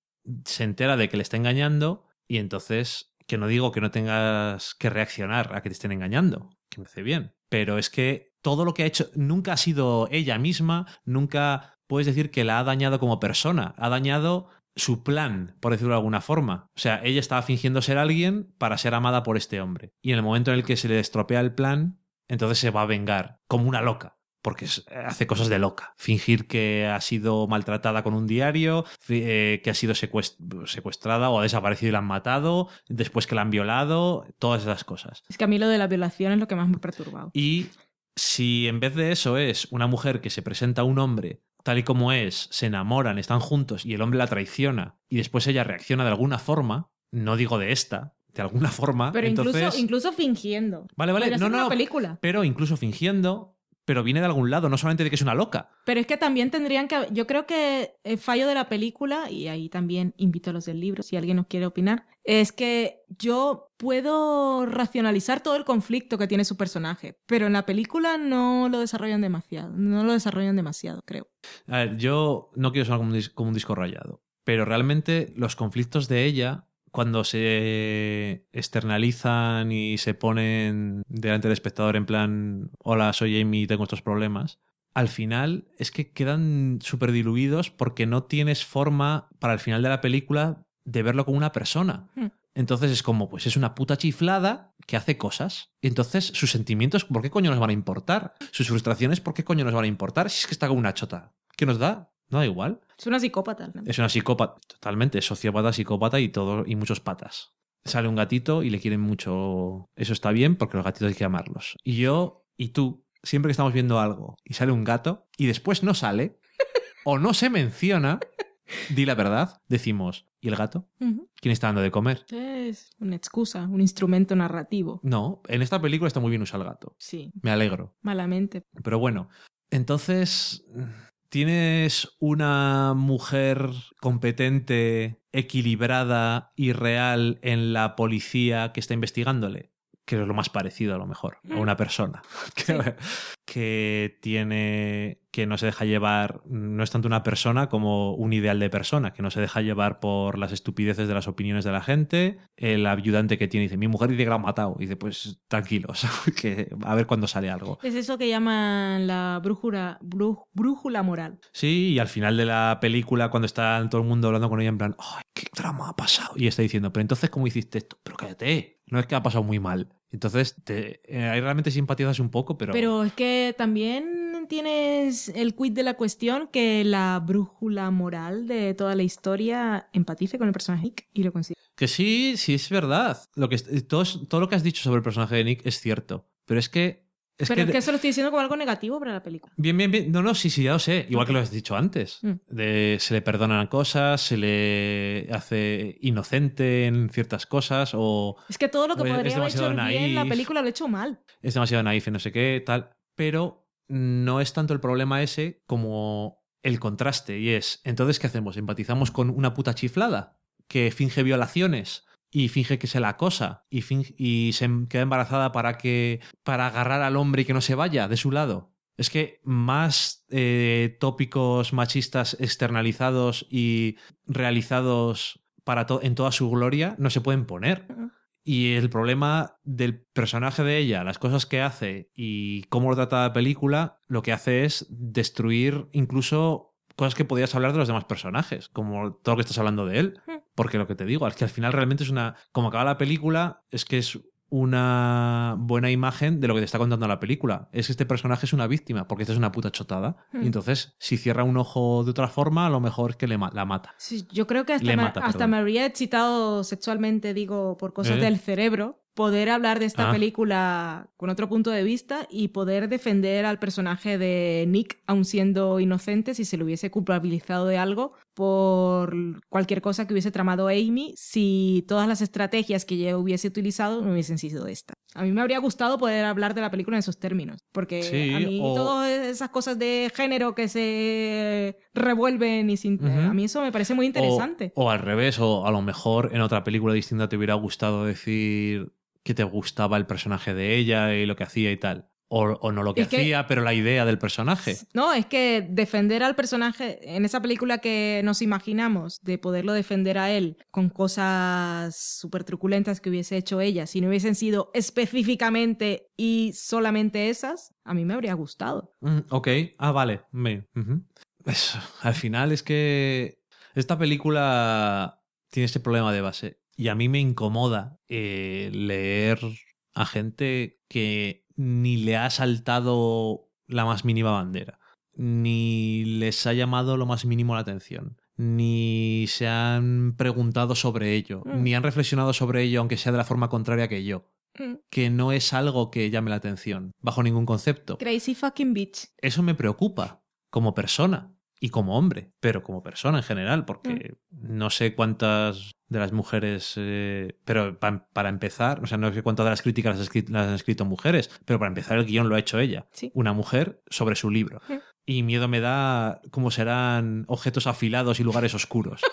se entera de que le está engañando y entonces, que no digo que no tengas que reaccionar a que te estén engañando, que me hace bien. Pero es que todo lo que ha hecho nunca ha sido ella misma, nunca puedes decir que la ha dañado como persona, ha dañado su plan, por decirlo de alguna forma. O sea, ella estaba fingiendo ser alguien para ser amada por este hombre. Y en el momento en el que se le estropea el plan, entonces se va a vengar, como una loca. Porque es- hace cosas de loca. Fingir que ha sido maltratada con un diario, eh, que ha sido secuest- secuestrada o ha desaparecido y la han matado, después que la han violado, todas esas cosas. Es que a mí lo de la violación es lo que más me ha perturbado. Y si en vez de eso es una mujer que se presenta a un hombre tal y como es, se enamoran, están juntos y el hombre la traiciona y después ella reacciona de alguna forma, no digo de esta, de alguna forma, Pero entonces... incluso, incluso fingiendo. Vale, vale, no, no, una película. pero incluso fingiendo, pero viene de algún lado, no solamente de que es una loca. Pero es que también tendrían que. Yo creo que el fallo de la película, y ahí también invito a los del libro si alguien nos quiere opinar, es que yo puedo racionalizar todo el conflicto que tiene su personaje, pero en la película no lo desarrollan demasiado. No lo desarrollan demasiado, creo. A ver, yo no quiero sonar como un, dis- como un disco rayado, pero realmente los conflictos de ella, cuando se externalizan y se ponen delante del espectador en plan, hola, soy Amy y tengo estos problemas, al final es que quedan súper diluidos porque no tienes forma para el final de la película de verlo como una persona. Hmm. Entonces es como, pues es una puta chiflada que hace cosas. Entonces sus sentimientos, ¿por qué coño nos van a importar? Sus frustraciones, ¿por qué coño nos van a importar? Si es que está como una chota. ¿Qué nos da? No da igual. Es una psicópata. ¿no? Es una psicópata, totalmente, es sociópata, psicópata y todo, y muchos patas. sale un gatito y le quieren mucho. Eso está bien porque los gatitos hay que amarlos. Y yo y tú, siempre que estamos viendo algo y sale un gato y después no sale o no se menciona, di la verdad, decimos, ¿y el gato? ¿Quién está dando de comer? Es una excusa, un instrumento narrativo. No, en esta película está muy bien usado el gato. Sí, Me alegro. malamente. Pero bueno, entonces tienes una mujer competente, equilibrada y real en la policía que está investigándole, que es lo más parecido a lo mejor, a una persona [LAUGHS] que, que tiene que no se deja llevar, no es tanto una persona como un ideal de persona, que no se deja llevar por las estupideces de las opiniones de la gente. El ayudante que tiene dice, mi mujer dice que la han matado. Y dice, pues tranquilos, [LAUGHS] que a ver cuándo sale algo. Es eso que llaman la brújula, brú- brújula moral. Sí, y al final de la película, cuando está todo el mundo hablando con ella, en plan, ¡ay, qué drama ha pasado! Y está diciendo, pero entonces, ¿cómo hiciste esto? Pero cállate, no es que ha pasado muy mal. Entonces, te, eh, ahí realmente simpatizas un poco, pero. Pero es que también tienes el quid de la cuestión que la brújula moral de toda la historia empatice con el personaje Nick y lo consigue. Que sí, sí es verdad. Lo que, es- todo, todo lo que has dicho sobre el personaje de Nick es cierto. Pero es que. Es Pero que es que eso lo estoy diciendo como algo negativo para la película. Bien, bien, bien. No, no, sí, sí, ya lo sé. Igual que lo has dicho antes. Mm. De, se le perdonan cosas, se le hace inocente en ciertas cosas o Es que todo lo que podría haber hecho demasiado bien, la naif. película lo ha hecho mal. es demasiado naif, y no sé qué, tal. Pero no es tanto el problema ese como el contraste. Y es, entonces, ¿qué hacemos? ¿Empatizamos con una puta chiflada que finge violaciones? Y finge que se la acosa y, finge- y se queda embarazada para que. para agarrar al hombre y que no se vaya de su lado. Es que más eh, tópicos machistas externalizados y realizados para to- en toda su gloria no se pueden poner. Y el problema del personaje de ella, las cosas que hace y cómo lo trata la película, lo que hace es destruir incluso cosas que podías hablar de los demás personajes, como todo lo que estás hablando de él. Hmm. Porque lo que te digo es que al final realmente es una. Como acaba la película, es que es una buena imagen de lo que te está contando la película. Es que este personaje es una víctima, porque esta es una puta chotada. Hmm. Y entonces, si cierra un ojo de otra forma, a lo mejor es que le ma- la mata. Sí, yo creo que hasta, mata, hasta me habría excitado sexualmente, digo, por cosas ¿Eh? del cerebro, poder hablar de esta Ah. película con otro punto de vista y poder defender al personaje de Nick, aun siendo inocente, si se le hubiese culpabilizado de algo por cualquier cosa que hubiese tramado Amy, si todas las estrategias que ella hubiese utilizado no hubiesen sido esta. A mí me habría gustado poder hablar de la película en esos términos, porque Sí, a mí o- todas esas cosas de género que se revuelven y sin... Ujú. A mí eso me parece muy interesante. O, o al revés, o a lo mejor en otra película distinta te hubiera gustado decir que te gustaba el personaje de ella y lo que hacía y tal. O, o no lo que Es que- hacía, pero la idea del personaje. No, es que defender al personaje en esa película que nos imaginamos, de poderlo defender a él con cosas súper truculentas que hubiese hecho ella, si no hubiesen sido específicamente y solamente esas, a mí me habría gustado. Mm, ok, ah, vale. Me-. Eso, Al final es que esta película tiene este problema de base. Y a mí me incomoda eh, leer a gente que ni le ha saltado la más mínima bandera, ni les ha llamado lo más mínimo la atención, ni se han preguntado sobre ello, Mm. ni han reflexionado sobre ello, aunque sea de la forma contraria que yo. Mm. Que no es algo que llame la atención, bajo ningún concepto. Crazy fucking bitch. Eso me preocupa como persona y como hombre, pero como persona en general, porque no sé cuántas de las mujeres, eh, pero pa- para empezar, o sea, no sé cuántas de las críticas las, han escrito mujeres, pero para empezar el guion lo ha hecho ella, Sí. una mujer sobre su libro. Y miedo me da cómo serán objetos afilados y lugares oscuros. [LAUGHS]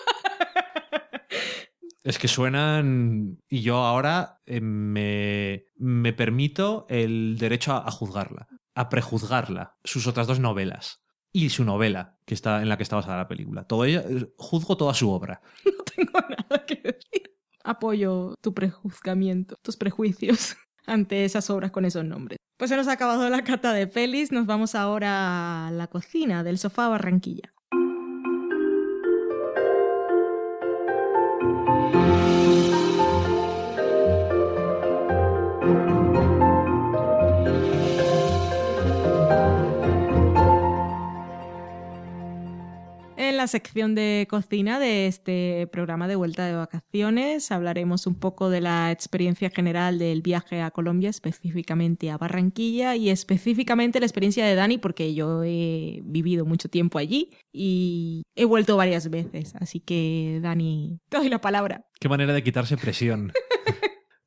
Es que suenan. Y yo ahora eh, me, me permito el derecho a, a juzgarla, a prejuzgarla, sus otras dos novelas y su novela, que está, en la que está basada la película. Todo ella, eh, juzgo toda su obra. [LAUGHS] Tengo [LAUGHS] nada que decir. Apoyo tu prejuzgamiento, tus prejuicios [LAUGHS] ante esas obras con esos nombres. Pues se nos ha acabado la cata de pelis, nos vamos ahora a la cocina del sofá Barranquilla. La sección de cocina de este programa de vuelta de vacaciones. Hablaremos un poco de la experiencia general del viaje a Colombia, específicamente a Barranquilla y específicamente la experiencia de Dani, porque yo he vivido mucho tiempo allí y he vuelto varias veces. Así que, Dani, te doy la palabra. Qué manera de quitarse presión. [LAUGHS]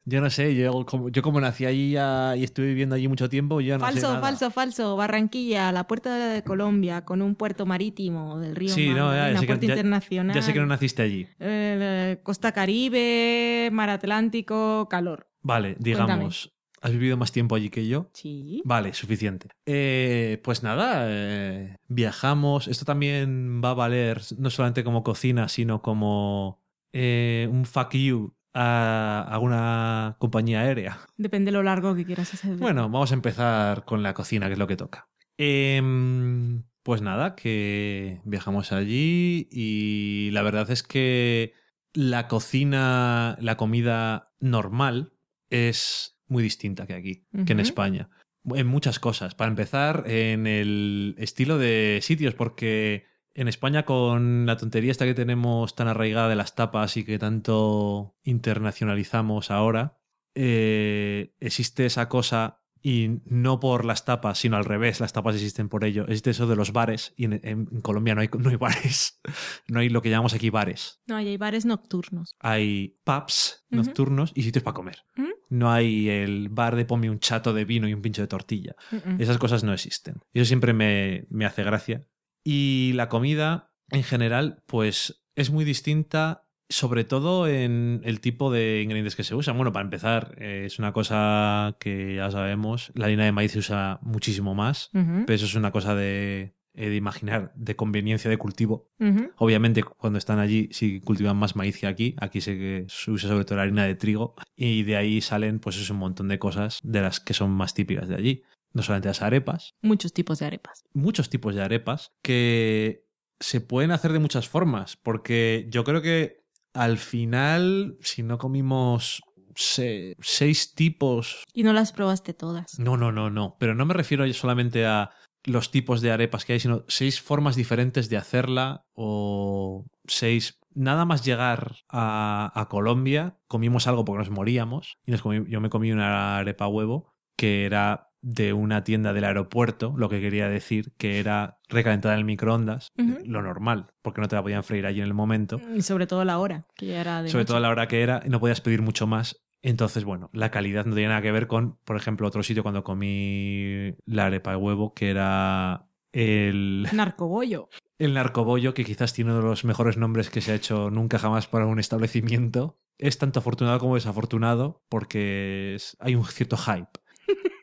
Yo no sé, yo como, yo como nací allí ya- y estuve viviendo allí mucho tiempo, yo no sé falso, nada. falso, falso. Barranquilla, la puerta de Colombia, con un puerto marítimo del río Sí, no, ya, sé que- puerto ya- internacional. Ya sé que no naciste allí. Eh, Costa Caribe, Mar Atlántico, calor. Vale, digamos, has vivido más tiempo allí que yo. Sí. Vale, suficiente. Eh, pues nada, eh, viajamos. Esto también va a valer no solamente como cocina, sino como eh, un fuck you a, a una compañía aérea. Depende de lo largo que quieras hacer. Bueno, vamos a empezar con la cocina, que es lo que toca. Em, pues nada, que viajamos allí y la verdad es que la cocina, la comida normal es muy distinta que aquí, que en. España. En muchas cosas. Para empezar, en el estilo de sitios, porque en España con la tontería esta que tenemos tan arraigada de las tapas y que tanto internacionalizamos ahora, eh, existe esa cosa y no por las tapas, sino al revés, las tapas existen por ello. Existe eso de los bares y en, en- en Colombia no hay, no hay bares, [LAUGHS] no hay lo que llamamos aquí bares. No, hay bares nocturnos. Hay pubs nocturnos y sitios para comer. No hay el bar de ponme un chato de vino y un pincho de tortilla. Esas cosas no existen. Y eso siempre me, me hace gracia. Y la comida, en general, pues es muy distinta, sobre todo en el tipo de ingredientes que se usan. Bueno, para empezar, eh, es una cosa que ya sabemos, la harina de maíz se usa muchísimo más, pero eso es una cosa de, eh, de imaginar, de conveniencia de cultivo. Obviamente, cuando están allí, sí cultivan más maíz que aquí. Aquí sé que se usa sobre todo la harina de trigo. Y de ahí salen, pues, es un montón de cosas de las que son más típicas de allí. No solamente las arepas, Muchos tipos de arepas. muchos tipos de arepas que se pueden hacer de muchas formas. Porque yo creo que al final, si no comimos se- seis tipos Y no las probaste todas. no, no, no, no. Pero no me refiero solamente a los tipos de arepas que hay, sino seis formas diferentes de hacerla o seis... Nada más llegar a, a Colombia, comimos algo porque nos moríamos y nos comí- yo me comí una arepa huevo que era de una tienda del aeropuerto, lo que quería decir que era recalentada en el microondas, Ujú. lo normal, porque no te la podían freír allí en el momento Y sobre todo la hora, que ya era de sobre noche. todo la hora que era, y no podías pedir mucho más. Entonces, bueno, la calidad no tenía nada que ver con, por ejemplo, otro sitio cuando comí la arepa de huevo, que era el, Narcobollo. el narcobollo, que quizás tiene uno de los mejores nombres que se ha hecho nunca jamás para un establecimiento. Es tanto afortunado como desafortunado porque es- hay un cierto hype.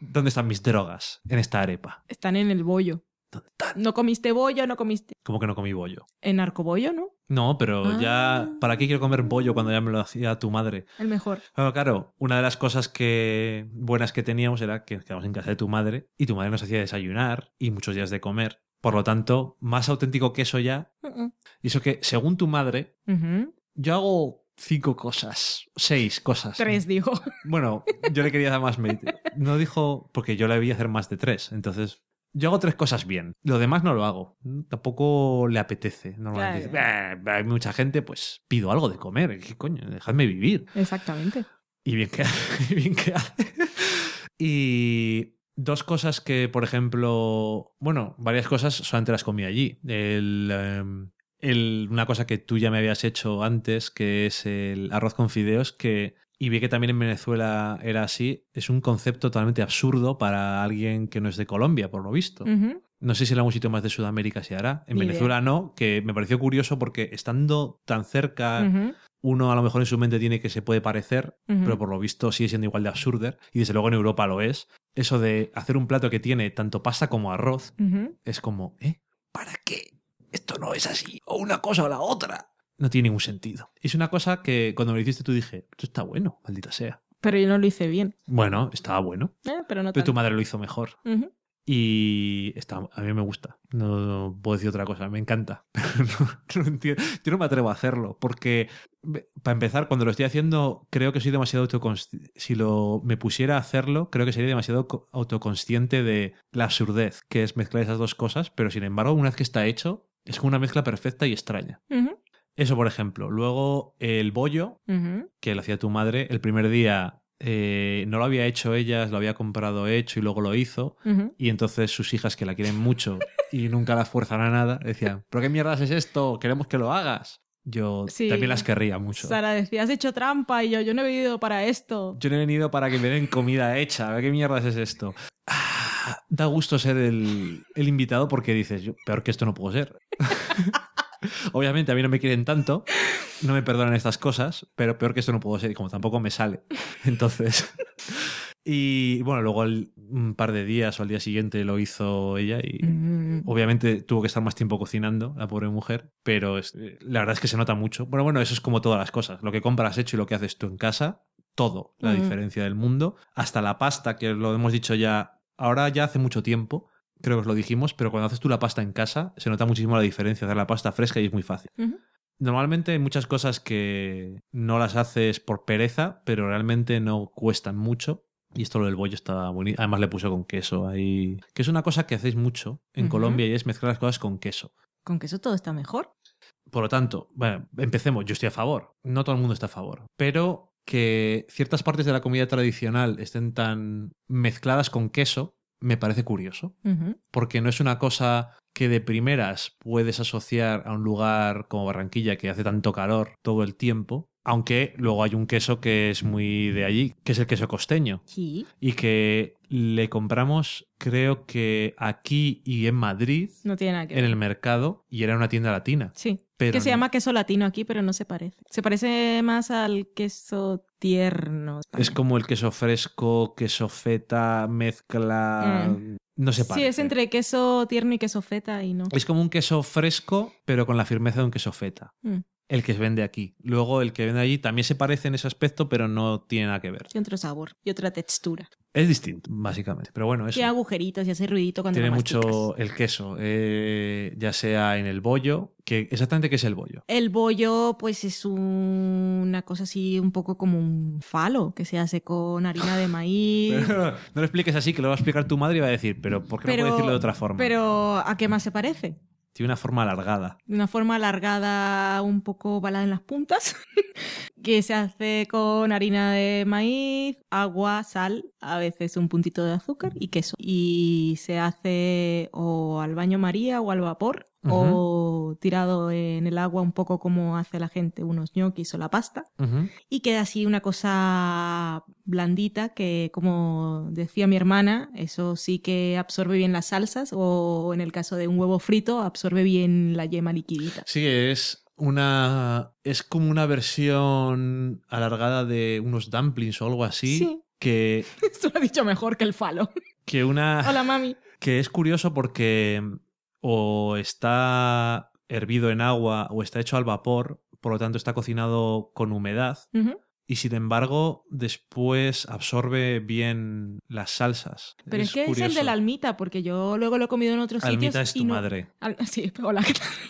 ¿Dónde están mis drogas en esta arepa? Están en el bollo. ¿Dónde están? No comiste bollo, no comiste. Como que no comí bollo. En narcobollo, ¿no? No, pero Ah. ya, ¿para qué quiero comer bollo cuando ya me lo hacía tu madre? El mejor. Bueno, claro, una de las cosas que buenas que teníamos era que quedábamos en casa de tu madre y tu madre nos hacía desayunar y muchos días de comer. Por lo tanto, más auténtico que eso ya. Y eso que, según tu madre, yo hago cinco cosas, seis cosas. Tres, dijo. Bueno, yo le quería dar más mérito. No dijo, porque yo le debía hacer más de tres. Entonces, yo hago tres cosas bien. Lo demás no lo hago. Tampoco le apetece. Normalmente Claro. dice, "Bah, hay mucha gente, pues pido algo de comer. ¿Qué coño? Dejadme vivir. Exactamente. Y bien que hace. [LAUGHS] y bien que hace. Y dos cosas que, por ejemplo, bueno, varias cosas solamente las comí allí. El, em, el- una cosa que tú ya me habías hecho antes, que es el arroz con fideos, que, y vi que también en Venezuela era así, es un concepto totalmente absurdo para alguien que no es de Colombia, por lo visto. No sé si en algún sitio más de Sudamérica se hará. En Ni Venezuela no, que me pareció curioso porque estando tan cerca, uno a lo mejor en su mente tiene que se puede parecer, pero por lo visto sigue siendo igual de absurdo y desde luego en Europa lo es. Eso de hacer un plato que tiene tanto pasta como arroz es como, ¿eh? ¿Para qué? Esto no es así, o una cosa o la otra. No tiene ningún sentido. Es una cosa que cuando me lo hiciste tú dije, esto está bueno, maldita sea. Pero yo no lo hice bien. Bueno, estaba bueno, Eh, pero no pero tu madre lo hizo mejor. Y está, a mí me gusta. No puedo decir otra cosa. Me encanta. [LAUGHS] Pero no, no entiendo. Yo no me atrevo a hacerlo. Porque, para empezar, cuando lo estoy haciendo, creo que soy demasiado autoconsciente. Si lo me pusiera a hacerlo, creo que sería demasiado co- autoconsciente de la absurdez que es mezclar esas dos cosas. Pero sin embargo, una vez que está hecho, Es como una mezcla perfecta y extraña. Eso, por ejemplo. Luego, el bollo, que lo hacía tu madre, el primer día eh, no lo había hecho ella, lo había comprado hecho y luego lo hizo. Y entonces sus hijas, que la quieren mucho y nunca la fuerzan a nada, decían, ¿pero qué mierdas es esto? Queremos que lo hagas. Yo Sí. también las querría mucho. Sara decía, has hecho trampa y yo, yo no he venido para esto. Yo no he venido para que me den comida hecha. ¿Qué mierdas es esto? Ah, da gusto ser el, el invitado porque dices, yo, peor que esto no puedo ser. [LAUGHS] Obviamente a mí no me quieren tanto, no me perdonan estas cosas, pero peor que esto no puedo ser como tampoco me sale. Entonces... [LAUGHS] Y bueno, luego un par de días o al día siguiente lo hizo ella y Mm. obviamente tuvo que estar más tiempo cocinando, la pobre mujer, pero es- la verdad es que se nota mucho. Bueno, bueno, eso es como todas las cosas. Lo que compras hecho y lo que haces tú en casa, todo, la Mm. diferencia del mundo. Hasta la pasta, que lo hemos dicho ya, ahora ya hace mucho tiempo, creo que os lo dijimos, pero cuando haces tú la pasta en casa, se nota muchísimo la diferencia. Hacer la pasta fresca y es muy fácil. Normalmente hay muchas cosas que no las haces por pereza, pero realmente no cuestan mucho. Y esto lo del bollo está bonito. Además le puse con queso ahí. Que es una cosa que hacéis mucho en. Colombia y es mezclar las cosas con queso. Con que eso todo está mejor. Por lo tanto, bueno, empecemos. Yo estoy a favor. No todo el mundo está a favor. Pero que ciertas partes de la comida tradicional estén tan mezcladas con queso, me parece curioso. Porque no es una cosa que de primeras puedes asociar a un lugar como Barranquilla que hace tanto calor todo el tiempo. Aunque luego hay un queso que es muy de allí, que es el queso costeño. Sí. Y que le compramos, creo que aquí y en Madrid, No tiene nada que en ver. el mercado, y era una tienda latina. Sí. Pero que se no- llama queso latino aquí, pero no se parece. Se parece más al queso tierno. Es como el queso fresco, queso feta, mezcla. No se parece. Sí, es entre queso tierno y queso feta y no. Es como un queso fresco, pero con la firmeza de un queso feta. Mm. El que se vende aquí. Luego el que vende allí también se parece en ese aspecto, pero no tiene nada que ver. Tiene otro sabor y otra textura. Es distinto, básicamente. Pero bueno, eso. Tiene agujeritos y hace ruidito cuando Tiene lo mucho el queso, eh, ya sea en el bollo, que exactamente qué es el bollo. El bollo, pues es un- una cosa así un poco como un falo que se hace con harina de maíz. [LAUGHS] no lo expliques así, que lo va a explicar tu madre y va a decir, pero ¿por qué no puedo decirlo de otra forma? Pero ¿a qué más se parece? Tiene una forma alargada. Una forma alargada, un poco balada en las puntas, [LAUGHS] que se hace con harina de maíz, agua, sal, a veces un puntito de azúcar y queso. Y se hace o al baño María o al vapor o tirado en el agua un poco como hace la gente unos ñoquis o la pasta. Y queda así una cosa blandita que, como decía mi hermana, eso sí que absorbe bien las salsas o en el caso de un huevo frito absorbe bien la yema liquidita. Sí, es una. Es como una versión alargada de unos dumplings o algo así. Sí. Que, [LAUGHS] Esto lo ha dicho mejor que el falo. que una. Hola, mami. Que es curioso porque o está hervido en agua o está hecho al vapor, por lo tanto está cocinado con humedad. Y sin embargo, después absorbe bien las salsas. Pero es, que es el curioso. de la almita, porque yo luego lo he comido en otros Almita sitios. es y tu no- madre. Al- [LAUGHS] sí, hola.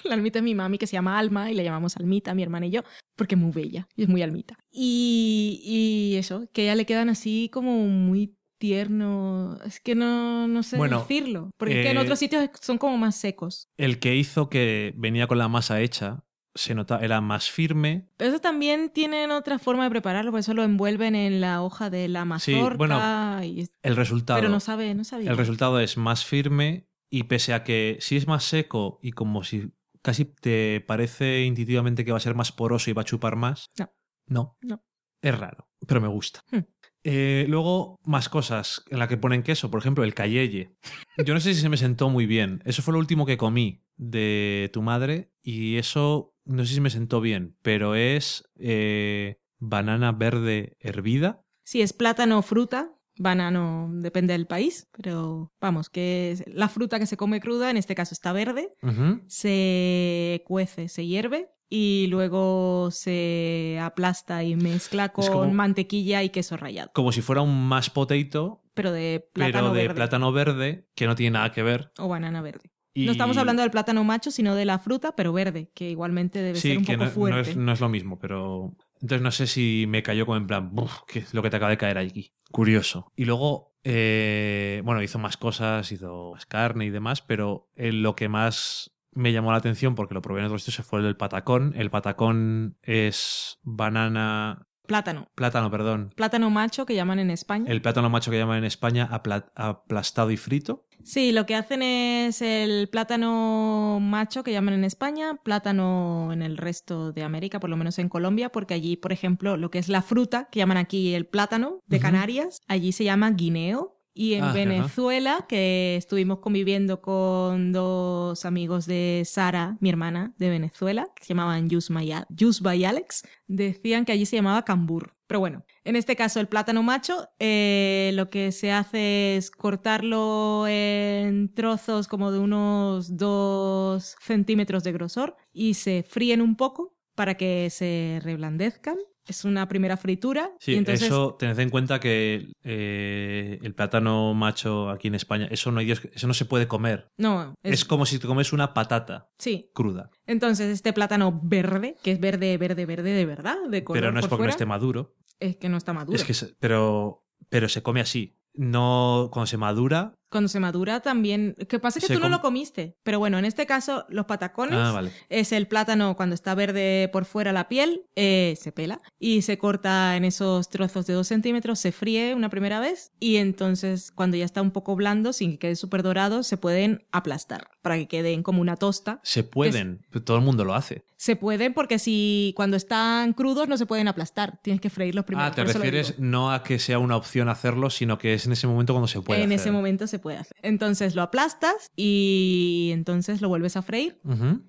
La almita es mi mami, que se llama Alma, y la llamamos Almita, mi hermana y yo, porque es muy bella y es muy almita. Y, y eso, que a ella le quedan así como muy tierno. Es que no, no sé Bueno, decirlo. Porque es que en eh, otros sitios son como más secos. El que hizo que venía con la masa hecha, se nota, era más firme. Pero eso también tienen otra forma de prepararlo, por eso lo envuelven en la hoja de la Sí, mazorca. bueno, y El resultado. pero no sabe, no sabía. El resultado es más firme y pese a que sí es más seco y como si casi te parece intuitivamente que va a ser más poroso y va a chupar más. No. No. No. Es raro, pero me gusta. Hmm. Eh, luego, más cosas en la que ponen queso. Por ejemplo, el cayeye. Yo no sé si se me sentó muy bien. Eso fue lo último que comí de tu madre y eso no sé si me sentó bien, pero es eh, banana verde hervida. Si es plátano fruta, banano depende del país, pero vamos, que es la fruta que se come cruda, en este caso está verde, se cuece, se hierve y luego se aplasta y mezcla con como- mantequilla y queso rallado, Como si fuera un mashed potato, pero de plátano pero de verde plátano verde, que no tiene nada que ver. o banana verde. Y- No estamos hablando del plátano macho, sino de la fruta, pero verde, que igualmente debe Sí, ser un que poco no, no fuerte. es, no es lo mismo, pero. Entonces no sé si me cayó como en plan, "Buf, ¿qué es lo que te acaba de caer aquí? Curioso. Y luego, eh, bueno, hizo más cosas, hizo más carne y demás, pero eh, lo que más me llamó la atención porque lo probé en otros sitios, fue el del patacón. El patacón es banana, Plátano. plátano, perdón. Plátano macho que llaman en España. El plátano macho que llaman en España apla- aplastado y frito. Sí, lo que hacen es el plátano macho que llaman en España, plátano en el resto de América, por lo menos en Colombia, porque allí, por ejemplo, lo que es la fruta, que llaman aquí el plátano de. Canarias, allí se llama guineo. Y en Ah, ajá. Venezuela, que estuvimos conviviendo con dos amigos de Sara, mi hermana de Venezuela, que se llamaban Yusba y Alex, decían que allí se llamaba cambur. Pero bueno, en este caso el plátano macho, eh, lo que se hace es cortarlo en trozos como de unos 2 centímetros de grosor y se fríen un poco para que se reblandezcan. Es una primera fritura. Sí, y entonces, eso tened en cuenta que eh, el plátano macho aquí en España, eso no, hay Dios- eso no se puede comer. No, Es, es, como si te comes una patata sí. cruda. Entonces este plátano verde, que es verde, verde, verde de verdad, de color pero no es por porque no esté maduro. es que no está maduro. Es que pero, pero se come así. No, cuando se madura. Cuando se madura también... Que pasa es que Se tú no lo comiste. Pero bueno, en este caso los patacones... Ah, vale. Es el plátano cuando está verde por fuera la piel, eh, se pela y se corta en esos trozos de dos centímetros, se fríe una primera vez y entonces cuando ya está un poco blando, sin que quede súper dorado, se pueden aplastar para que queden como una tosta. Se pueden. Todo el mundo lo hace. Se pueden porque si cuando están crudos no se pueden aplastar, tienes que freírlos primero. ah, te refieres no a que sea una opción hacerlo, sino que es en ese momento cuando se puede. en hacer. ese momento se puede hacer. Entonces lo aplastas y entonces lo vuelves a freír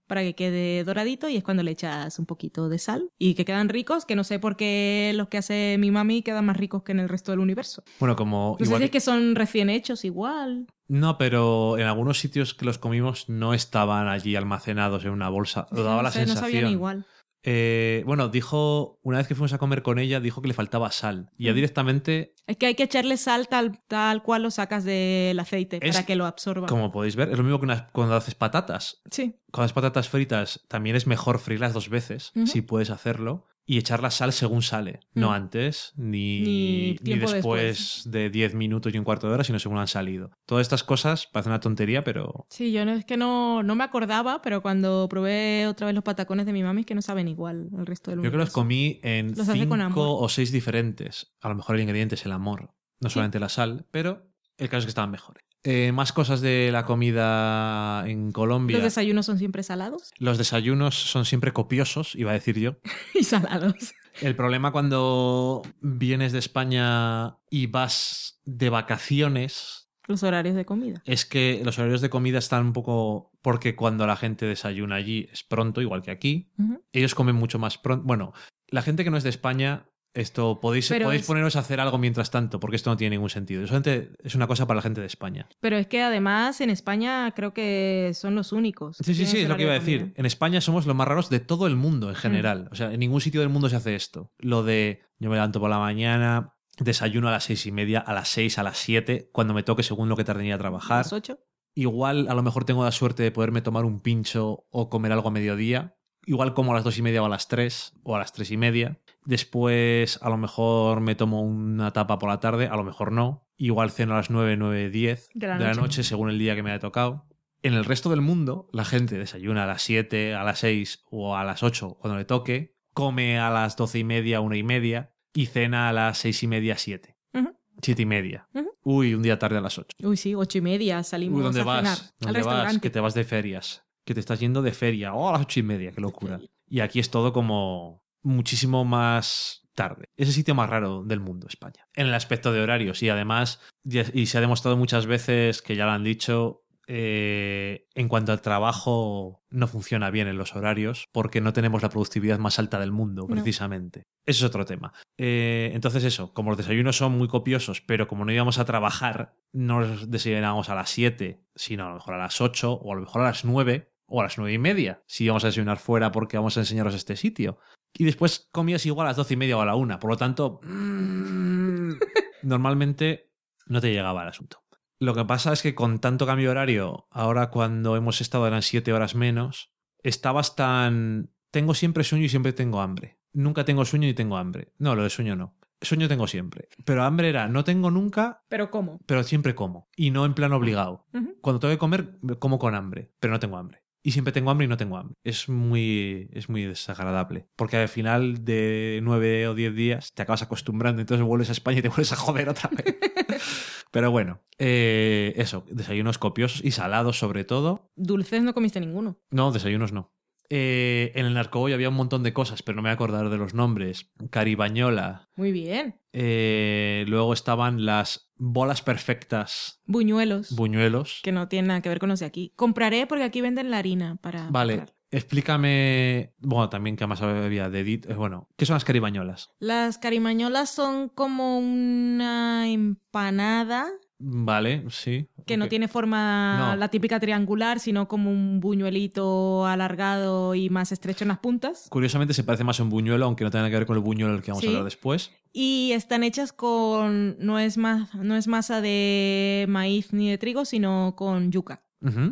para que quede doradito y es cuando le echas un poquito de sal y que quedan ricos, que no sé por qué los que hace mi mami quedan más ricos que en el resto del universo. Bueno, como. No igual sé si es que son recién hechos igual. No, pero en algunos sitios que los comimos no estaban allí almacenados en una bolsa. Lo daba no la no sensación. sabían igual. Eh, bueno, dijo, una vez que fuimos a comer con ella, dijo que le faltaba sal. Y ya Mm. directamente, Es que hay que echarle sal tal, tal cual lo sacas del aceite Es para que lo absorba. como podéis ver, es lo mismo que unas- cuando haces patatas. Sí, Con las patatas fritas también es mejor freírlas dos veces, si puedes hacerlo, y echar la sal según sale. No Mm. antes, ni, Ni después después. de 10 minutos y un cuarto de hora, sino según han salido. Todas estas cosas parecen una tontería, pero sí, yo no, es que no, no me acordaba, pero cuando probé otra vez los patacones de mi mami es que no saben igual al resto del yo creo que los comí en Los hace con amor. cinco o seis diferentes. A lo mejor el ingrediente es el amor, no Sí. solamente la sal, pero el caso es que estaban mejores. Eh, más cosas de la comida en Colombia. Los desayunos son siempre salados Los desayunos son siempre copiosos, iba a decir yo. [LAUGHS] y salados. El problema cuando vienes de España y vas de vacaciones Los horarios de comida. es que los horarios de comida están un poco... Porque cuando la gente desayuna allí es pronto, igual que aquí. Ellos comen mucho más pronto. Bueno, la gente que no es de España, esto podéis, Pero podéis es- poneros a hacer algo mientras tanto, porque esto no tiene ningún sentido. Es una cosa para la gente de España. Pero es que además en España creo que son los únicos. Sí, sí, sí, es lo que iba a decir. comida. En España somos los más raros de todo el mundo en general. O sea, en ningún sitio del mundo se hace esto. Lo de yo me levanto por la mañana, desayuno a las seis y media, a las seis, a las siete, cuando me toque según lo que tarde en ir a ¿A trabajar. las ocho? Igual a lo mejor tengo la suerte de poderme tomar un pincho o comer algo a mediodía. Igual como a las dos y media o a las tres o a las tres y media. Después a lo mejor me tomo una tapa por la tarde, a lo mejor no. Igual ceno a las nueve, nueve, diez De la de la noche. noche según el día que me haya tocado. En el resto del mundo, la gente desayuna a las 7, a las 6 o a las 8 cuando le toque, come a las doce y media, una y media y cena a las seis y media, 7. Ujú. Siete y media. Ujú. Uy, un día tarde a las 8. Uy, sí, ocho y media salimos Uy, ¿dónde a vas? cenar al ¿Dónde vas? restaurante. Que te vas de ferias. Que te estás yendo de feria. Oh, a las ocho y media, qué locura. Y aquí es todo como muchísimo más tarde. Es el sitio más raro del mundo, España. En el aspecto de horarios. Y además, y se ha demostrado muchas veces que ya lo han dicho, eh, en cuanto al trabajo no funciona bien en los horarios porque no tenemos la productividad más alta del mundo, No. precisamente. Eso es otro tema. Eh, entonces eso, como los desayunos son muy copiosos, pero como no íbamos a trabajar, no los desayunábamos a las 7, sino a lo mejor a las 8 o a lo mejor a las 9 o a las 9 y media, si íbamos a desayunar fuera porque vamos a enseñaros este sitio. Y después comías igual a las 12 y media o a la 1, por lo tanto, mm, [LAUGHS] normalmente no te llegaba el asunto. Lo que pasa es que con tanto cambio de horario, ahora cuando hemos estado eran 7 horas menos, estabas tan... Tengo siempre sueño y siempre tengo hambre. Nunca tengo sueño y tengo hambre. No, lo de sueño no. Sueño tengo siempre. Pero hambre era, no tengo nunca, Pero ¿cómo? pero siempre como. Y no en plan obligado. Cuando tengo que comer, como con hambre, pero no tengo hambre. Y siempre tengo hambre y no tengo hambre. Es muy, es muy desagradable. Porque al final de nueve o diez días te acabas acostumbrando, entonces vuelves a España y te vuelves a joder otra vez. [LAUGHS] Pero bueno, eh, eso, desayunos copiosos y salados sobre todo. Dulces no comiste ninguno. No, desayunos no. Eh, en el Narcoboy había un montón de cosas, pero no me voy a acordar de los nombres. Caribañola. Muy bien. Eh, luego estaban las bolas perfectas, Buñuelos. buñuelos. que no tienen nada que ver con los de aquí. Compraré porque aquí venden la harina para. Vale, comprar. explícame. Bueno, también que más había de dit- eh, Bueno, ¿qué son las caribañolas? Las carimañolas son como una empanada Vale, sí. que no tiene forma No. la típica triangular, sino como un buñuelito alargado y más estrecho en las puntas. Curiosamente se parece más a un buñuelo, aunque no tenga que ver con el buñuelo del que vamos Sí. a hablar después. Y están hechas con. No es, más, no es masa de maíz ni de trigo, sino con yuca.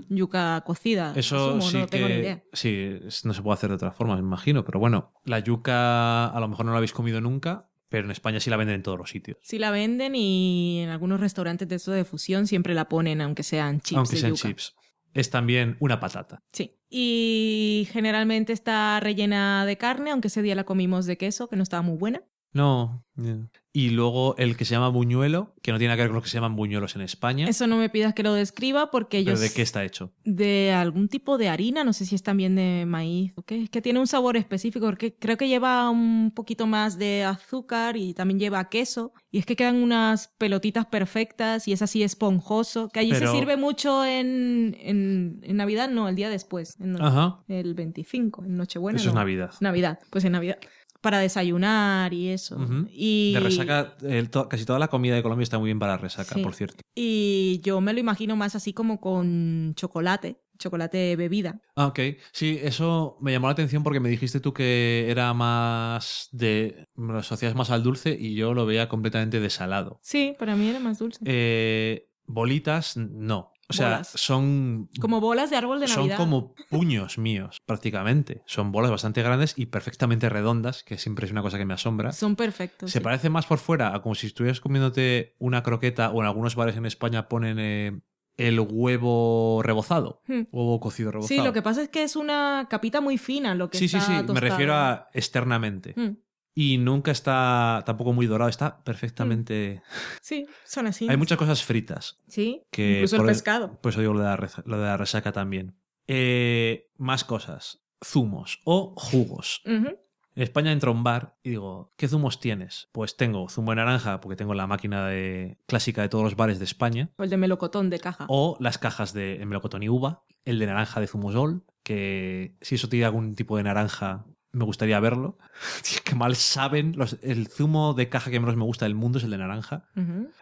Yuca cocida. Eso asumo, sí no tengo ni que idea. sí, no se puede hacer de otra forma, me imagino. Pero bueno, la yuca a lo mejor no la habéis comido nunca, pero en España sí la venden en todos los sitios. Sí la venden y en algunos restaurantes de eso de fusión siempre la ponen, aunque sean chips. aunque de sean yuca. chips. Es también una patata. Sí. Y generalmente está rellena de carne, aunque ese día la comimos de queso, que no estaba muy buena. No. yeah. Y luego el que se llama buñuelo, que no tiene nada que ver con lo que se llaman buñuelos en España. Eso no me pidas que lo describa porque ¿Pero ellos... de qué está hecho? De algún tipo de harina, no sé si es también de maíz o qué. Es que tiene un sabor específico, porque creo que lleva un poquito más de azúcar y también lleva queso. Y es que quedan unas pelotitas perfectas y es así esponjoso, que allí Pero- se sirve mucho en, en, en Navidad, no, el día después, en Ajá. el 25, en Nochebuena. Eso es. Navidad. Navidad, pues en Navidad. Para desayunar y eso. Y, De resaca, el to- casi toda la comida de Colombia está muy bien para resaca, Sí. por cierto. y yo me lo imagino más así como con chocolate, chocolate bebida. Ah, ok. Sí, eso me llamó la atención porque me dijiste tú que era más de. Me lo asocias más al dulce y yo lo veía completamente desalado. Sí, para mí era más dulce. Eh, bolitas, no. O sea, Bolas. son. como bolas de árbol de son Navidad. como puños míos, prácticamente. Son bolas bastante grandes y perfectamente redondas, que siempre es una cosa que me asombra. Son perfectos. Se sí. parece más por fuera a como si estuvieras comiéndote una croqueta o en algunos bares en España ponen eh, el huevo rebozado. Hmm. Huevo cocido rebozado. Sí, lo que pasa es que es una capita muy fina lo que Sí, sí, está sí, me tostado. refiero a externamente. Mm, Y nunca está tampoco muy dorado, está perfectamente... Sí, son así. Hay muchas cosas fritas, Sí, que incluso por el el- pescado. por eso digo lo de la, lo de la resaca también. Eh, más cosas, zumos o jugos. En España entro a un bar y digo, ¿qué zumos tienes? Pues tengo zumo de naranja, porque tengo la máquina de, clásica de todos los bares de España, O el de melocotón de caja. o las cajas de melocotón y uva, el de naranja de zumosol, que si eso tiene algún tipo de naranja, me gustaría verlo. [LAUGHS] Qué mal saben. Los- el zumo de caja que menos me gusta del mundo es el de naranja.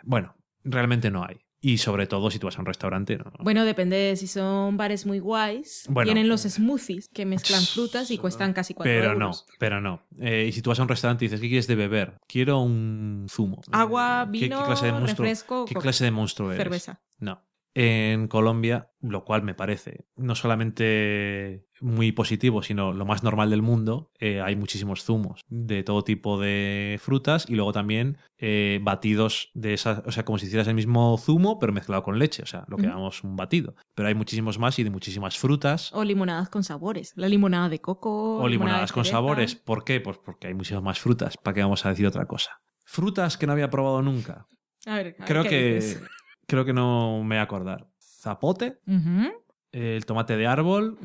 Bueno, realmente no hay. Y sobre todo si tú vas a un restaurante, no. Bueno, depende de si son bares muy guays. Bueno. Tienen los smoothies que mezclan frutas y cuestan casi 4 pero euros. no, pero no. Eh, y si tú vas a un restaurante y dices, ¿qué quieres de beber? Quiero un zumo. Agua, ¿Qué- vino, ¿Qué, clase de monstruo, refresco, ¿qué clase de monstruo eres? cerveza. No. En Colombia, lo cual me parece no solamente muy positivo, sino lo más normal del mundo, eh, hay muchísimos zumos de todo tipo de frutas y luego también eh, batidos de esas, o sea, como si hicieras el mismo zumo, pero mezclado con leche, o sea, lo que llamamos un batido. Pero hay muchísimos más y de muchísimas frutas. O limonadas con sabores. La limonada de coco. O limonadas con sabores. ¿Por qué? Pues porque hay muchísimas más frutas. ¿Para qué vamos a decir otra cosa? Frutas que no había probado nunca. A ver, a ver Creo que, dices. Creo que no me voy a acordar. Zapote, el tomate de árbol,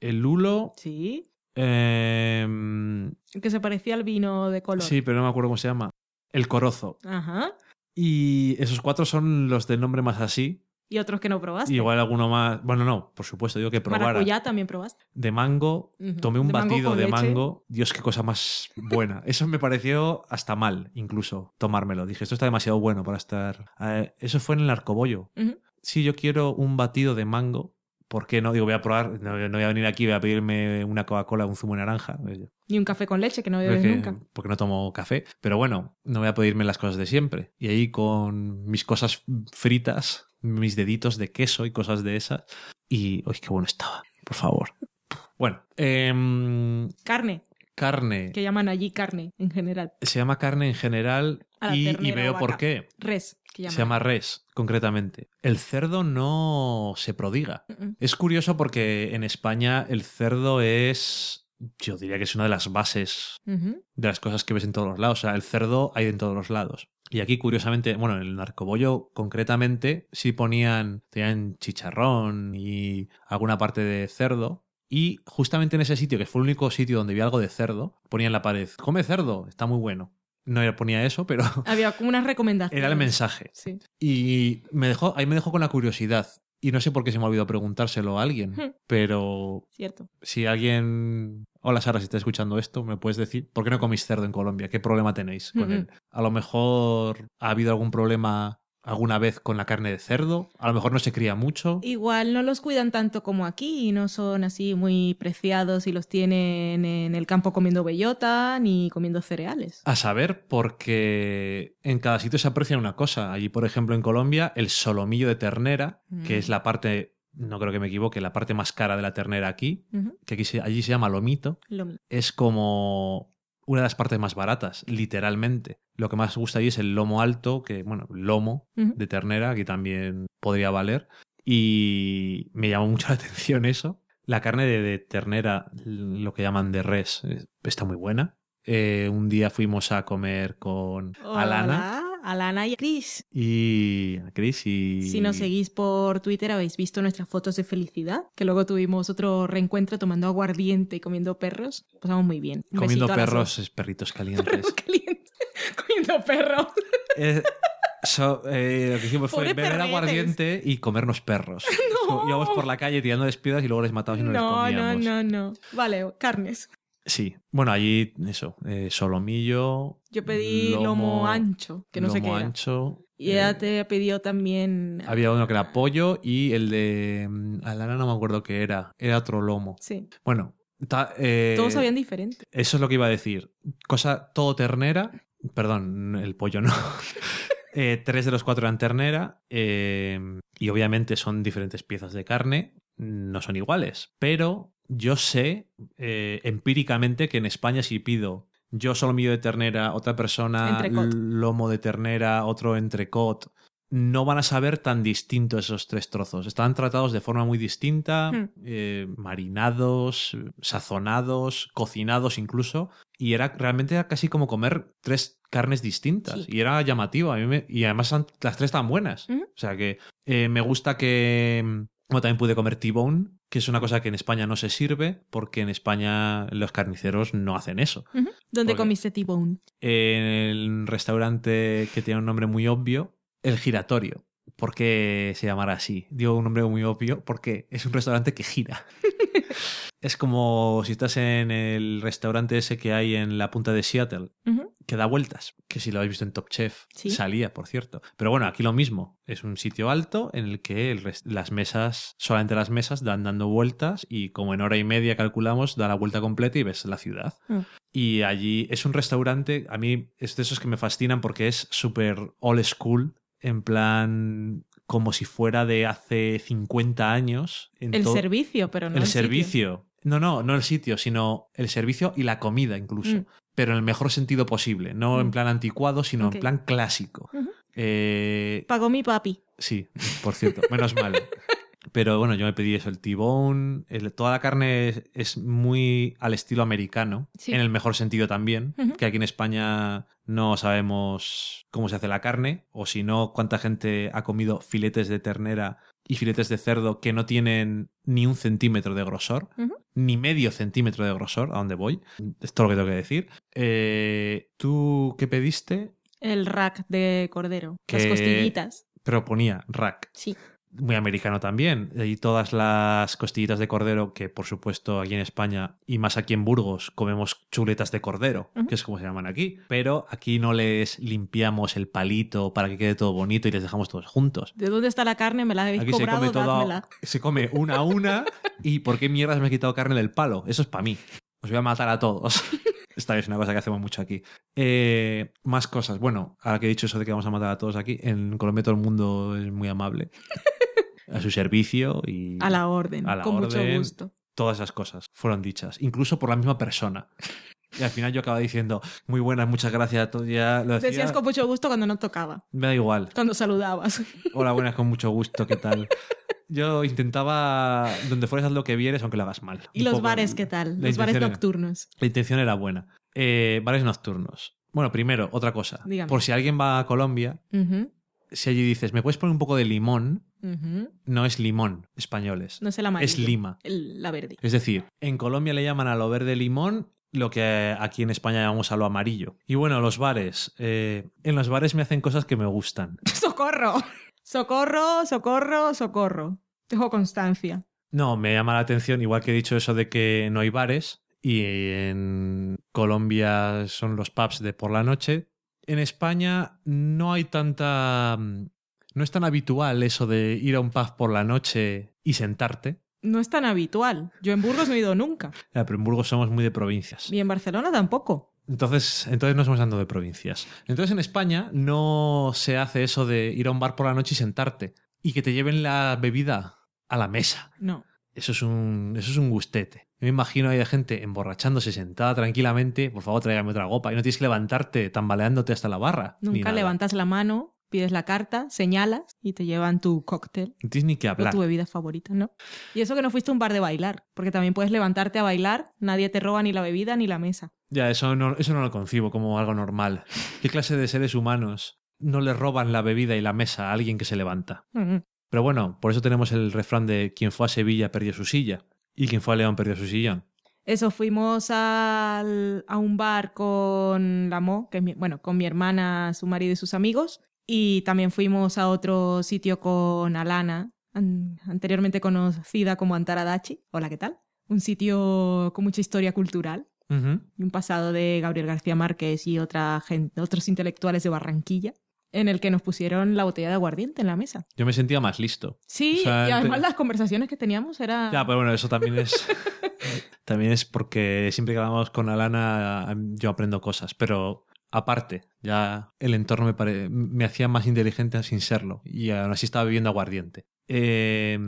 el lulo. Sí. em, Que se parecía al vino de color. sí, pero no me acuerdo cómo se llama. El corozo. Ajá. Y esos cuatro son los del nombre más así. Y otros que no probaste. Y igual alguno más. Bueno, no, por supuesto, digo que probara. Maracuyá también probaste. De mango. Tomé un De batido de leche. mango. Dios, qué cosa más buena. [LAUGHS] Eso me pareció hasta mal, incluso, tomármelo. Dije, esto está demasiado bueno para estar. Eh, eso fue en el arcobollo. Ujú. Si yo quiero un batido de mango, ¿por qué no? Digo, voy a probar. No, no voy a venir aquí, voy a pedirme una Coca-Cola, un zumo de naranja. Y un café con leche que no bebes Porque, nunca. porque no tomo café. Pero bueno, no voy a pedirme las cosas de siempre. Y ahí con mis cosas fritas, mis deditos de queso y cosas de esas. Y, uy, qué bueno estaba, por favor. Bueno, em, Carne. carne. Que llaman allí carne en general. Se llama carne en general y, veo por qué. Res, que llaman. Se llama res, concretamente. El cerdo no se prodiga. Es curioso porque en España el cerdo es, yo diría que es una de las bases de las cosas que ves en todos los lados. O sea, el cerdo hay en todos los lados. Y aquí, curiosamente, bueno, en el narcobollo concretamente, sí ponían, tenían chicharrón y alguna parte de cerdo. Y justamente en ese sitio, que fue el único sitio donde vi algo de cerdo, ponía en la pared, come cerdo, está muy bueno. No ponía eso, pero [LAUGHS] Había como unas recomendaciones. era el mensaje. Sí. Y me dejó, ahí me dejó con la curiosidad. Y no sé por qué se me ha olvidado preguntárselo a alguien, Hmm. pero Cierto. si alguien... Hola Sara, si estás escuchando esto, me puedes decir, ¿por qué no comís cerdo en Colombia? ¿Qué problema tenéis con él? A lo mejor ha habido algún problema alguna vez con la carne de cerdo, a lo mejor no se cría mucho. Igual no los cuidan tanto como aquí y no son así muy preciados y los tienen en el campo comiendo bellota ni comiendo cereales. A saber, porque en cada sitio se aprecia una cosa. Allí, por ejemplo, en Colombia, el solomillo de ternera, que Mm. es la parte, no creo que me equivoque, la parte más cara de la ternera aquí, que aquí se- allí se llama lomito, es como una de las partes más baratas, literalmente. Lo que más gusta allí es el lomo alto, que, bueno, lomo de ternera, aquí también podría valer. Y me llamó mucho la [LAUGHS] atención eso. La carne de, de ternera, lo que llaman de res, está muy buena. Eh, un día fuimos a comer con Alana Hola, Alana y Chris. y a Chris y... Si nos seguís por Twitter habéis visto nuestras fotos de felicidad, que luego tuvimos otro reencuentro tomando aguardiente y comiendo perros. Pasamos muy bien. Un Comiendo a perros, es perritos calientes. Perros [LAUGHS] calientes. comiendo perros. Eh, so- eh, lo que hicimos fue beber perretes. aguardiente y comernos perros. [LAUGHS] No. Íbamos por la calle tirando piedras y luego les matábamos y no, les No, no, comíamos. no, no. Vale, carnes. Sí. Bueno, allí, eso, eh, solomillo. Yo pedí lomo, ancho, que no sé qué lomo ancho. Y eh, ella te pidió también. Había uno que era pollo y el de mm, Alana no me acuerdo qué era. Era otro lomo. Sí. Bueno, ta- eh, Todos sabían diferente. Eso es lo que iba a decir. Cosa todo ternera. Perdón, el pollo no. [LAUGHS] Eh, tres de los cuatro eran ternera. eh, y obviamente son diferentes piezas de carne. No son iguales. Pero yo sé eh, empíricamente que en España si pido yo solomillo de ternera, otra persona Entrecot. lomo de ternera, otro entrecot, no van a saber tan distinto esos tres trozos. Están tratados de forma muy distinta, Hmm. eh, marinados, sazonados, cocinados incluso, y era realmente era casi como comer tres carnes distintas. Sí. Y era llamativo. A mí me- y además son- las tres están buenas. O sea que eh, me gusta que... mm, Bueno, también pude comer T-bone, que es una cosa que en España no se sirve, porque en España los carniceros no hacen eso. ¿Dónde Porque- comiste T-Bone? En el restaurante que tiene un nombre muy obvio, El Giratorio. ¿Por qué se llamará así? Digo un nombre muy obvio porque es un restaurante que gira. [LAUGHS] es como si estás en el restaurante ese que hay en la punta de Seattle, que da vueltas, que si lo habéis visto en Top Chef, Sí. salía, por cierto. Pero bueno, aquí lo mismo, es un sitio alto en el que el las mesas, solamente las mesas dan dando vueltas y como en hora y media calculamos, da la vuelta completa y ves la ciudad. Mm. Y allí es un restaurante, a mí es de esos que me fascinan porque es súper old school, en plan como si fuera de hace 50 años. en El servicio, pero no el el sitio. servicio. No, no, no el sitio, sino el servicio y la comida incluso. Mm. Pero en el mejor sentido posible. No en Mm. plan anticuado, sino en plan clásico. Eh, Pagó mi papi. sí, por cierto, menos mal. [LAUGHS] Pero bueno, yo me pedí eso, el T-bone. el- Toda la carne es, es muy al estilo americano, Sí. en el mejor sentido también. Que aquí en España no sabemos cómo se hace la carne, o si no, cuánta gente ha comido filetes de ternera y filetes de cerdo que no tienen ni un centímetro de grosor, ni medio centímetro de grosor, a donde voy. Es todo lo que tengo que decir. Eh, ¿Tú qué pediste? El rack de cordero. Las Que- costillitas. Pero ponía rack. Sí. Muy americano también. Y todas las costillitas de cordero, que por supuesto aquí en España y más aquí en Burgos comemos chuletas de cordero, que es como se llaman aquí. Pero aquí no les limpiamos el palito para que quede todo bonito y les dejamos todos juntos. ¿De dónde está la carne? Me la habéis Aquí se cobrado, come todo, se come una a una y ¿por qué mierdas me he quitado carne del palo? Eso es para mí. Os voy a matar a todos. [LAUGHS] Esta es una cosa que hacemos mucho aquí. Eh, más cosas. Bueno, ahora que he dicho eso de que vamos a matar a todos aquí, en Colombia todo el mundo es muy amable. [LAUGHS] A su servicio y A la orden. A la con mucho gusto. todas esas cosas fueron dichas, incluso por la misma persona. Y al final yo acababa diciendo, muy buenas, muchas gracias. Todo ya lo decía, Decías con mucho gusto cuando no tocaba, Me da igual. cuando saludabas. [LAUGHS] Hola, buenas, con mucho gusto, ¿qué tal? Yo intentaba, donde fueras lo que vieres, aunque lo hagas mal. ¿Y Un los poco bares qué tal? Los bares era- nocturnos. La intención era buena. Eh, bares nocturnos. Bueno, primero, otra cosa. Dígame. Por si alguien va a Colombia, si allí dices, ¿me puedes poner un poco de limón? No es limón, españoles. No es el amarillo. es lima. el- la verde. Es decir, en Colombia le llaman a lo verde limón lo que aquí en España llamamos a lo amarillo. Y bueno, los bares. eh, en los bares me hacen cosas que me gustan. [LAUGHS] ¡Socorro! Socorro, socorro, socorro. Dejo constancia. No, me llama la atención, igual que he dicho eso de que no hay bares y en Colombia son los pubs de por la noche. En España no hay tanta... No es tan habitual eso de ir a un pub por la noche y sentarte. No es tan habitual. Yo en Burgos no he ido nunca. Ya, pero en Burgos somos muy de provincias. Y en Barcelona tampoco. Entonces, entonces no estamos hablando de provincias. Entonces en España no se hace eso de ir a un bar por la noche y sentarte y que te lleven la bebida a la mesa. No. Eso es un, eso es un gustete. Yo me imagino ahí de gente emborrachándose sentada tranquilamente. Por favor, tráigame otra copa. Y no tienes que levantarte tambaleándote hasta la barra. Nunca levantas la mano, pides la carta, señalas y te llevan tu cóctel ni que o hablar. tu bebida favorita, ¿no? Y eso que no fuiste a un bar de bailar, porque también puedes levantarte a bailar, nadie te roba ni la bebida ni la mesa. Ya, eso no, eso no lo concibo como algo normal. ¿Qué clase de seres humanos no le roban la bebida y la mesa a alguien que se levanta? Mm. Pero bueno, por eso tenemos el refrán de quien fue a Sevilla perdió su silla y quien fue a León perdió su sillón. Eso, fuimos al- a un bar con la Mo, que es mi- bueno, con mi hermana, su marido y sus amigos. Y también fuimos a otro sitio con Alana, an- anteriormente conocida como Antaradachi. Hola, ¿qué tal? Un sitio con mucha historia cultural Ujú. y un pasado de Gabriel García Márquez y otra gente, otros intelectuales de Barranquilla, en el que nos pusieron la botella de aguardiente en la mesa. Yo me sentía más listo. Sí, O sea, y además te- las conversaciones que teníamos era... Ya, pero bueno, eso también es. [LAUGHS] también es porque siempre que hablamos con Alana yo aprendo cosas. Pero aparte, ya el entorno me, pare- me hacía más inteligente sin serlo. Y aún así estaba bebiendo aguardiente. Eh,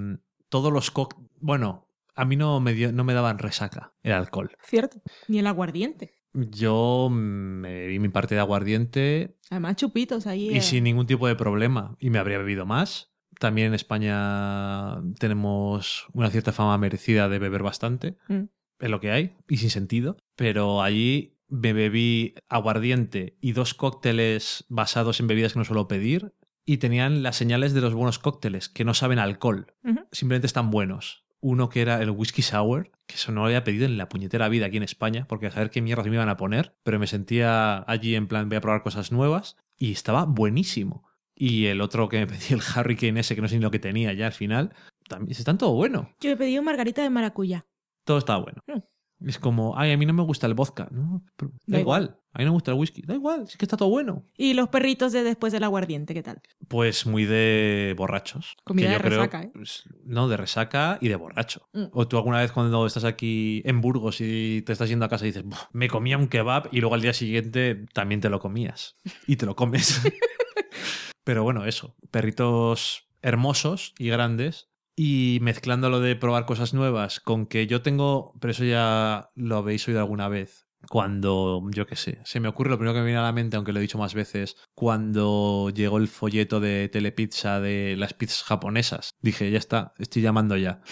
todos los coc... Bueno, a mí no me, dio- no me daban resaca el alcohol. Cierto. Ni el aguardiente. Yo me bebí mi parte de aguardiente Además, chupitos ahí. y eh. sin ningún tipo de problema. Y me habría bebido más. También en España tenemos una cierta fama merecida de beber bastante. Mm. Es lo que hay y sin sentido. Pero allí me bebí aguardiente y dos cócteles basados en bebidas que no suelo pedir. Y tenían las señales de los buenos cócteles, que no saben alcohol. Simplemente están buenos. Uno que era el whisky sour, que eso no lo había pedido en la puñetera vida aquí en España, porque a saber qué mierdas me iban a poner, pero me sentía allí en plan, voy a probar cosas nuevas, y estaba buenísimo. Y el otro que me pedí, el Hurricane ese, que no sé ni lo que tenía ya al final, también están todo bueno. Yo he pedido margarita de maracuyá. Todo estaba bueno. Mm. Es como, ay, a mí no me gusta el vodka. No, pero da, Da igual. A mí no me gusta el whisky. Da igual, es que está todo bueno. Y los perritos de después del aguardiente, ¿qué tal? Pues muy de borrachos. Comida que de yo creo- resaca, ¿eh? pues, no, de resaca y de borracho. Mm. O tú alguna vez cuando estás aquí en Burgos y te estás yendo a casa y dices, "Buah, me comía un kebab y luego al día siguiente también te lo comías. [LAUGHS] Y te lo comes. [LAUGHS] Pero bueno, eso. Perritos hermosos y grandes. Y mezclándolo de probar cosas nuevas con que yo tengo, pero eso ya lo habéis oído alguna vez, cuando, yo qué sé, se me ocurre lo primero que me viene a la mente, aunque lo he dicho más veces, cuando llegó el folleto de Telepizza de las pizzas japonesas. Dije, ya está, estoy llamando ya.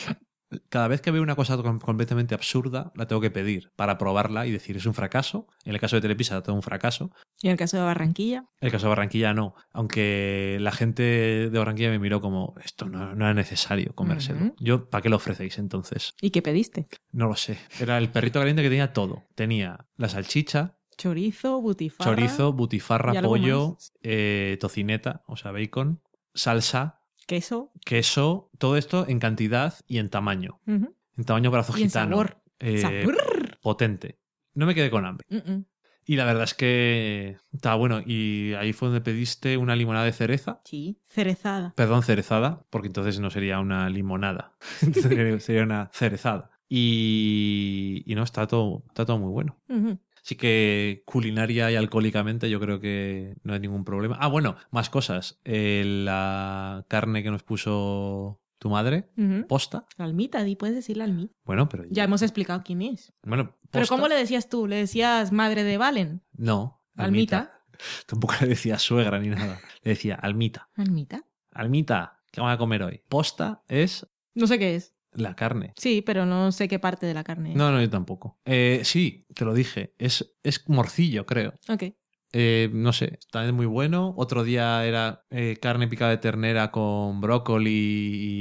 Cada vez que veo una cosa com- completamente absurda, la tengo que pedir para probarla y decir, es un fracaso. En el caso de Telepizza, todo un fracaso. Y en el caso de Barranquilla, En el caso de Barranquilla no, aunque la gente de Barranquilla me miró como, esto no, no era necesario comérselo. Ujú. Yo, ¿para qué lo ofrecéis entonces? ¿y qué pediste? No lo sé. Era el perrito caliente que tenía todo. Tenía la salchicha, Chorizo, butifarra. chorizo, butifarra, ¿Y algo pollo, eh, tocineta, o sea, bacon, salsa, Queso. queso, todo esto en cantidad y en tamaño. En tamaño brazo Y en gitano. sabor. Eh, Sabor. potente. No me quedé con hambre. Y la verdad es que estaba bueno. Y ahí fue donde pediste una limonada de cereza. Sí. Cerezada. Perdón, cerezada, porque entonces no sería una limonada. [LAUGHS] sería una cerezada. Y, y no, está todo, está todo muy bueno. Así que culinaria y alcohólicamente yo creo que no hay ningún problema. Ah, bueno, más cosas. Eh, la carne que nos puso tu madre, posta. La almita, di, puedes decir la almita. Bueno, pero Ya hemos explicado quién es. Bueno, Pero posta, ¿cómo le decías tú? ¿Le decías madre de Valen? No, Almita. [LAUGHS] Tampoco le decía suegra ni nada. Le decía almita. ¿Almita? Almita, ¿qué vamos a comer hoy? Posta es No sé qué es. La carne. Sí, pero no sé qué parte de la carne es. No, no, yo tampoco. Eh, sí, te lo dije. Es, es morcillo, creo. Ok. Eh, no sé, también muy bueno. Otro día era eh, carne picada de ternera con brócoli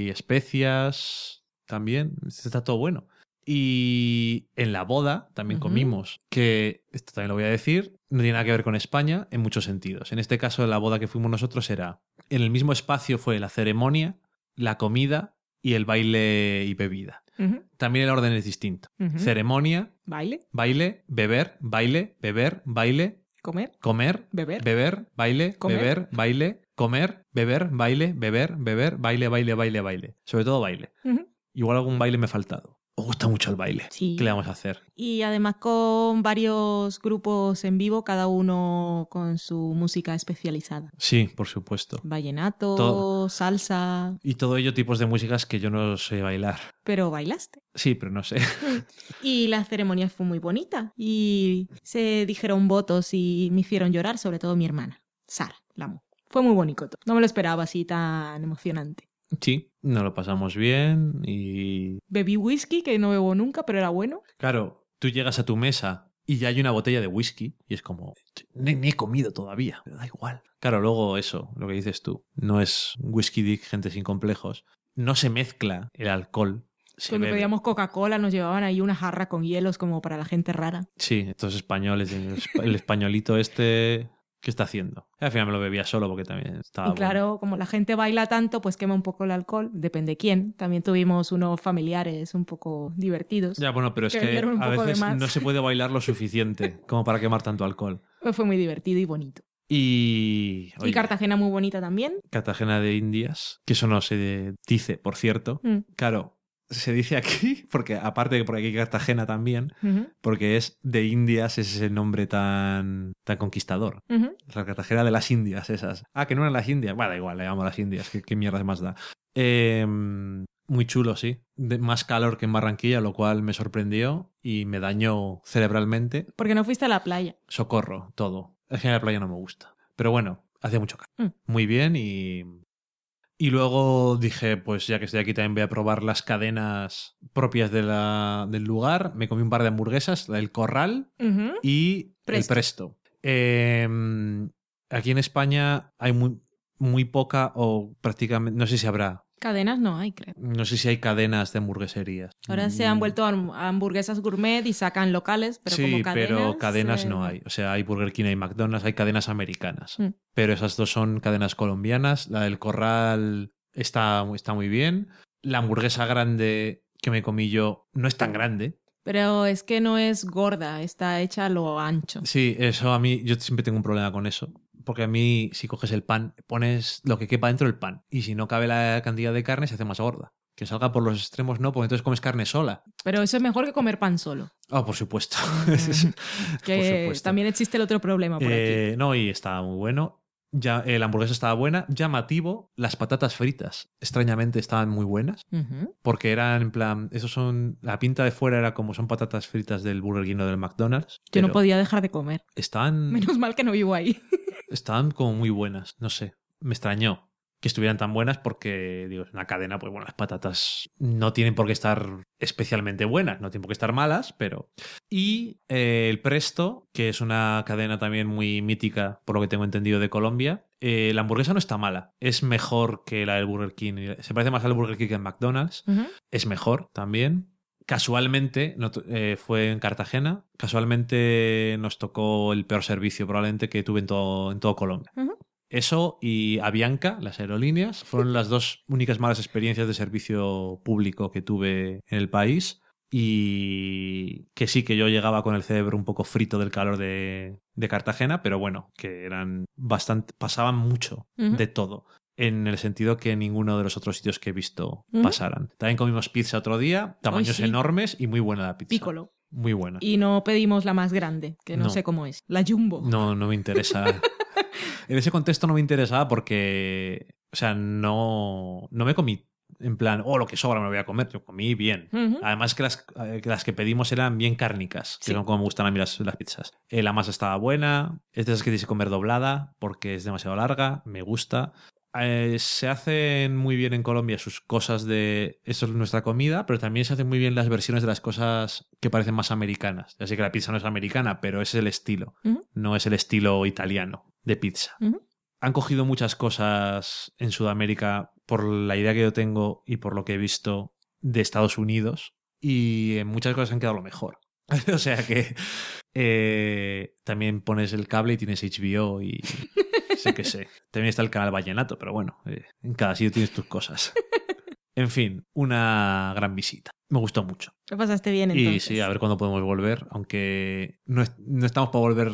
y especias. También. Está todo bueno. Y en la boda también comimos, que esto también lo voy a decir, no tiene nada que ver con España en muchos sentidos. En este caso, la boda que fuimos nosotros era, en el mismo espacio fue la ceremonia, la comida y el baile y bebida. También el orden es distinto. Ceremonia, Baile, baile, beber, baile, beber, baile, comer, comer, beber. beber, baile, Comer. beber, baile, comer, beber, baile, beber, beber, baile, baile, baile, baile. Sobre todo baile. Igual algún baile me ha faltado. Me gusta mucho el baile. Sí. ¿Qué le vamos a hacer? Y además con varios grupos en vivo, cada uno con su música especializada. Sí, por supuesto. Vallenato, Todo. salsa, Y todo ello tipos de músicas que yo no sé bailar. pero bailaste. Sí, pero no sé. [LAUGHS] Y la ceremonia fue muy bonita y se dijeron votos y me hicieron llorar, sobre todo mi hermana, Sara, la amo. Fue muy bonito. No me lo esperaba así tan emocionante. Sí, nos lo pasamos bien y... Bebí whisky, que no bebo nunca, pero era bueno. Claro, tú llegas a tu mesa y ya hay una botella de whisky y es como, ni, ni he comido todavía, da igual. Claro, luego eso, lo que dices tú, no es whisky dick, gente sin complejos. No se mezcla el alcohol. Cuando bebe. pedíamos Coca-Cola nos llevaban ahí una jarra con hielos como para la gente rara. Sí, estos españoles, el, espa- el españolito este, ¿qué está haciendo? Al final me lo bebía solo porque también estaba... y bueno. claro, como la gente baila tanto, pues quema un poco el alcohol, depende quién. También tuvimos unos familiares un poco divertidos. Ya, bueno, pero es que a veces no se puede bailar lo suficiente [LAUGHS] como para quemar tanto alcohol. Fue muy divertido y bonito. Y... y Cartagena muy bonita también. Cartagena de Indias, que eso no se dice, por cierto. Mm, Claro, se dice aquí, [LAUGHS] porque aparte de por aquí Cartagena también, porque es de Indias, es ese nombre tan, tan conquistador. La Cartagena de las Indias, esas. Ah, que no eran las Indias. Bueno, da igual, le llamo las Indias. ¿Qué, qué mierda más da? Eh, muy chulo, sí. De- más calor que en Barranquilla, lo cual me sorprendió y me dañó cerebralmente. Porque no fuiste a la playa. Socorro, todo. Es que la playa no me gusta. Pero bueno, hacía mucho calor. Mm. Muy bien y... Y luego dije, pues ya que estoy aquí también voy a probar las cadenas propias de la- del lugar. Me comí un par de hamburguesas, la del Corral y Presto. el Presto. Eh, aquí en España hay muy, muy poca o prácticamente, no sé si habrá, Cadenas no hay, creo. no sé si hay cadenas de hamburgueserías. Ahora se han Mm, vuelto a hamburguesas gourmet y sacan locales, pero sí, como cadenas... pero cadenas no hay. O sea, hay Burger King y McDonald's, hay cadenas americanas. Mm. Pero esas dos son cadenas colombianas. La del Corral está, está muy bien. La hamburguesa grande que me comí yo no es tan grande. Pero es que no es gorda, está hecha a lo ancho. Sí, eso a mí, yo siempre tengo un problema con eso. Porque a mí, si coges el pan, pones lo que quepa dentro del pan. Y si no cabe la cantidad de carne, se hace más gorda. Que salga por los extremos, no, porque entonces comes carne sola. Pero eso es mejor que comer pan solo. Oh, por supuesto. [LAUGHS] Que Por supuesto. también existe el otro problema por aquí. Eh, no, y estaba muy bueno. Ya, eh, la hamburguesa estaba buena. Llamativo, las patatas fritas, extrañamente, estaban muy buenas. Porque eran en plan. Esos son. La pinta de fuera era como son patatas fritas del Burger King o del McDonald's. Yo no podía dejar de comer. Estaban. Menos mal que no vivo ahí. estaban como muy buenas, no sé, me extrañó que estuvieran tan buenas porque, digo, es una cadena, pues bueno, las patatas no tienen por qué estar especialmente buenas, no tienen por qué estar malas, pero... Y eh, el Presto, que es una cadena también muy mítica, por lo que tengo entendido, de Colombia, eh, la hamburguesa no está mala, es mejor que la del Burger King, se parece más al Burger King que en McDonald's, es mejor también. Casualmente no eh, fue en Cartagena. Casualmente nos tocó el peor servicio probablemente que tuve en todo, en todo Colombia. Eso y Avianca, las aerolíneas, fueron las dos únicas malas experiencias de servicio público que tuve en el país. Y que sí, que yo llegaba con el cerebro un poco frito del calor de, de Cartagena, pero bueno, que eran bastante, pasaban mucho de todo. En el sentido que ninguno de los otros sitios que he visto pasaran. También comimos pizza otro día, tamaños sí. enormes y muy buena la pizza. Piccolo. Muy buena. Y no pedimos la más grande, que no, No. sé cómo es. La Jumbo. No, no me interesa. [LAUGHS] en ese contexto no me interesaba porque, o sea, no, no me comí en plan, oh, lo que sobra me lo voy a comer. Yo comí bien. Además que las, eh, que las que pedimos eran bien cárnicas, que son como me gustan a mí las, las pizzas. Eh, la masa estaba buena, es de esas que tienes que comer doblada porque es demasiado larga, me gusta. Eh, se hacen muy bien en Colombia sus cosas de esto es nuestra comida, pero también se hacen muy bien las versiones de las cosas que parecen más americanas. Ya sé que la pizza no es americana, pero es el estilo, no es el estilo italiano de pizza. Han cogido muchas cosas en Sudamérica por la idea que yo tengo y por lo que he visto de Estados Unidos y en muchas cosas han quedado lo mejor. [LAUGHS] o sea que eh, también pones el cable y tienes HBO y [LAUGHS] sé que sé. También está el canal Vallenato, pero bueno, eh, en cada sitio tienes tus cosas. [LAUGHS] En fin, una gran visita. Me gustó mucho. Lo pasaste bien entonces. Y sí, a ver cuándo podemos volver, aunque no, es- no estamos para volver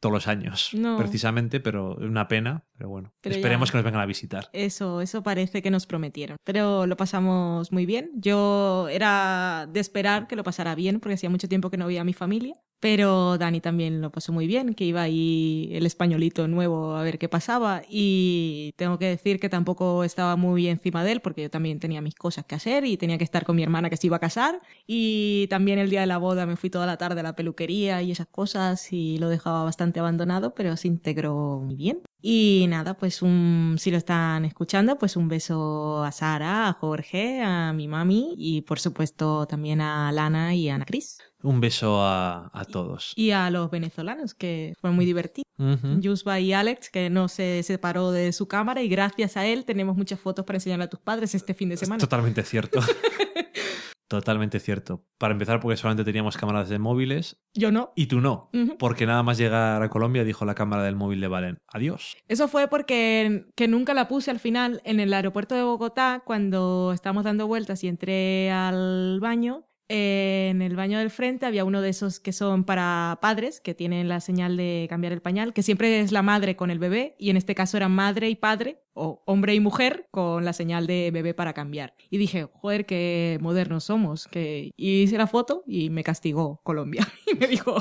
todos los años, No. precisamente, pero es una pena. Pero bueno, Pero esperemos ya- que nos vengan a visitar. Eso, eso parece que nos prometieron. Pero lo pasamos muy bien. Yo era de esperar que lo pasara bien, porque hacía mucho tiempo que no veía a mi familia. Pero Dani también lo pasó muy bien, que iba ahí el españolito nuevo a ver qué pasaba. Y tengo que decir que tampoco estaba muy encima de él, porque yo también tenía mis cosas que hacer y tenía que estar con mi hermana que se iba a casar. Y también el día de la boda me fui toda la tarde a la peluquería y esas cosas y lo dejaba bastante abandonado, pero se integró muy bien. Y nada, pues un, si lo están escuchando, pues un beso a Sara, a Jorge, a mi mami y por supuesto también a Lana y a Ana Cris. Un beso a, a todos. Y a los venezolanos, que fue muy divertido. Ujú. Yusba y Alex, que no se separó de su cámara y gracias a él tenemos muchas fotos para enseñarle a tus padres este fin de Es semana. totalmente cierto. [LAUGHS] totalmente cierto. Para empezar, porque solamente teníamos cámaras de móviles Yo no. y tú no. Porque nada más llegar a Colombia dijo la cámara del móvil de Valen. Adiós. Eso fue porque que nunca la puse al final en el aeropuerto de Bogotá cuando estábamos dando vueltas y entré al baño. Eh, en el baño del frente había uno de esos que son para padres, que tienen la señal de cambiar el pañal, que siempre es la madre con el bebé, y en este caso era madre y padre, o hombre y mujer, con la señal de bebé para cambiar. Y dije, joder, qué modernos somos. Que... Y hice la foto y me castigó Colombia. [LAUGHS] Y me dijo,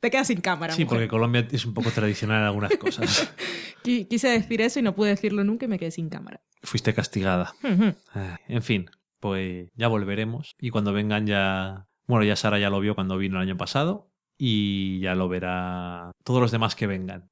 te quedas sin cámara. Sí, mujer". porque Colombia es un poco tradicional en algunas cosas. [LAUGHS] Qui- Quise decir eso y no pude decirlo nunca y me quedé sin cámara. Fuiste castigada. Ay, En fin, pues ya volveremos. Y cuando vengan ya... Bueno, ya Sara ya lo vio cuando vino el año pasado. Y ya lo verá todos los demás que vengan.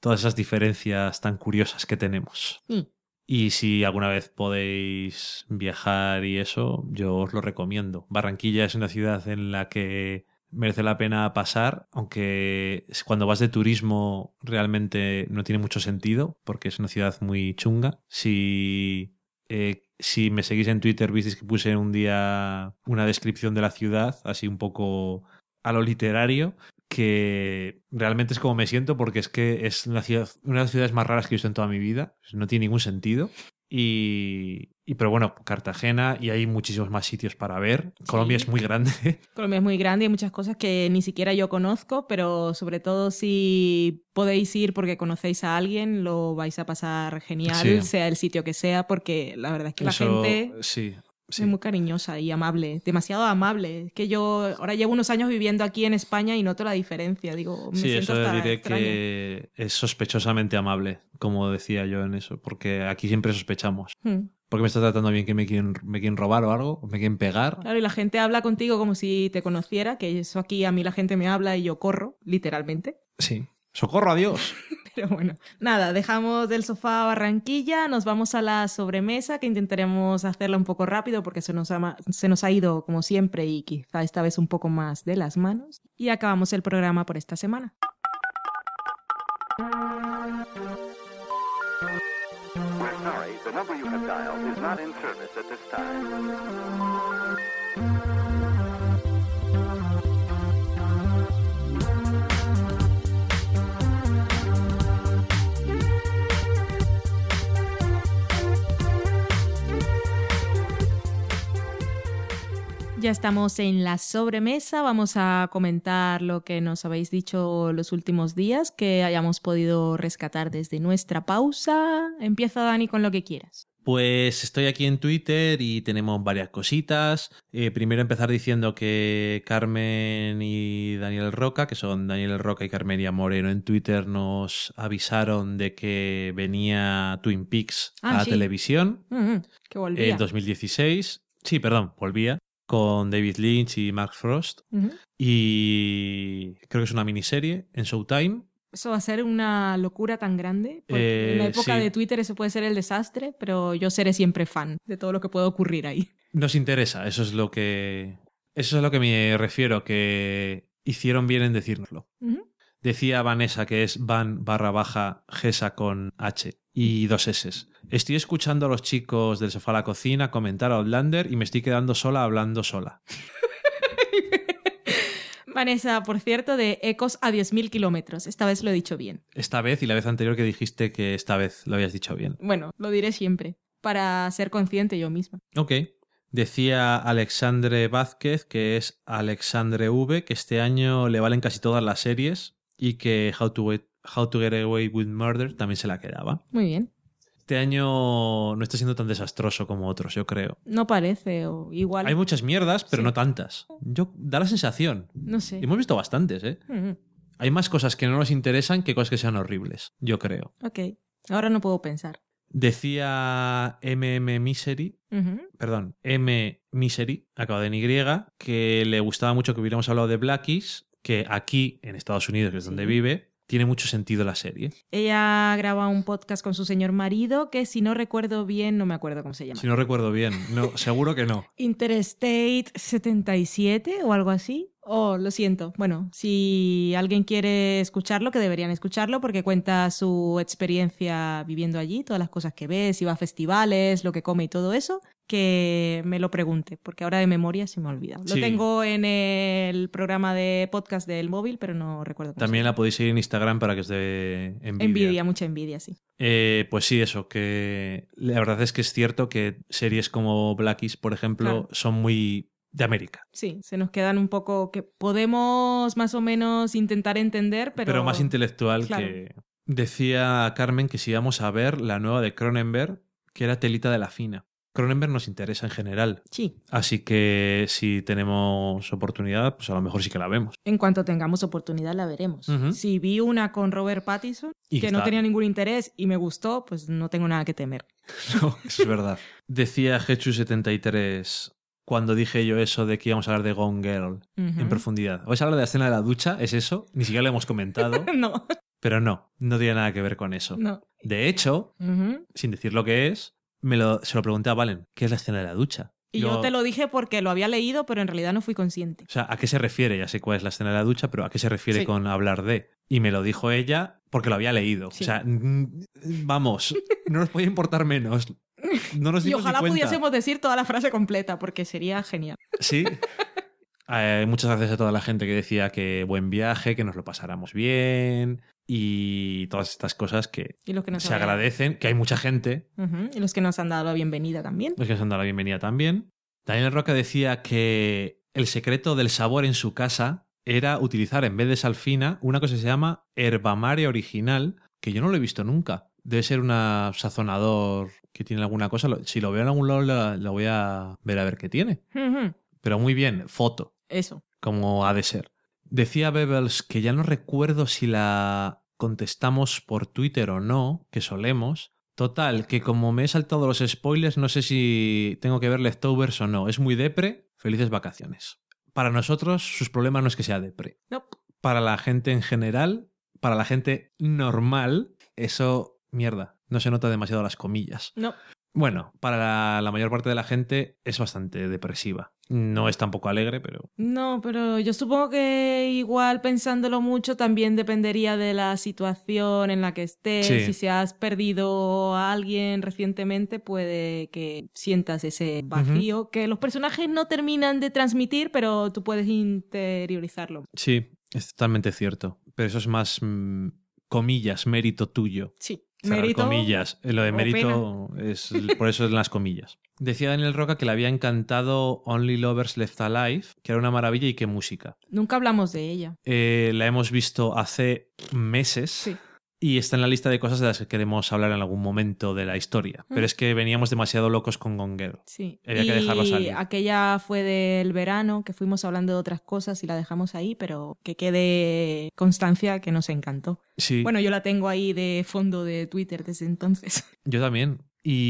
Todas esas diferencias tan curiosas que tenemos. Mm. Y si alguna vez podéis viajar y eso, yo os lo recomiendo. Barranquilla es una ciudad en la que merece la pena pasar, aunque cuando vas de turismo realmente no tiene mucho sentido, porque es una ciudad muy chunga. Si, eh, si me seguís en Twitter, visteis que puse un día una descripción de la ciudad, así un poco a lo literario, que realmente es como me siento porque es que es ciudad, una de las ciudades más raras que he visto en toda mi vida. No tiene ningún sentido. Y, y pero bueno, Cartagena y hay muchísimos más sitios para ver. Colombia es muy grande. [LAUGHS] Colombia es muy grande y hay muchas cosas que ni siquiera yo conozco, pero sobre todo si podéis ir porque conocéis a alguien, lo vais a pasar genial, Sí. sea el sitio que sea, porque la verdad es que la gente sí, sí. es muy cariñosa y amable, demasiado amable. Es que yo ahora llevo unos años viviendo aquí en España y noto la diferencia. Digo, me Sí, siento eso hasta diré extraña. que es sospechosamente amable, como decía yo en eso, porque aquí siempre sospechamos. Mm. Porque me está tratando bien que me quieren, me quieren robar o algo, me quieren pegar. Claro, y la gente habla contigo como si te conociera, que eso aquí a mí la gente me habla y yo corro, literalmente. Sí. ¡Socorro a Dios! [LAUGHS] Pero [LAUGHS] bueno, nada, dejamos del sofá a Barranquilla, nos vamos a la sobremesa, que intentaremos hacerla un poco rápido porque se nos, ha, se nos ha ido como siempre y quizá esta vez un poco más de las manos. Y acabamos el programa por esta semana. Ya estamos en la sobremesa, vamos a comentar lo que nos habéis dicho los últimos días, que hayamos podido rescatar desde nuestra pausa. Empieza Dani con lo que quieras. Pues estoy aquí en Twitter y tenemos varias cositas. Eh, primero empezar diciendo que Carmen y Daniel Roca, que son Daniel Roca y Carmenia Moreno en Twitter, nos avisaron de que venía Twin Peaks Ah, a sí. televisión Ujú, que volvía. en 2016. Sí, perdón, volvía con David Lynch y Mark Frost. Y creo que es una miniserie en Showtime. Eso va a ser una locura tan grande. porque Eh, en la época sí. de Twitter eso puede ser el desastre, pero yo seré siempre fan de todo lo que puede ocurrir ahí. Nos interesa, eso es lo que. Eso es a lo que me refiero, que hicieron bien en decírnoslo. Decía Vanessa que es van barra baja Gesa con H y dos S. Estoy escuchando a los chicos del sofá a la cocina comentar a Outlander y me estoy quedando sola hablando sola. [LAUGHS] Vanessa, por cierto, de Ecos a 10.000 kilómetros. Esta vez lo he dicho bien. Esta vez y la vez anterior que dijiste que esta vez lo habías dicho bien. Bueno, lo diré siempre, para ser consciente yo misma. Ok. Decía Alexandre Vázquez, que es Alexandre V, que este año le valen casi todas las series y que How to, Get- How to Get Away with Murder también se la quedaba. Muy bien. Este año no está siendo tan desastroso como otros, yo creo. No parece, o igual. Hay muchas mierdas, pero Sí. no tantas. Yo, da la sensación. No sé. Hemos visto bastantes, ¿eh? Hay más cosas que no nos interesan que cosas que sean horribles, yo creo. Ok. Ahora no puedo pensar. Decía MM Misery, perdón, M Misery, acabado en Y, que le gustaba mucho que hubiéramos hablado de Blackies, que aquí, en Estados Unidos, que es donde vive, tiene mucho sentido la serie. Ella graba un podcast con su señor marido que, si no recuerdo bien, no me acuerdo cómo se llama. Si no recuerdo bien, no, [LAUGHS] seguro que no. Interstate 77 o algo así. Oh, lo siento. Bueno, si alguien quiere escucharlo, que deberían escucharlo porque cuenta su experiencia viviendo allí, todas las cosas que ve, si va a festivales, lo que come y todo eso, que me lo pregunte, porque ahora de memoria se me olvida. Lo tengo en el programa de podcast del móvil, pero no recuerdo cómo se También llama. la podéis seguir en Instagram para que os dé envidia. Envidia, mucha envidia, sí. Eh, pues sí, eso, que la verdad es que es cierto que series como Blackies, por ejemplo, Claro. son muy de América, Sí, se nos quedan un poco que podemos más o menos intentar entender, pero... pero, más intelectual Claro. que... Decía Carmen que si íbamos a ver la nueva de Cronenberg, que era Telita de la Fina. Cronenberg nos interesa en general, Sí, así que si tenemos oportunidad, pues a lo mejor sí que la vemos. en cuanto tengamos oportunidad la veremos. Si vi una con Robert Pattinson, Y que no tenía ningún interés y me gustó, pues no tengo nada que temer. [LAUGHS] No, eso es verdad. Decía Hechu73 cuando dije yo eso de que íbamos a hablar de Gone Girl en profundidad. ¿Vais a hablar de la escena de la ducha? ¿Es eso? Ni siquiera lo hemos comentado. [LAUGHS] no, Pero no, no tiene nada que ver con eso. no. De hecho, sin decir lo que es, me lo, se lo pregunté a Valen, ¿qué es la escena de la ducha? Y yo te lo dije porque lo había leído, pero en realidad no fui consciente. O sea, ¿a qué se refiere? Ya sé cuál es la escena de la ducha, pero ¿a qué se refiere Sí. con hablar de? Y me lo dijo ella porque lo había leído. Sí. O sea, vamos, [LAUGHS] no nos puede importar menos. No nos Y ojalá pudiésemos decir toda la frase completa, porque sería genial. Sí. [LAUGHS] Eh, muchas gracias a toda la gente que decía que buen viaje, que nos lo pasáramos bien y todas estas cosas que Y los que nos se han- agradecen, que hay mucha gente. Y los que nos han dado la bienvenida también. los que nos han dado la bienvenida también. Daniel Roca decía que el secreto del sabor en su casa era utilizar en vez de salfina una cosa que se llama herbamare original, que yo no lo he visto nunca. Debe ser un sazonador que tiene alguna cosa. Si lo veo en algún lado, la- lo voy a ver a ver qué tiene. Pero muy bien, foto. Eso. como ha de ser. Decía Bebels que ya no recuerdo si la contestamos por Twitter o no, que solemos. Total, que como me he saltado los spoilers, no sé si tengo que ver leftovers o no. Es muy depre, felices vacaciones. Para nosotros, sus problemas no es que sea depre. Nope. Para la gente en general, para la gente normal, eso, mierda, no se nota demasiado las comillas. No. Bueno, para la, la mayor parte de la gente es bastante depresiva. No es tampoco alegre, pero No, pero yo supongo que igual pensándolo mucho también dependería de la situación en la que estés. Sí. Si se has perdido a alguien recientemente, puede que sientas ese vacío que los personajes no terminan de transmitir, pero tú puedes interiorizarlo. Sí, es totalmente cierto. Pero eso es más, mm, comillas, mérito tuyo. Sí. Mérito. comillas. Eh, Lo de mérito es por eso es en las comillas. [LAUGHS] Decía Daniel Roca que le había encantado Only Lovers Left Alive, que era una maravilla y qué música. Nunca hablamos de ella. Eh, la hemos visto hace meses Sí. Y está en la lista de cosas de las que queremos hablar en algún momento de la historia. Pero Mm. es que veníamos demasiado locos con Gone Girl. Sí. Había que dejarlo salir. aquella fue del verano, que fuimos hablando de otras cosas y la dejamos ahí, pero que quede constancia que nos encantó. Sí, Bueno, yo la tengo ahí de fondo de Twitter desde entonces. [LAUGHS] yo también.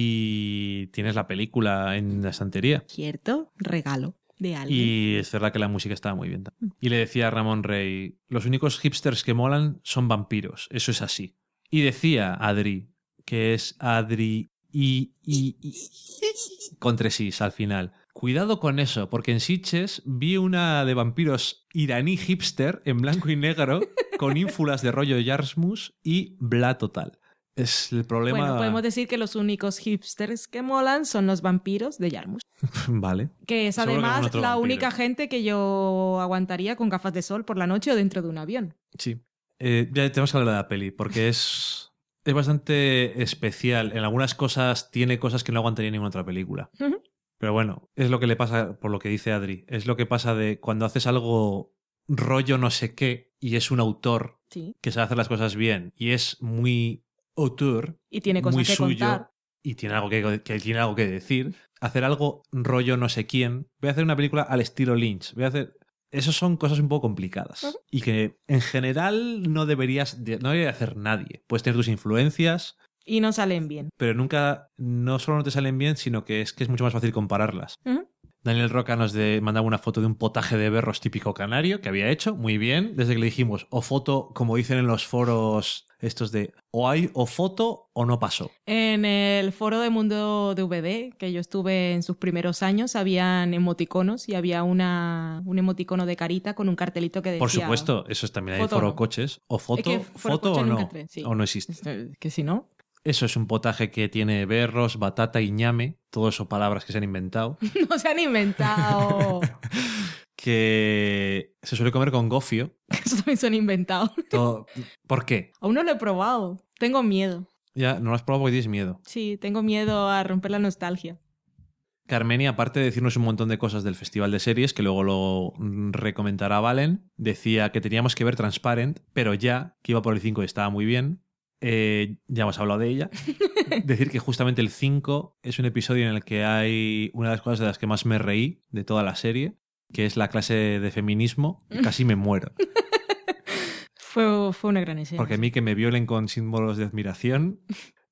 Y tienes la película en la estantería. Cierto, regalo de alguien. Y es verdad que la música estaba muy bien. Mm. Y le decía a Ramón Rey, los únicos hipsters que molan son vampiros, eso es así. Y decía Adri, que es Adri y, y, y- con tres is al final. Cuidado con eso, porque en Sitges vi una de vampiros iraní hipster en blanco y negro con ínfulas de rollo Yarmouth y bla total. Es el problema. Bueno, podemos decir que los únicos hipsters que molan son los vampiros de Yarmouth. [LAUGHS] Vale. Que es Seguro además la vampiro. única gente que yo aguantaría con gafas de sol por la noche o dentro de un avión. Sí. Eh, ya tenemos que hablar de la peli, porque es, es bastante especial. En algunas cosas tiene cosas que no aguantaría ninguna otra película. Pero bueno, es lo que le pasa, por lo que dice Adri, es lo que pasa de cuando haces algo rollo no sé qué y es un autor Sí. que sabe hacer las cosas bien y es muy autor Y tiene cosas muy que suyo contar. y tiene algo que, que tiene algo que decir. Hacer algo rollo no sé quién. Voy a hacer una película al estilo Lynch. Voy a hacer. Esas son cosas un poco complicadas. Y que en general no deberías. de- No debería hacer nadie. Puedes tener tus influencias, Y no salen bien. pero nunca. No solo no te salen bien, sino que es que es mucho más fácil compararlas. Daniel Roca nos de, mandaba una foto de un potaje de berros típico canario que había hecho, muy bien, desde que le dijimos, o foto, como dicen en los foros estos de, o hay o foto o no pasó. En el foro de Mundo DVD, que yo estuve en sus primeros años, habían emoticonos y había una, un emoticono de carita con un cartelito que decía... Por supuesto, eso es también hay foro coches, o foto, que foto o no, sí. o no existe. Eh, Que si no, Eso es un potaje que tiene berros, batata y ñame, todo eso palabras que se han inventado, [LAUGHS] no se han inventado. [LAUGHS] que se suele comer con gofio. [LAUGHS] Eso también se han inventado. Todo... ¿Por qué? Aún no lo he probado. Tengo miedo. Ya no lo has probado porque tienes miedo. Sí, tengo miedo a romper la nostalgia. Carmenia, aparte de decirnos un montón de cosas del Festival de Series, que luego lo recomentará Valen, decía que teníamos que ver Transparent, pero ya, que iba por el 5 y estaba muy bien. Eh, ya hemos hablado de ella. [LAUGHS] Decir que justamente el 5 es un episodio en el que hay una de las cosas de las que más me reí de toda la serie, que es la clase de feminismo. y Casi me muero. [LAUGHS] Fue, fue una gran escena. Porque a mí que me violen con símbolos de admiración.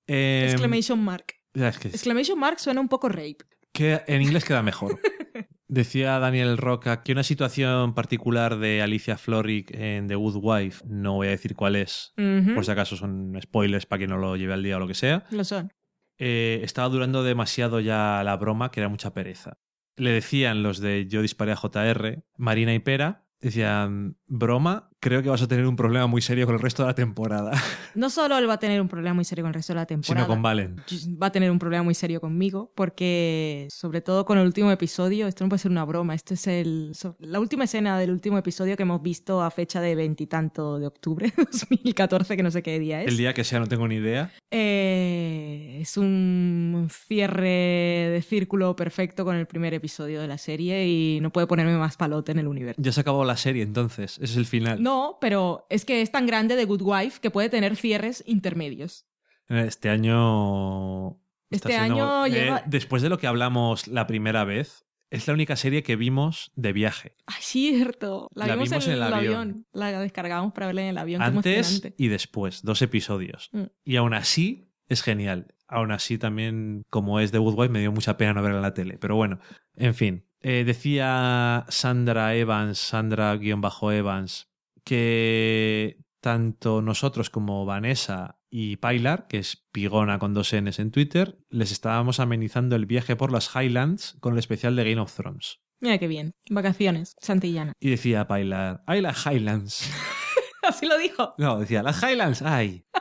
eh, Exclamation mark. ya, es que- Exclamation mark suena un poco rape. que en inglés queda mejor. [LAUGHS] Decía Daniel Roca que una situación particular de Alicia Florrick en The Good Wife, no voy a decir cuál es, por si acaso son spoilers para quien no lo lleve al día o lo que sea, Lo son. eh, estaba durando demasiado ya la broma, que era mucha pereza. Le decían los de Yo disparé a JR, Marina y Pera, decían, broma, creo que vas a tener un problema muy serio con el resto de la temporada, [LAUGHS] No solo él va a tener un problema muy serio con el resto de la temporada. sino con Valen. va a tener un problema muy serio conmigo porque sobre todo con el último episodio esto no puede ser una broma esto es el la última escena del último episodio que hemos visto a fecha de veintitanto de octubre [LAUGHS] de 2014 que no sé qué día es El día que sea no tengo ni idea. Eh, es un cierre de círculo perfecto con el primer episodio de la serie y no puede ponerme más palote en el universo Ya se acabó la serie entonces, ese es el final. no pero es que es tan grande The Good Wife que puede tener cierres intermedios Este año. Este siendo- año eh, lleva- Después de lo que hablamos la primera vez, es la única serie que vimos de viaje. Ay, cierto. La, La vimos, vimos en el el avión. avión. La descargábamos para verla en el avión. Antes y después, dos episodios. Mm. Y aún así es genial. Aún así también, como es de Woodwife, me dio mucha pena no verla en la tele. Pero bueno, en fin. Eh, decía Sandra Evans, Sandra-Evans, que tanto nosotros como Vanessa y Pilar, que es Pigona con dos Ns en Twitter, les estábamos amenizando el viaje por las Highlands con el especial de Game of Thrones. Mira qué bien. Vacaciones. Santillana. Y decía Pilar, ¡ay, las Highlands! [LAUGHS] Así lo dijo. No, decía, las Highlands, ¡ay! [LAUGHS]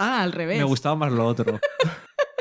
Ah, al revés. Me gustaba más lo otro.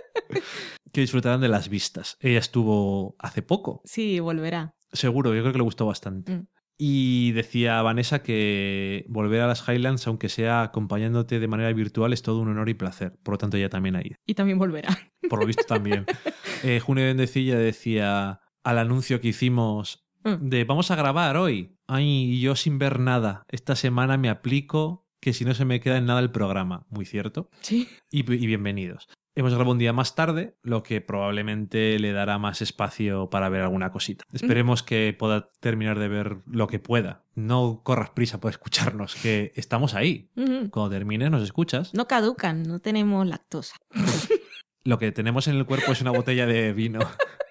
[LAUGHS] que disfrutaran de las vistas. Ella estuvo hace poco, Sí, volverá. seguro, yo creo que le gustó bastante. Mm. Y decía Vanessa que volver a las Highlands, aunque sea acompañándote de manera virtual, es todo un honor y placer. Por lo tanto, ella también ha ido. Y también volverá. Por lo visto también. [LAUGHS] Eh, Junio Bendecilla decía al anuncio que hicimos Mm. de vamos a grabar hoy. Ay, y yo sin ver nada. Esta semana me aplico que si no se me queda en nada el programa. Muy cierto. Sí. Y, y bienvenidos. Hemos grabado un día más tarde, lo que probablemente le dará más espacio para ver alguna cosita. Esperemos que pueda terminar de ver lo que pueda. No corras prisa por escucharnos, que estamos ahí. Cuando termines nos escuchas. No caducan, no tenemos lactosa. [LAUGHS] Lo que tenemos en el cuerpo es una botella de vino. [LAUGHS]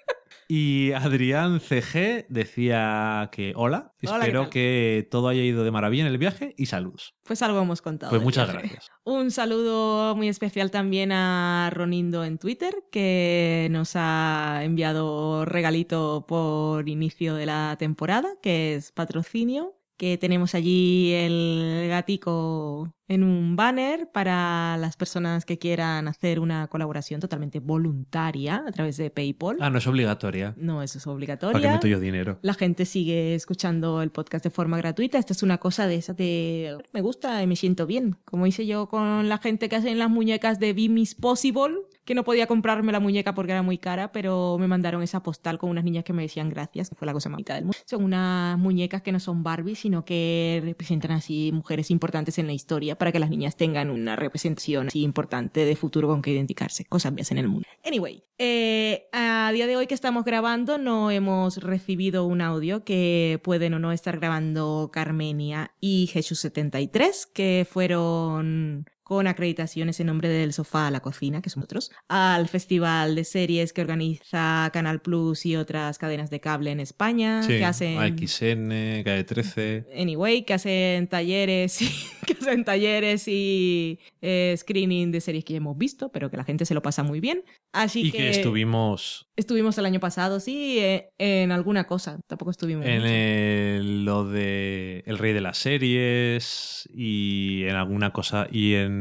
Y Adrián CG decía que hola, Hola, ¿qué espero que todo haya ido de maravilla en el viaje y saludos. Pues algo hemos contado. Pues muchas viaje. gracias. [LAUGHS] Un saludo muy especial también a Ronindo en Twitter, que nos ha enviado regalito por inicio de la temporada, que es patrocinio, que tenemos allí el gatico en un banner para las personas que quieran hacer una colaboración totalmente voluntaria a través de PayPal. Ah, no es obligatoria. No, eso es ¿Para qué obligatoria. meto yo dinero? La gente sigue escuchando el podcast de forma gratuita. Esta es una cosa de esa de me gusta y me siento bien. Como hice yo con la gente que hacen las muñecas de Be Miss Possible, que no podía comprarme la muñeca porque era muy cara, pero me mandaron esa postal con unas niñas que me decían gracias. Fue la cosa más bonita del mundo. Son unas muñecas que no son Barbie, sino que representan así mujeres importantes en la historia para que las niñas tengan una representación así importante de futuro con que identificarse. Cosas vías en el mundo. Anyway, eh, a día de hoy que estamos grabando no hemos recibido un audio que pueden o no estar grabando Carmenia y Jesús 73, que fueron con acreditaciones en nombre del sofá a la cocina, que son otros, al festival de series que organiza Canal Plus y otras cadenas de cable en España, Sí, que hacen... AXN, Calle 13. Anyway, que hacen talleres y, [LAUGHS] que hacen talleres y eh, screening de series que ya hemos visto, pero que la gente se lo pasa muy bien. Así Y que estuvimos estuvimos el año pasado, sí, eh, en alguna cosa. Tampoco estuvimos. en el- lo de El Rey de las Series y en alguna cosa. Y en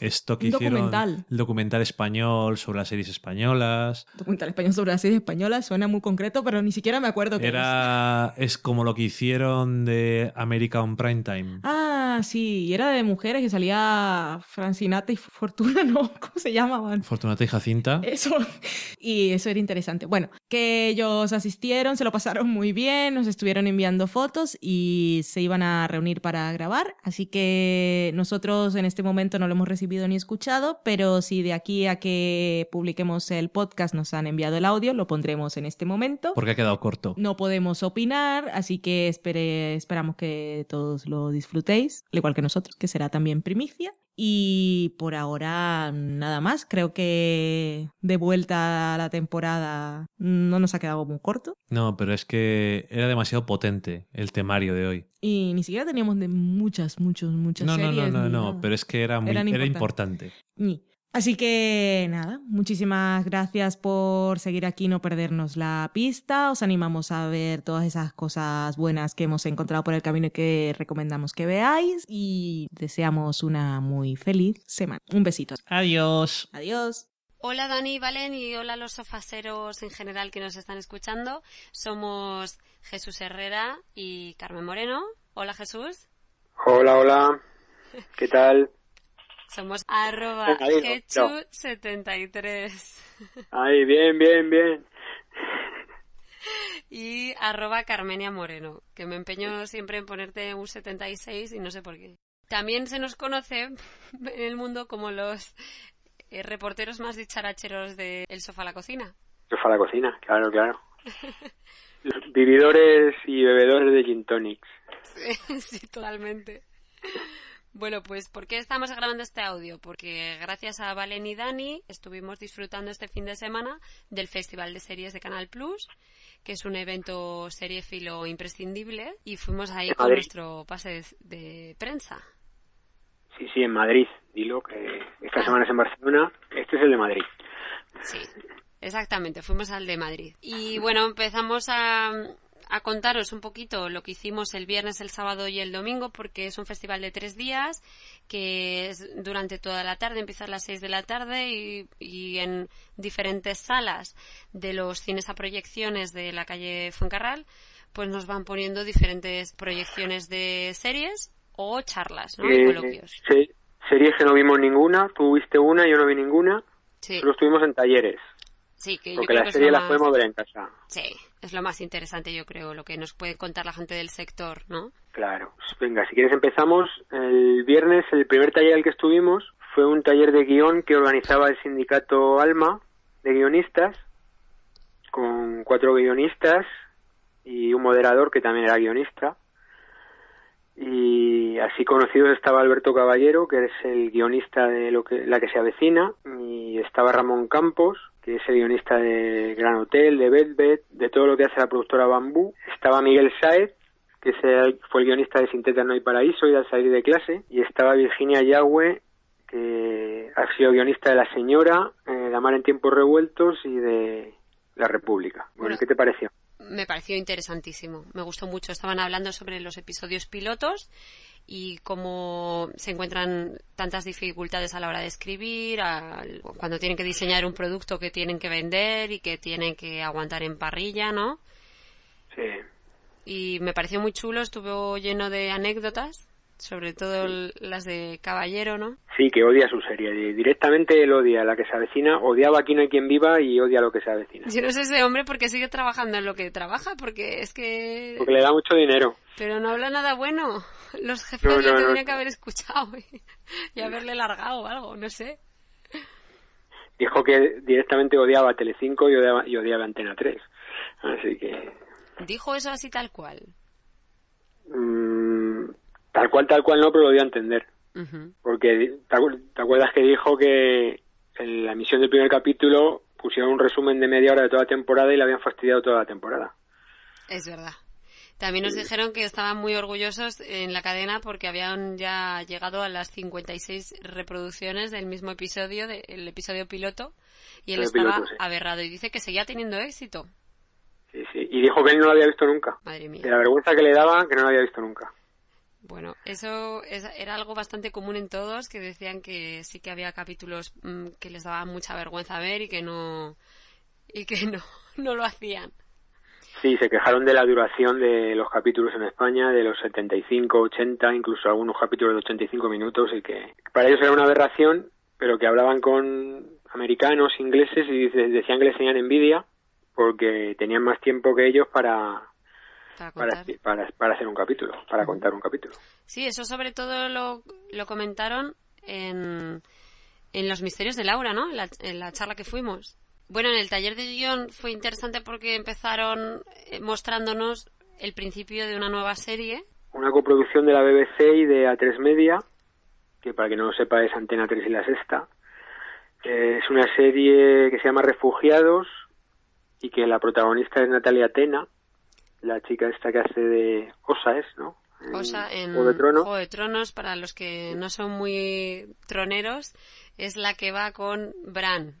esto que Un hicieron. documental. El documental español sobre las series españolas. documental español sobre las series españolas suena muy concreto, pero ni siquiera me acuerdo qué. Era. Es como lo que hicieron de America on Primetime. Ah, sí, y era de mujeres que salía Francinata y Fortuna, [LAUGHS] ¿no? ¿Cómo se llamaban? Fortunata y Jacinta. Eso. [LAUGHS] Y eso era interesante. Bueno, que ellos asistieron, se lo pasaron muy bien, nos estuvieron enviando fotos y se iban a reunir para grabar. Así que nosotros en este momento no lo hemos recibido ni escuchado, pero si de aquí a que publiquemos el podcast nos han enviado el audio, lo pondremos en este momento. Porque ha quedado corto. No podemos opinar, así que espere, esperamos que todos lo disfrutéis, al igual que nosotros, que será también primicia. Y por ahora nada más, creo que de vuelta a la temporada no nos ha quedado muy corto No, pero es que era demasiado potente el temario de hoy. y ni siquiera teníamos de muchas, muchas, muchas No, no, no, no, no, nada. pero es que era muy era importantes. importante. Así que nada, muchísimas gracias por seguir aquí, no perdernos la pista. Os animamos a ver todas esas cosas buenas que hemos encontrado por el camino y que recomendamos que veáis. Y deseamos una muy feliz semana. Un besito. Adiós. Adiós. Hola Dani, Valen y hola a los sofaseros en general que nos están escuchando. Somos Jesús Herrera y Carmen Moreno. Hola Jesús. Hola, hola. ¿Qué tal? Somos arroba Venga, dilo, no. Hechu73 Ahí, bien, bien, bien. [LAUGHS] y arroba Carmenia Moreno, que me empeño siempre en ponerte un 76 y no sé por qué. También se nos conoce [LAUGHS] en el mundo como los eh, reporteros más dicharacheros de El Sofá a la Cocina. Fue a la cocina, claro, claro. [LAUGHS] Los vividores y bebedores de gin tonics. sí, totalmente. Bueno, pues ¿por qué estamos grabando este audio? Porque gracias a Valen y Dani estuvimos disfrutando este fin de semana del Festival de Series de Canal Plus, que es un evento seriéfilo imprescindible, y fuimos ahí con nuestro pase de, de prensa. Sí, sí, en Madrid. Dilo que esta semana es en Barcelona. Este es el de Madrid. Sí, exactamente, fuimos al de Madrid. Y bueno, empezamos a, a contaros un poquito lo que hicimos el viernes, el sábado y el domingo, porque es un festival de tres días que es durante toda la tarde, empieza a las seis de la tarde y, y en diferentes salas de los cines a proyecciones de la calle Fuencarral, pues nos van poniendo diferentes proyecciones de series o charlas, ¿no? Eh, coloquios. se- series que no vimos ninguna. Tú viste una, yo no vi ninguna. Sí, Solo estuvimos en talleres. sí, que yo creo lo las más- podemos ver en casa. Sí, es lo más interesante, yo creo, lo que nos puede contar la gente del sector, ¿no? Claro. Venga, si quieres empezamos. El viernes, el primer taller al que estuvimos fue un taller de guion que organizaba el sindicato Alma de guionistas, con cuatro guionistas y un moderador que también era guionista. Y así conocidos estaba Alberto Caballero, que es el guionista de lo que, La que se avecina, y estaba Ramón Campos, que es el guionista de Gran Hotel, de Velvet, de todo lo que hace la productora Bambú. Estaba Miguel Saez, que fue el guionista de Sin Tetas no hay paraíso y al salir de clase. Y estaba Virginia Yagüe, que ha sido guionista de La Señora, eh, La Mar en Tiempos Revueltos y de La República. Bueno, Bueno. ¿qué te pareció? Me pareció interesantísimo, me gustó mucho. Estaban hablando sobre los episodios pilotos y cómo se encuentran tantas dificultades a la hora de escribir, cuando tienen que diseñar un producto que tienen que vender y que tienen que aguantar en parrilla, ¿no? Sí. Y me pareció muy chulo, estuvo lleno de anécdotas, sobre todo las de Caballero, ¿no? Sí, que odia su serie. Di- Directamente él odia la que se avecina, odiaba Aquí no hay quien viva y odia lo que se avecina. Yo no sé ese hombre porque sigue trabajando en lo que trabaja, porque es que... Porque le da mucho dinero. Pero no habla nada bueno. [LAUGHS] Los jefes No, le no, no. tendrían que haber escuchado [LAUGHS] y, haberle largado o algo, no sé. Dijo que directamente odiaba Telecinco y odiaba, y odiaba Antena 3. Así que... Dijo eso así tal cual. mm, tal cual, tal cual no, pero lo dio a entender. Porque ¿te acu- te acuerdas que dijo que en la emisión del primer capítulo pusieron un resumen de media hora de toda la temporada y le habían fastidiado toda la temporada? Es verdad. También nos dijeron que estaban muy orgullosos en la cadena porque habían ya llegado a las 56 reproducciones del mismo episodio, del episodio piloto, y él El estaba piloto, sí. aberrado y dice que seguía teniendo éxito. Sí, sí. Y dijo que él no lo había visto nunca. Madre mía. De la vergüenza que le daba, que no lo había visto nunca. Bueno, eso es- era algo bastante común en todos, que decían que sí que había capítulos mm, que les daba mucha vergüenza ver y que no y que no, [LAUGHS] no lo hacían. Sí, se quejaron de la duración de los capítulos en España, de los 75, 80, incluso algunos capítulos de 85 minutos, y que para ellos era una aberración, pero que hablaban con americanos, ingleses, y decían que les tenían envidia porque tenían más tiempo que ellos para, Para para, contar. para, para hacer un capítulo, para contar un capítulo. Sí, eso sobre todo lo, lo comentaron en, en Los Misterios de Laura, ¿no? En la, en la charla que fuimos. Bueno, en el taller de guion fue interesante porque empezaron eh, mostrándonos el principio de una nueva serie. Una coproducción de la BBC y de A3 Media, que para que no lo sepa es Antena 3 y La Sexta. Eh, es una serie que se llama Refugiados y que la protagonista es Natalia Tena, la chica esta que hace de Osa es, ¿no? En Juego de Tronos. Juego de Tronos, para los que no son muy troneros, es la que va con Bran,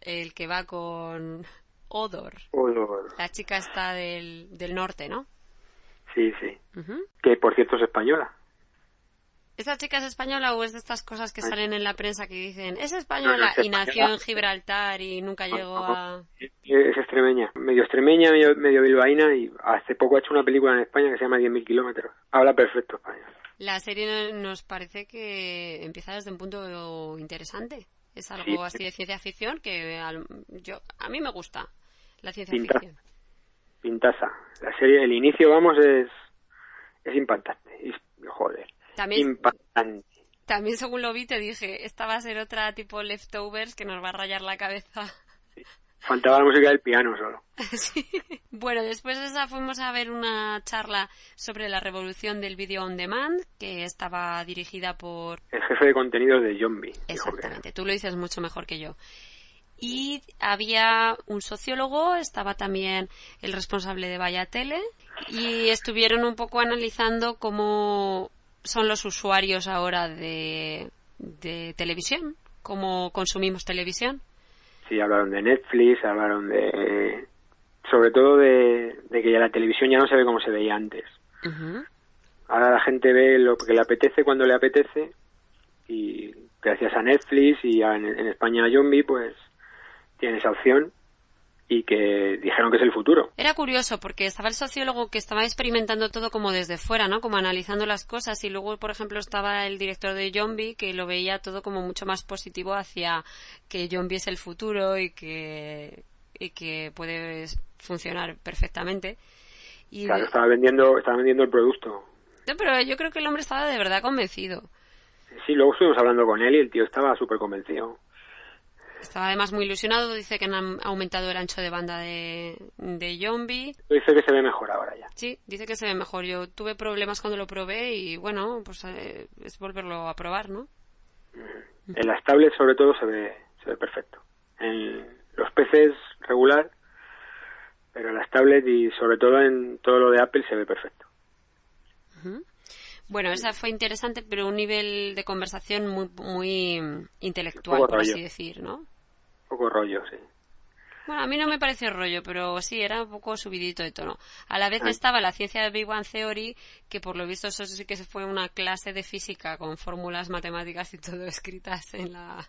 el que va con Odor. O lo- La chica está del, del norte, ¿no? Sí, sí. Que por cierto es española. ¿Esta chica es española o es de estas cosas que salen en la prensa que dicen es No, no española es y nació en Gibraltar y nunca llegó a... Es extremeña. Medio extremeña, medio, medio bilbaína y hace poco ha hecho una película en España que se llama 10.000 kilómetros. Habla perfecto español. La serie no- nos parece que empieza desde un punto interesante. Es algo Sí. así de ciencia ficción que al- yo a mí me gusta la ciencia ficción. Pintaza. La serie, el inicio, vamos, es, es impactante. Es- joder. También, Impactante. también según lo vi te dije, esta va a ser otra tipo leftovers que nos va a rayar la cabeza. Faltaba la música del piano solo. [LAUGHS] Sí. Bueno, después de esa fuimos a ver una charla sobre la revolución del video on demand, que estaba dirigida por... El jefe de contenidos de Zombie. Exactamente, tú lo dices mucho mejor que yo. Y había un sociólogo, estaba también el responsable de Vaya Tele, y estuvieron un poco analizando cómo son los usuarios ahora de, de televisión, cómo consumimos televisión. Sí, hablaron de Netflix, hablaron de... Sobre todo de, de que ya la televisión ya no se ve como se veía antes. Ujú. Ahora la gente ve lo que le apetece cuando le apetece y gracias a Netflix y a- en, en España a Zombie pues tiene esa opción y que dijeron que es el futuro. Era curioso porque estaba el sociólogo que estaba experimentando todo como desde fuera, ¿no? Como analizando las cosas y luego, por ejemplo, estaba el director de Zombie que lo veía todo como mucho más positivo hacia que Zombie es el futuro y que y que puede funcionar perfectamente. Y Claro, estaba vendiendo, estaba vendiendo el producto. No, pero yo creo que el hombre estaba de verdad convencido. Sí, luego estuvimos hablando con él y el tío estaba súper convencido. Estaba además muy ilusionado, dice que han aumentado el ancho de banda de, de Zombie. Dice que se ve mejor ahora ya. Sí, dice que se ve mejor. Yo tuve problemas cuando lo probé y bueno, pues eh, es volverlo a probar, ¿no? En las tablets sobre todo se ve, se ve perfecto. En los PCs regular, pero en las tablets y sobre todo en todo lo de Apple se ve perfecto. Bueno, esa fue interesante, pero un nivel de conversación muy, muy intelectual, por así decir, ¿no? Un poco rollo, sí. Bueno, a mí no me pareció rollo, pero sí, era un poco subidito de tono. A la vez Ah. estaba la ciencia de Big Bang Theory, que por lo visto eso sí que se fue una clase de física con fórmulas matemáticas y todo [LAUGHS] escritas en la,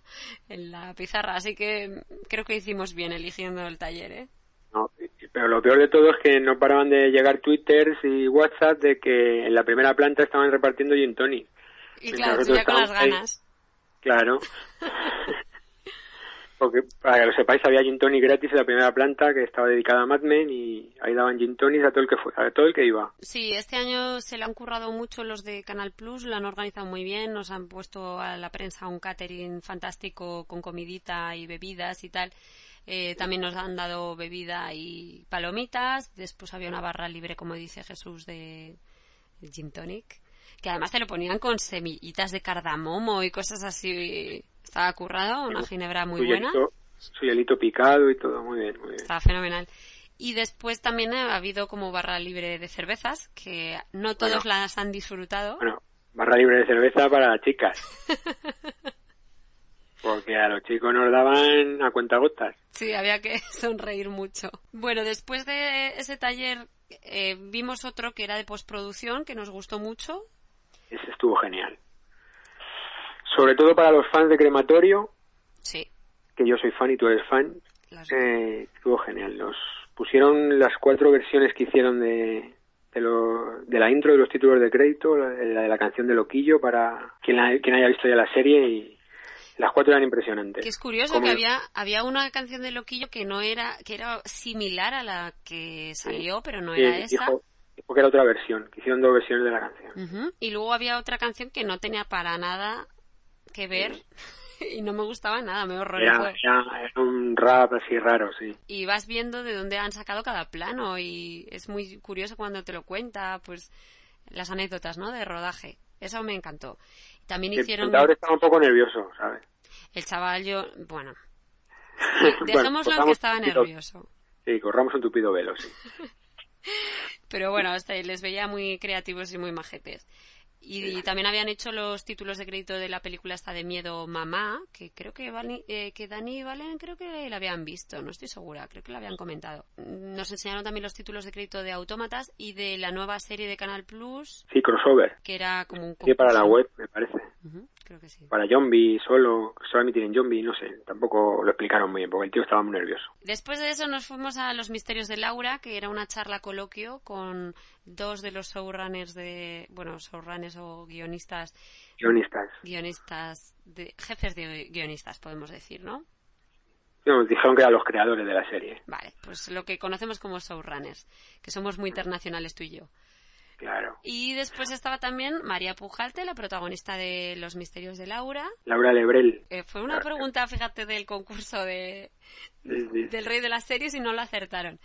en la pizarra. Así que creo que hicimos bien eligiendo el taller, ¿eh? No, pero lo peor de todo es que no paraban de llegar twitters y WhatsApp de que en la primera planta estaban repartiendo gin tonic. Y claro, tú nosotros ya con las ahí. ganas. Claro. [LAUGHS] Porque, para que lo sepáis, había gin tonic gratis en la primera planta que estaba dedicada a Mad Men y ahí daban gin tonics a todo el que fue, a todo el que iba. Sí, este año se le han currado mucho los de Canal Plus, lo han organizado muy bien, nos han puesto a la prensa un catering fantástico con comidita y bebidas y tal. Eh, también nos han dado bebida y palomitas. Después había una barra libre, como dice Jesús, de, gin tonic. Que además te lo ponían con semillitas de cardamomo y cosas así. Estaba currado, una ginebra muy buena. hielito- su hielito picado y todo, muy bien, muy bien. Estaba fenomenal. Y después también ha habido como barra libre de cervezas, que no todos Bueno. las han disfrutado. Bueno, barra libre de cerveza para las chicas. [LAUGHS] Porque a los chicos nos daban a cuentagotas. Sí, había que [LAUGHS] sonreír mucho. Bueno, después de ese taller eh, vimos otro que era de postproducción, que nos gustó mucho. Ese estuvo genial. Sobre todo para los fans de Crematorio, Sí. que yo soy fan y tú eres fan, las- eh, estuvo genial. Nos pusieron las cuatro versiones que hicieron de, de, lo- de la intro de los títulos de crédito, la, de la canción de Loquillo, para quien, la- quien haya visto ya la serie, y las cuatro eran impresionantes. Que es curioso Como- que había, había una canción de Loquillo que no era, que era similar a la que salió, pero no Sí, era esa. dijo, dijo que era otra versión, que hicieron dos versiones de la canción. Ujú. Y luego había otra canción que no tenía para nada que ver [LAUGHS] y no me gustaba nada, me horrorizó. era un rap así raro, sí. y vas viendo de dónde han sacado cada plano y es muy curioso cuando te lo cuenta, pues las anécdotas, ¿no? De rodaje. Eso me encantó. También El hicieron contador estaba un poco nervioso, ¿sabes? el chaval yo, bueno, [LAUGHS] Bueno, dejémoslo en que estaba nervioso. Sí, corramos un tupido velo, sí. [LAUGHS] Pero bueno, este, les veía muy creativos y muy majetes. Y, y también habían hecho los títulos de crédito de la película esta de Miedo Mamá, que creo que, Vali- eh, que Dani y Valen creo que la habían visto, no estoy segura, creo que la habían comentado. Nos enseñaron también los títulos de crédito de Autómatas y de la nueva serie de Canal Plus, Sí, crossover. que era como un Sí, para la web, me parece. Creo que sí. Para Zombie, solo, emitir en Zombie, no sé. Tampoco lo explicaron muy bien, porque el tío estaba muy nervioso. Después de eso nos fuimos a Los Misterios de Laura, que era una charla coloquio con dos de los showrunners de, bueno, showrunners o guionistas Guionistas. guionistas, de, jefes de guionistas, podemos decir, ¿no? Nos dijeron que eran los creadores de la serie. Vale, pues lo que conocemos como showrunners, que somos muy internacionales tú y yo. Y después estaba también María Pujalte, la protagonista de Los Misterios de Laura. Laura Lebrel. Eh, fue una pregunta, fíjate, del concurso de, Sí, sí. del Rey de las Series y no lo acertaron.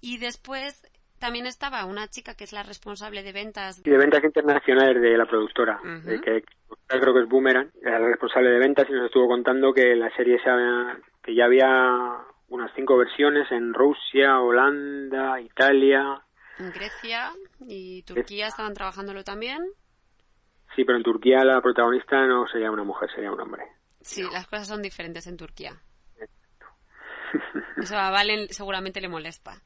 Y después también estaba una chica que es la responsable de ventas. De ventas internacionales de la productora, Ujú. de que creo que es Boomerang, era la responsable de ventas y nos estuvo contando que la serie se había- que ya había unas cinco versiones en Rusia, Holanda, Italia. En Grecia y Turquía estaban trabajándolo también. Sí, pero en Turquía la protagonista no sería una mujer, sería un hombre. Sí, las cosas son diferentes en Turquía. Eso [LAUGHS] [LAUGHS] a Valen seguramente le molesta.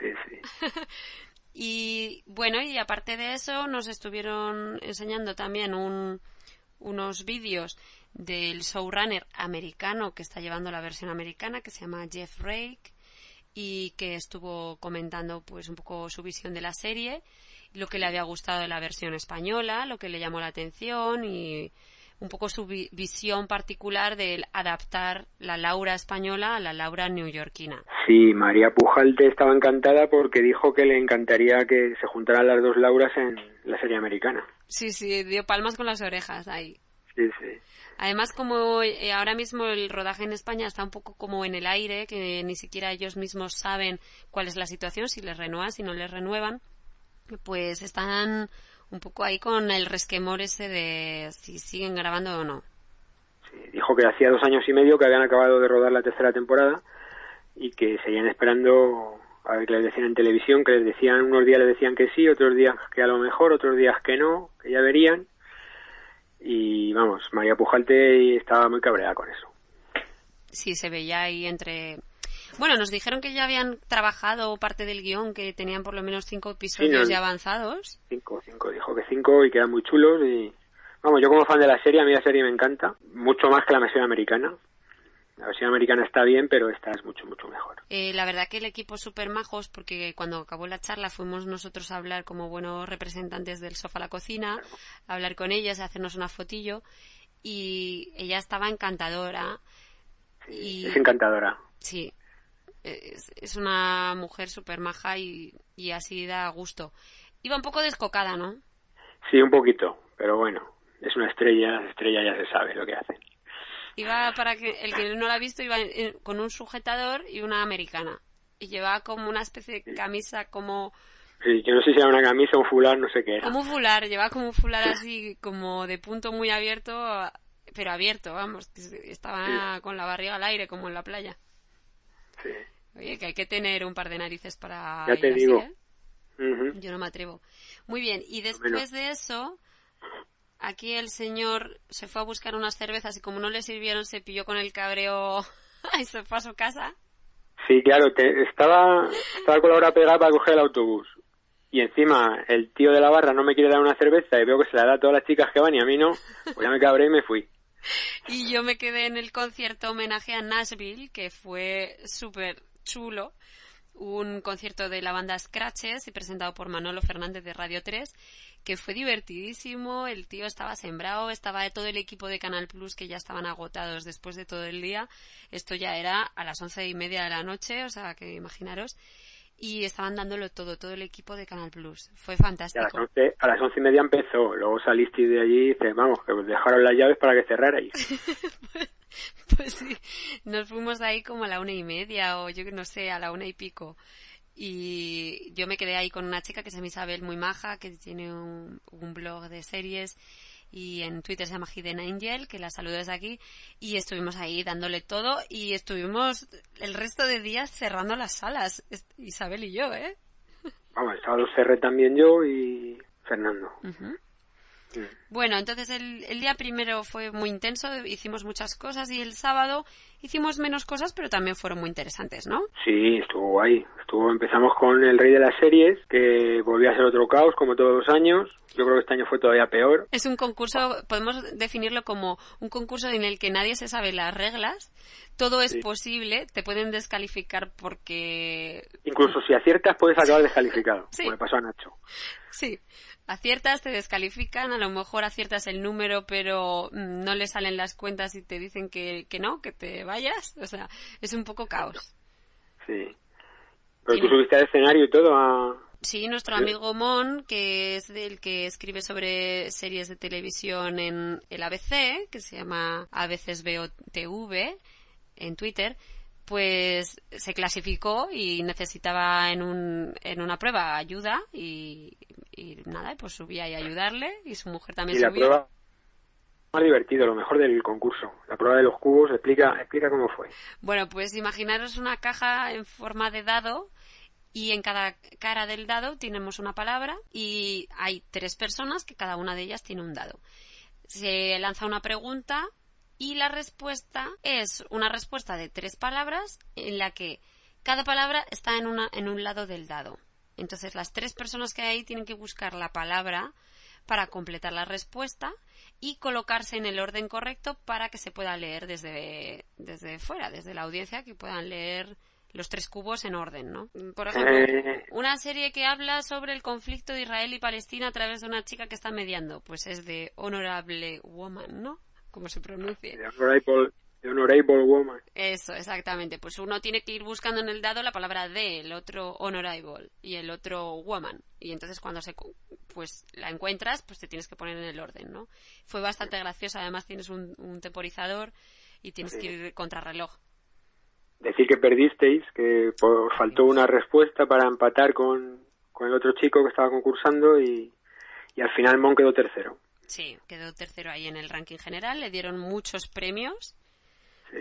Sí, sí. [LAUGHS] Y bueno, y aparte de eso, nos estuvieron enseñando también un- unos vídeos del showrunner americano que está llevando la versión americana, que se llama Jeff Rake, y que estuvo comentando pues un poco su visión de la serie, lo que le había gustado de la versión española, lo que le llamó la atención y un poco su vi- visión particular de adaptar la Laura española a la Laura neoyorquina. Sí, María Pujalte estaba encantada porque dijo que le encantaría que se juntaran las dos Lauras en la serie americana. Sí, sí, dio palmas con las orejas ahí. Sí, sí. Además, como eh, ahora mismo el rodaje en España está un poco como en el aire, que ni siquiera ellos mismos saben cuál es la situación, si les renuevan, si no les renuevan, pues están un poco ahí con el resquemor ese de si siguen grabando o no. Sí, Dijo que hacía dos años y medio que habían acabado de rodar la tercera temporada y que seguían esperando a ver qué les decían en televisión, que les decían, unos días les decían que sí, otros días que a lo mejor, otros días que no, que ya verían. Y vamos, María Pujalte estaba muy cabreada con eso. Sí, se veía ahí entre... Bueno, nos dijeron que ya habían trabajado parte del guion, que tenían por lo menos cinco episodios no- ya avanzados. Cinco, cinco, dijo que cinco y que eran muy chulos y... Vamos, yo como fan de la serie, a mí la serie me encanta, mucho más que la versión americana. La versión americana está bien, pero esta es mucho, mucho mejor. Eh, la verdad que el equipo súper majos, porque cuando acabó la charla fuimos nosotros a hablar como buenos representantes del sofá a la cocina, a hablar con ellas, a hacernos una fotillo, y ella estaba encantadora. Y Es encantadora. sí, es, es una mujer súper maja y, y así da gusto. Iba un poco descocada, ¿no? Sí, un poquito, pero bueno, es una estrella, las estrellas ya se sabe lo que hacen. Iba para que el que no la ha visto iba en- con un sujetador y una americana. Y llevaba como una especie de camisa como Sí, yo no sé si era una camisa, un fular, no sé qué era. Como un fular, llevaba como un fular así, como de punto muy abierto, pero abierto, vamos, que estaba con la barriga al aire, como en la playa. Sí. Oye, que hay que tener un par de narices para Ya ir te así, digo. ¿eh? Ujú. Yo no me atrevo. Muy bien, y Bueno. después de eso, aquí el señor se fue a buscar unas cervezas y como no le sirvieron, se pilló con el cabreo [LAUGHS] y se fue a su casa. Sí, claro, te- estaba, estaba con la hora pegada para coger el autobús. Y encima el tío de la barra no me quiere dar una cerveza y veo que se la da a todas las chicas que van y a mí no, pues ya me cabré y me fui. [LAUGHS] Y yo me quedé en el concierto homenaje a Nashville, que fue súper chulo. Un concierto de la banda Scratches y presentado por Manolo Fernández de Radio 3, que fue divertidísimo. El tío estaba sembrado, estaba todo el equipo de Canal Plus que ya estaban agotados después de todo el día. Esto ya era a las once y media de la noche, o sea que imaginaros. Y estaban dándolo todo, todo el equipo de Canal Plus. Fue Y a las fantástico. a las once y media empezó, luego saliste de allí y dices, vamos, que os dejaron las llaves para que cerrarais. [LAUGHS] [LAUGHS] Pues sí, nos fuimos de ahí como a la una y media o yo que no sé, a la una y pico. Y yo me quedé ahí con una chica que se llama Isabel muy maja, que tiene un, un blog de series y en Twitter se llama Hidden Angel, que la saludo desde aquí. Y estuvimos ahí dándole todo y estuvimos el resto de días cerrando las salas, Isabel y yo, ¿eh? Vamos, el sábado cerré también yo y Fernando. Bueno, entonces el, el día primero fue muy intenso, hicimos muchas cosas y el sábado hicimos menos cosas, pero también fueron muy interesantes, ¿no? Sí, estuvo guay. Estuvo, empezamos con el rey de las series, que volvió a ser otro caos, como todos los años. Yo creo que este año fue todavía peor. Es un concurso, podemos definirlo como un concurso en el que nadie se sabe las reglas, todo es Sí. posible, te pueden descalificar porque Incluso si aciertas puedes acabar descalificado, Sí. como le pasó a Nacho. sí, aciertas, te descalifican, a lo mejor aciertas el número, pero mm, no le salen las cuentas y te dicen que, que no, que te vayas, o sea, es un poco caos. Sí. Pero tú subiste al escenario y todo a... Sí, nuestro Sí. amigo Mon, que es el que escribe sobre series de televisión en el ABC, que se llama A veces veo TV en Twitter, pues se clasificó y necesitaba en, un, en una prueba ayuda y, y nada, pues subí ahí a ayudarle y su mujer también Y la subió. prueba más divertido, lo mejor del concurso. La prueba de los cubos, explica, explica cómo fue. Bueno, pues imaginaros una caja en forma de dado y en cada cara del dado tenemos una palabra y hay tres personas que cada una de ellas tiene un dado. Se lanza una pregunta y la respuesta es una respuesta de tres palabras en la que cada palabra está en, una, en un lado del dado. Entonces las tres personas que hay tienen que buscar la palabra para completar la respuesta y colocarse en el orden correcto para que se pueda leer desde, desde fuera, desde la audiencia, que puedan leer los tres cubos en orden, ¿no? Por ejemplo, Eh. una serie que habla sobre el conflicto de Israel y Palestina a través de una chica que está mediando, pues es de Honorable Woman, ¿no? como se Honorable, honorable Woman. Eso, exactamente. Pues uno tiene que ir buscando en el dado la palabra de, el otro honorable y el otro woman. Y entonces cuando se pues la encuentras, pues te tienes que poner en el orden, ¿no? Fue bastante gracioso. Además tienes un, un temporizador y tienes que ir contrarreloj. Decir que perdisteis, que os faltó una respuesta para empatar con, con el otro chico que estaba concursando y, y al final Mon quedó tercero. Sí, quedó tercero ahí en el ranking general. Le dieron muchos premios. Sí.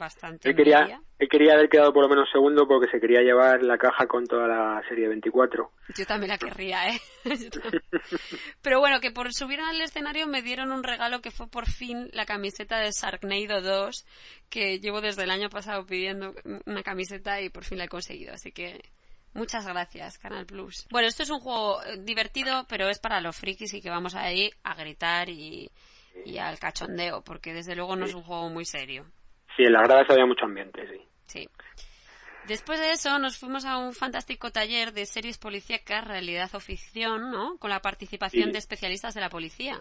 Bastante. Él quería, él quería haber quedado por lo menos segundo porque se quería llevar la caja con toda la serie 24. Yo también la querría, ¿eh? [LAUGHS] Pero bueno, que por subir al escenario me dieron un regalo que fue por fin la camiseta de Sharknado 2, que llevo desde el año pasado pidiendo una camiseta y por fin la he conseguido. Así que muchas gracias, Canal Plus. Bueno, esto es un juego eh, divertido, pero es para los frikis y que vamos ahí a gritar y, y al cachondeo, porque desde luego no es un juego muy serio. Sí, en las gradas había mucho ambiente, sí. Sí. Después de eso nos fuimos a un fantástico taller de series policíacas, realidad o ficción, ¿no? Con la participación Sí. de especialistas de la policía.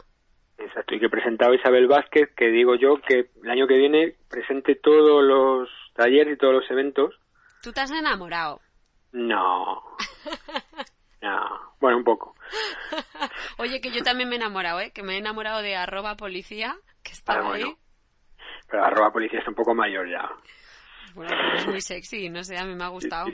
Exacto, y que presentaba Isabel Vázquez, que digo yo que el año que viene presente todos los talleres y todos los eventos. Tú te has enamorado. No. [LAUGHS] No. Bueno, un poco. [LAUGHS] Oye, que yo también me he enamorado, ¿eh? Que me he enamorado de arroba policía, que estaba Ah, bueno. Pero arroba policía está un poco mayor ya. Bueno, es muy sexy, no sé, a mí me ha gustado.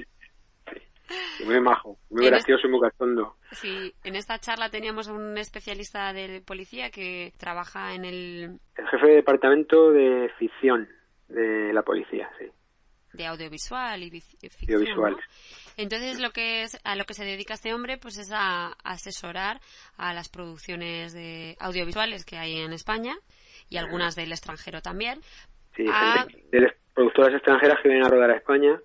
Muy majo, muy ¿Tienes- gracioso y muy cachondo. Sí, en esta charla teníamos a un especialista de policía que trabaja en el El jefe de departamento de ficción de la policía, sí. de audiovisual y y ficción. Audiovisual. ¿no? Entonces lo que es a lo que se dedica este hombre pues es a asesorar a las producciones de audiovisuales que hay en España y algunas del extranjero también. Sí, Ah. gente de las productoras extranjeras que vienen a rodar a España.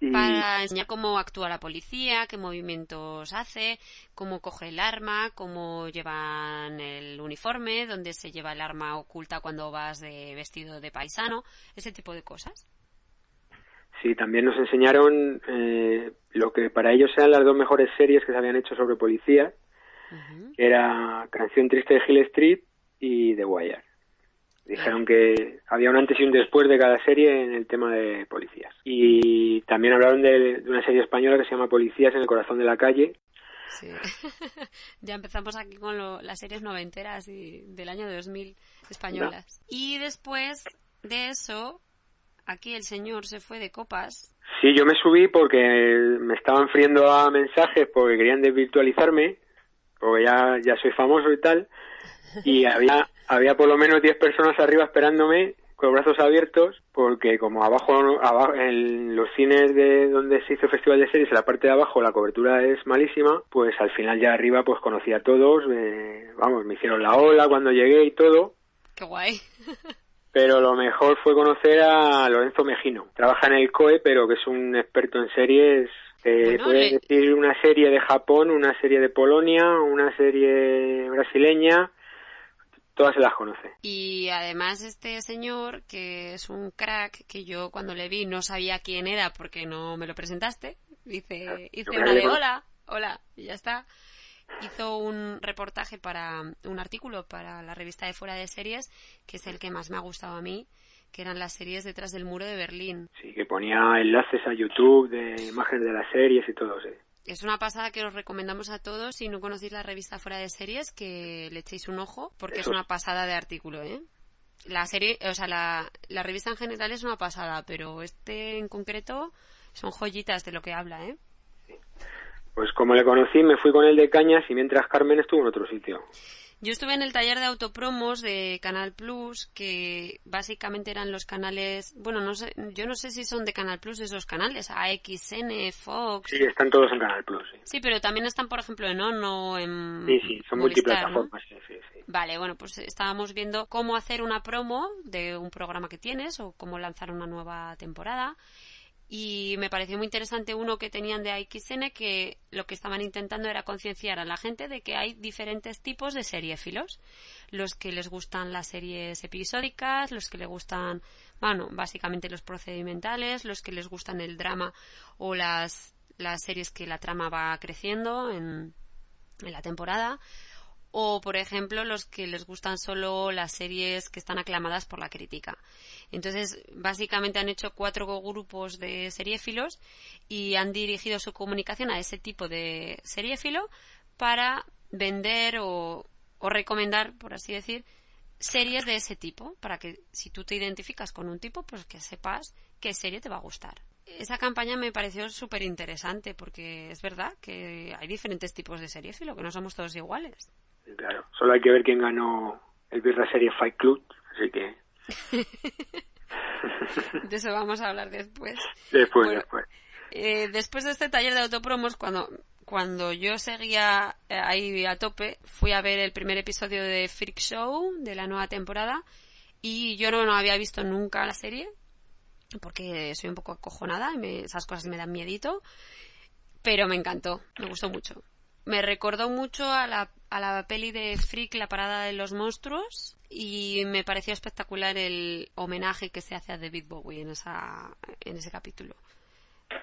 Y Para enseñar cómo actúa la policía, qué movimientos hace, cómo coge el arma, cómo llevan el uniforme, dónde se lleva el arma oculta cuando vas de vestido de paisano, ese tipo de cosas. sí, también nos enseñaron eh, lo que para ellos eran las dos mejores series que se habían hecho sobre policías, Ujú. que era Canción Triste de Hill Street y The Wire. Dijeron que había un antes y un después de cada serie en el tema de policías. Y también hablaron de, de una serie española que se llama Policías en el corazón de la calle, Sí. [LAUGHS] ya empezamos aquí con lo- las series noventeras y del año 2000 españolas. Y después de eso, aquí el señor se fue de copas. Sí, yo me subí porque me estaban friendo a mensajes porque querían desvirtualizarme, porque ya, ya soy famoso y tal, y había, había por lo menos 10 personas arriba esperándome con los brazos abiertos, porque como abajo, abajo en los cines de donde se hizo el Festival de Series, en la parte de abajo la cobertura es malísima, pues al final ya arriba pues conocí a todos, eh, vamos, me hicieron la ola cuando llegué y todo, Qué guay. [LAUGHS] pero lo mejor fue conocer a Lorenzo Mejino. Trabaja en el COE, pero que es un experto en series. Te Bueno, puede le- decir una serie de Japón, una serie de Polonia, una serie brasileña. Todas se las conoce. Y además este señor, que es un crack, que yo cuando le vi no sabía quién era porque no me lo presentaste. Hice, hice una de hola, hola, y ya está. Hizo un reportaje para, un artículo para la revista de Fuera de Series, que es el que más me ha gustado a mí, que eran las series detrás del muro de Berlín. Sí, que ponía enlaces a YouTube de imágenes de las series y todo. Sí. Es una pasada que os recomendamos a todos, si no conocéis la revista Fuera de Series, que le echéis un ojo, porque es una pasada de artículo, ¿eh? La serie, o sea, la, la revista en general es una pasada, pero este en concreto son joyitas de lo que habla, ¿eh? Pues como le conocí, me fui con él de cañas y mientras Carmen estuvo en otro sitio. Yo estuve en el taller de autopromos de Canal Plus, que básicamente eran los canales, bueno, no sé, yo no sé si son de Canal Plus esos canales, AXN, Fox. Sí, están todos en Canal Plus. Sí, Sí, pero también están, por ejemplo, en Ono, en sí, sí, son multiplataformas. Sí, sí, sí. Vale, bueno, pues estábamos viendo cómo hacer una promo de un programa que tienes o cómo lanzar una nueva temporada. Y me pareció muy interesante uno que tenían de AXN que lo que estaban intentando era concienciar a la gente de que hay diferentes tipos de seriéfilos. Los que les gustan las series episódicas, los que les gustan, bueno, básicamente los procedimentales, los que les gustan el drama o las, las series que la trama va creciendo en, en la temporada o por ejemplo los que les gustan solo las series que están aclamadas por la crítica. Entonces, básicamente han hecho cuatro grupos de seriéfilos y han dirigido su comunicación a ese tipo de seriéfilo para vender o, o recomendar, por así decir, series de ese tipo, para que si tú te identificas con un tipo, pues que sepas qué serie te va a gustar. Esa campaña me pareció súper interesante porque es verdad que hay diferentes tipos de seriéfilo, que no somos todos iguales. Claro, solo hay que ver quién ganó el Birra Serie Fight Club, así que [LAUGHS] De eso vamos a hablar después. después, Bueno, después. Eh, después de este taller de autopromos, cuando, cuando yo seguía eh, ahí a tope, fui a ver el primer episodio de Freak Show de la nueva temporada y yo no, no había visto nunca la serie porque soy un poco acojonada y me- esas cosas me dan miedito, pero me encantó, me gustó mucho. Me recordó mucho a la, a la peli de Freak, La Parada de los Monstruos, y me pareció espectacular el homenaje que se hace a David Bowie en, esa, en ese capítulo.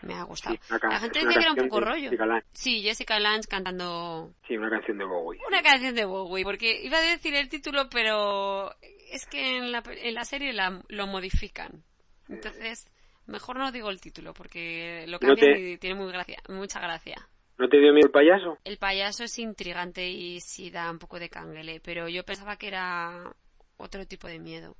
Me ha gustado. Sí, la gente dice que era un poco rollo. Jessica. Sí, Jessica Lange cantando Sí, una canción de Bowie. una canción de Bowie, porque iba a decir el título, pero es que en la, en la serie la- lo modifican. Entonces, mejor no digo el título, porque lo No cambian te- y tiene muy gracia, mucha gracia. ¿No te dio miedo el payaso? El payaso es intrigante y sí da un poco de canguele, pero yo pensaba que era otro tipo de miedo.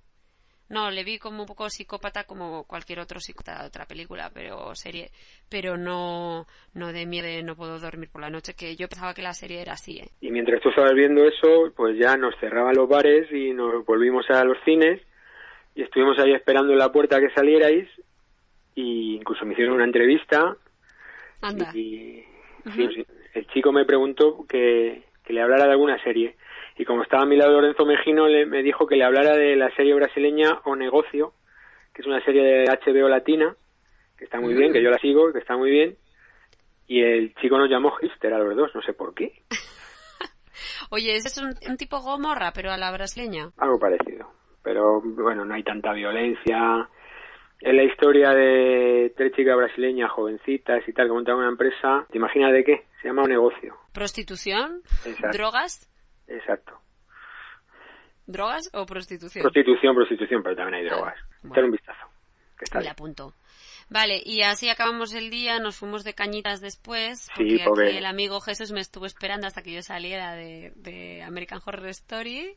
No, le vi como un poco psicópata como cualquier otro psicópata de otra película, pero serie, pero no, no de miedo de no puedo dormir por la noche, que yo pensaba que la serie era así, ¿eh? Y mientras tú estabas viendo eso, pues ya nos cerraban los bares y nos volvimos a los cines y estuvimos ahí esperando en la puerta que salierais y incluso me hicieron una entrevista Anda. y Sí, el chico me preguntó que, que le hablara de alguna serie y como estaba a mi lado Lorenzo Mejino le, me dijo que le hablara de la serie brasileña O Negocio que es una serie de HBO latina que está muy bien, que yo la sigo, que está muy bien y el chico nos llamó hipster a los dos, no sé por qué, [LAUGHS] Oye, ese es un, un tipo gomorra, pero a la brasileña. algo parecido. Pero bueno, no hay tanta violencia. Es la historia de tres chicas brasileñas jovencitas y tal que montan una empresa. ¿Te imaginas de qué? Se llama un negocio. ¿Prostitución? Exacto. ¿Drogas? Exacto. ¿Drogas o prostitución? Prostitución, prostitución, pero también hay drogas. bueno. Echar un vistazo. Que está apunto. Vale, y así acabamos el día, nos fuimos de cañitas después, Sí, porque porque- aquí el amigo Jesús me estuvo esperando hasta que yo saliera de, de American Horror Story.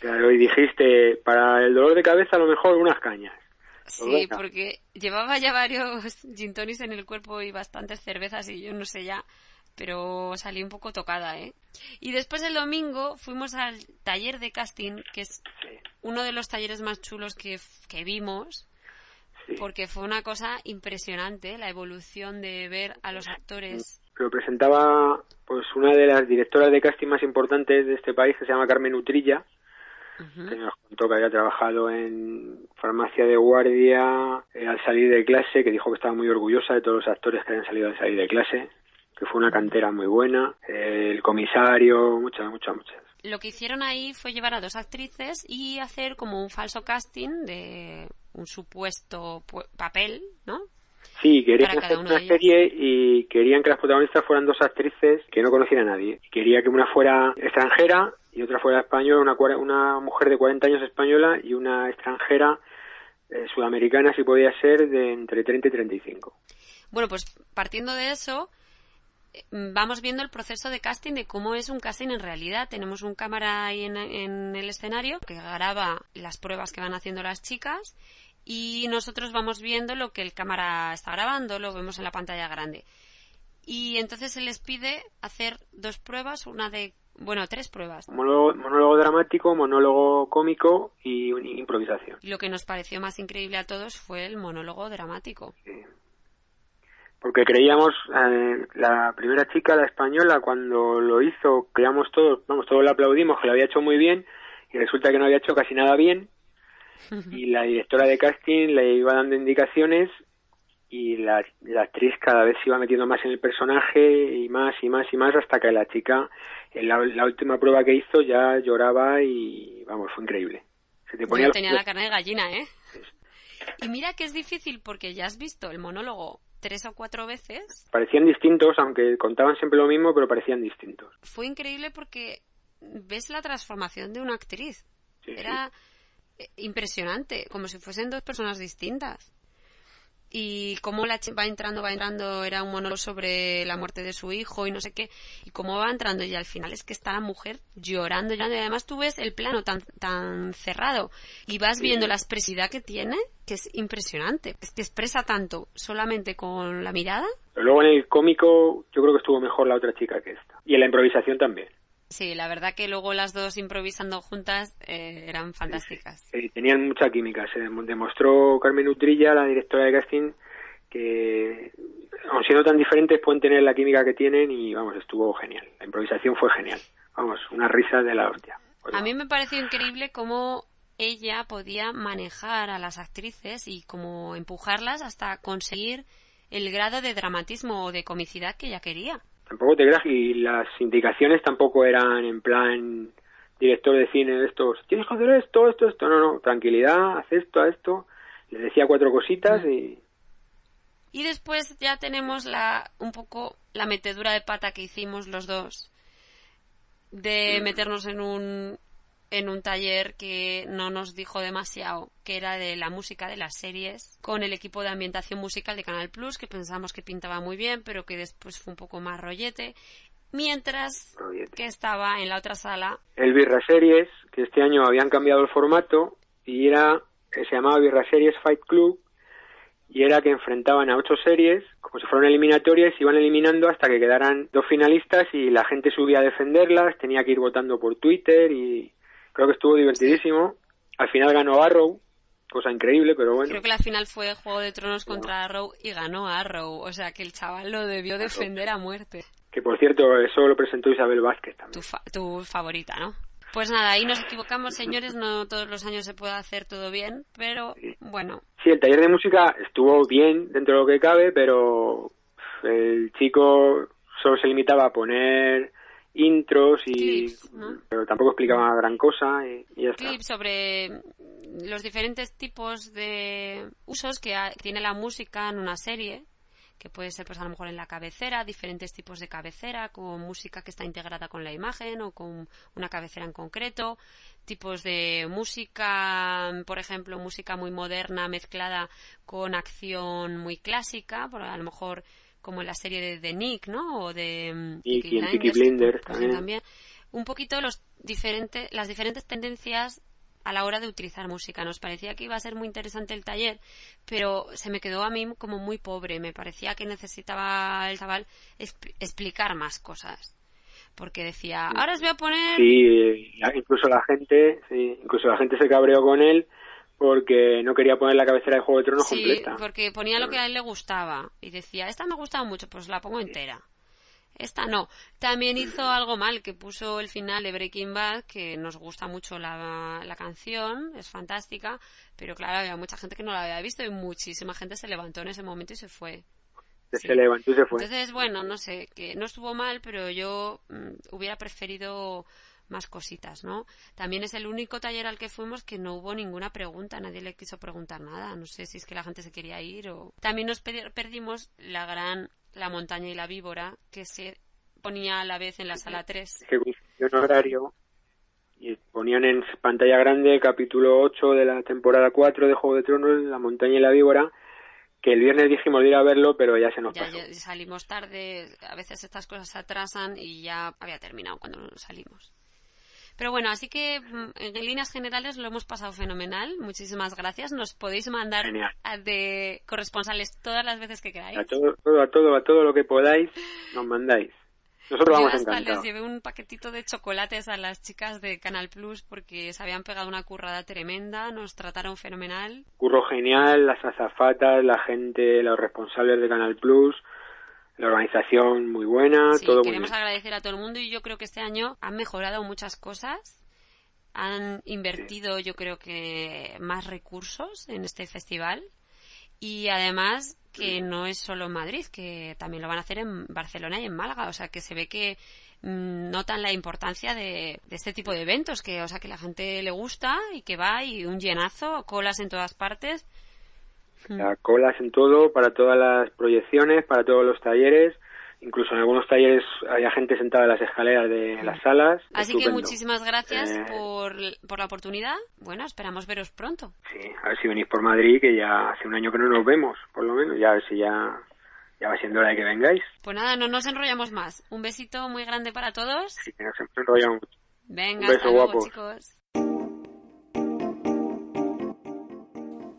Claro, y dijiste, para el dolor de cabeza a lo mejor unas cañas. Sí, venga. porque llevaba ya varios [LAUGHS] gin tonics en el cuerpo y bastantes cervezas y yo no sé ya, pero salí un poco tocada, ¿eh? Y después el domingo fuimos al taller de casting, que es Sí, uno de los talleres más chulos que, que vimos, sí. porque fue una cosa impresionante la evolución de ver a los actores. Lo presentaba pues una de las directoras de casting más importantes de este país, que se llama Carmen Utrilla, Que nos contó que había trabajado en farmacia de guardia eh, al salir de clase, que dijo que estaba muy orgullosa de todos los actores que habían salido al salir de clase, que fue una cantera muy buena, eh, el comisario, muchas, muchas, muchas. Lo que hicieron ahí fue llevar a dos actrices y hacer como un falso casting de un supuesto pu- papel, ¿no? Sí, querían hacer una serie y querían que las protagonistas fueran dos actrices que no conociera a nadie. Quería que una fuera extranjera y otra fuera española, una, una mujer de 40 años española y una extranjera eh, sudamericana, si podía ser, de entre 30 y 35. Bueno, pues partiendo de eso, eh, vamos viendo el proceso de casting de cómo es un casting en realidad. Tenemos un cámara ahí en, en el escenario que graba las pruebas que van haciendo las chicas y nosotros vamos viendo lo que el cámara está grabando, lo vemos en la pantalla grande. Y entonces se les pide hacer dos pruebas, una de, bueno, tres pruebas. Monólogo, monólogo dramático, monólogo cómico y improvisación. Lo que nos pareció más increíble a todos fue el monólogo dramático. Porque creíamos, eh, la primera chica, la española, cuando lo hizo, creíamos todos, vamos, todos le aplaudimos que lo había hecho muy bien y resulta que no había hecho casi nada bien [LAUGHS] y la directora de casting le iba dando indicaciones y la, la actriz cada vez se iba metiendo más en el personaje y más y más y más hasta que la chica en la, la última prueba que hizo ya lloraba y vamos, fue increíble. Se te ponía Yo tenía la carne de gallina, ¿eh? Y mira que es difícil porque ya has visto el monólogo tres o cuatro veces. Parecían distintos, aunque contaban siempre lo mismo, pero parecían distintos. Fue increíble porque ves la transformación de una actriz. Sí, Era eh, impresionante, como si fuesen dos personas distintas. Y cómo la va entrando, va entrando, era un monólogo sobre la muerte de su hijo y no sé qué, y cómo va entrando y al final es que está la mujer llorando, llorando, y además tú ves el plano tan, tan cerrado y vas viendo la expresividad que tiene, que es impresionante, es que expresa tanto solamente con la mirada. Pero luego en el cómico yo creo que estuvo mejor la otra chica que esta. Y en la improvisación también. Sí, la verdad que luego las dos improvisando juntas eh, eran fantásticas. Eh, tenían mucha química. Se dem- demostró Carmen Utrilla, la directora de casting, que aun siendo tan diferentes pueden tener la química que tienen y vamos, estuvo genial. La improvisación fue genial. Vamos, una risa de la hostia. Pues A mí me pareció increíble cómo ella podía manejar a las actrices y como empujarlas hasta conseguir el grado de dramatismo o de comicidad que ella quería. Tampoco te creas, y las indicaciones tampoco eran en plan director de cine de estos, tienes que hacer esto, esto, esto, no, no, tranquilidad, haz esto, haz esto. Les decía cuatro cositas y Y después ya tenemos la un poco la metedura de pata que hicimos los dos de meternos en un en un taller que no nos dijo demasiado, que era de la música de las series, con el equipo de ambientación musical de Canal Plus, que pensamos que pintaba muy bien, pero que después fue un poco más rollete, mientras Rollete. que estaba en la otra sala el Birra Series, que este año habían cambiado el formato y era que se llamaba Birra Series Fight Club y era que enfrentaban a ocho series como si fueran eliminatorias y iban eliminando hasta que quedaran dos finalistas y la gente subía a defenderlas, tenía que ir votando por Twitter y creo que estuvo divertidísimo. Al final ganó Arrow, cosa increíble, pero bueno. Creo que la final fue Juego de Tronos contra Arrow y ganó Arrow. O sea que el chaval lo debió defender a muerte. Que por cierto, eso lo presentó Isabel Vázquez también. Tu, fa- tu favorita, ¿no? Pues nada, ahí nos equivocamos, señores. No todos los años se puede hacer todo bien, pero bueno, Sí, el taller de música estuvo bien dentro de lo que cabe, pero el chico solo se limitaba a poner intros y Clips, ¿no? pero tampoco explicaba gran cosa y, y ya está. clip sobre los diferentes tipos de usos que ha- tiene la música en una serie que puede ser pues a lo mejor en la cabecera, diferentes tipos de cabecera, con música que está integrada con la imagen o con una cabecera en concreto, tipos de música, por ejemplo, música muy moderna mezclada con acción muy clásica, por a lo mejor como en la serie de, de Nick, ¿no? O de mm, Y- Peaky y Peaky Blinders, también. también. Un poquito los diferentes, las diferentes tendencias a la hora de utilizar música. Nos parecía que iba a ser muy interesante el taller, pero se me quedó a mí como muy pobre. Me parecía que necesitaba el chaval expl- explicar más cosas. Porque decía, ahora os voy a poner... Sí, incluso la gente, sí, incluso la gente se cabreó con él porque no quería poner la cabecera de Juego de Tronos Sí, completa. porque ponía lo que a él le gustaba. Y decía, esta me ha gustado mucho, pues la pongo entera. Esta no. También hizo algo mal, que puso el final de Breaking Bad, que nos gusta mucho la, la canción, es fantástica, pero claro, había mucha gente que no la había visto y muchísima gente se levantó en ese momento y se fue. sí. Se levantó y se fue. Entonces, bueno, no sé, que no estuvo mal, pero yo mm, hubiera preferido más cositas, ¿no? También es el único taller al que fuimos que no hubo ninguna pregunta, nadie le quiso preguntar nada, no sé si es que la gente se quería ir o... También nos pe- perdimos la gran La montaña y la víbora, que se ponía a la vez en la sala 3. que coincidió en horario y ponían en pantalla grande capítulo 8 de la temporada 4 de Juego de Tronos, La montaña y la víbora, que el viernes dijimos de ir a verlo, pero ya se nos Ya, pasó. ya salimos tarde, a veces estas cosas se atrasan y ya había terminado cuando salimos. Pero bueno, así que mm, en líneas generales lo hemos pasado fenomenal. Muchísimas gracias. Nos podéis mandar a- de corresponsales todas las veces que queráis. A todo, a todo, a todo lo que podáis, nos mandáis. Nosotros Yo vamos hasta les llevé un paquetito de chocolates a las chicas de Canal Plus porque se habían pegado una currada tremenda, nos trataron fenomenal. Curro genial, las azafatas, la gente, los responsables de Canal Plus, la organización muy buena, Sí, todo muy queremos bien. agradecer a todo el mundo y yo creo que este año han mejorado muchas cosas. Han invertido, yo creo que, más recursos en este festival. Y además que no es solo en Madrid, que también lo van a hacer en Barcelona y en Málaga. O sea, que se ve que mm, notan la importancia de, de este tipo de eventos, que, o sea, que la gente le gusta y que va y un llenazo, colas en todas partes. O sea, colas en todo, para todas las proyecciones, para todos los talleres. Incluso en algunos talleres había gente sentada en las escaleras de las salas. Así que Estupendo. muchísimas gracias Eh, por, por la oportunidad. Bueno, esperamos veros pronto. Sí, a ver si venís por Madrid, que ya hace un año que no nos vemos, por lo menos. Ya a ver si ya, ya va siendo hora de que vengáis. Pues nada, no nos enrollamos más. Un besito muy grande para todos. Así que nos mucho. Venga, Un beso, hasta luego, guapos. chicos.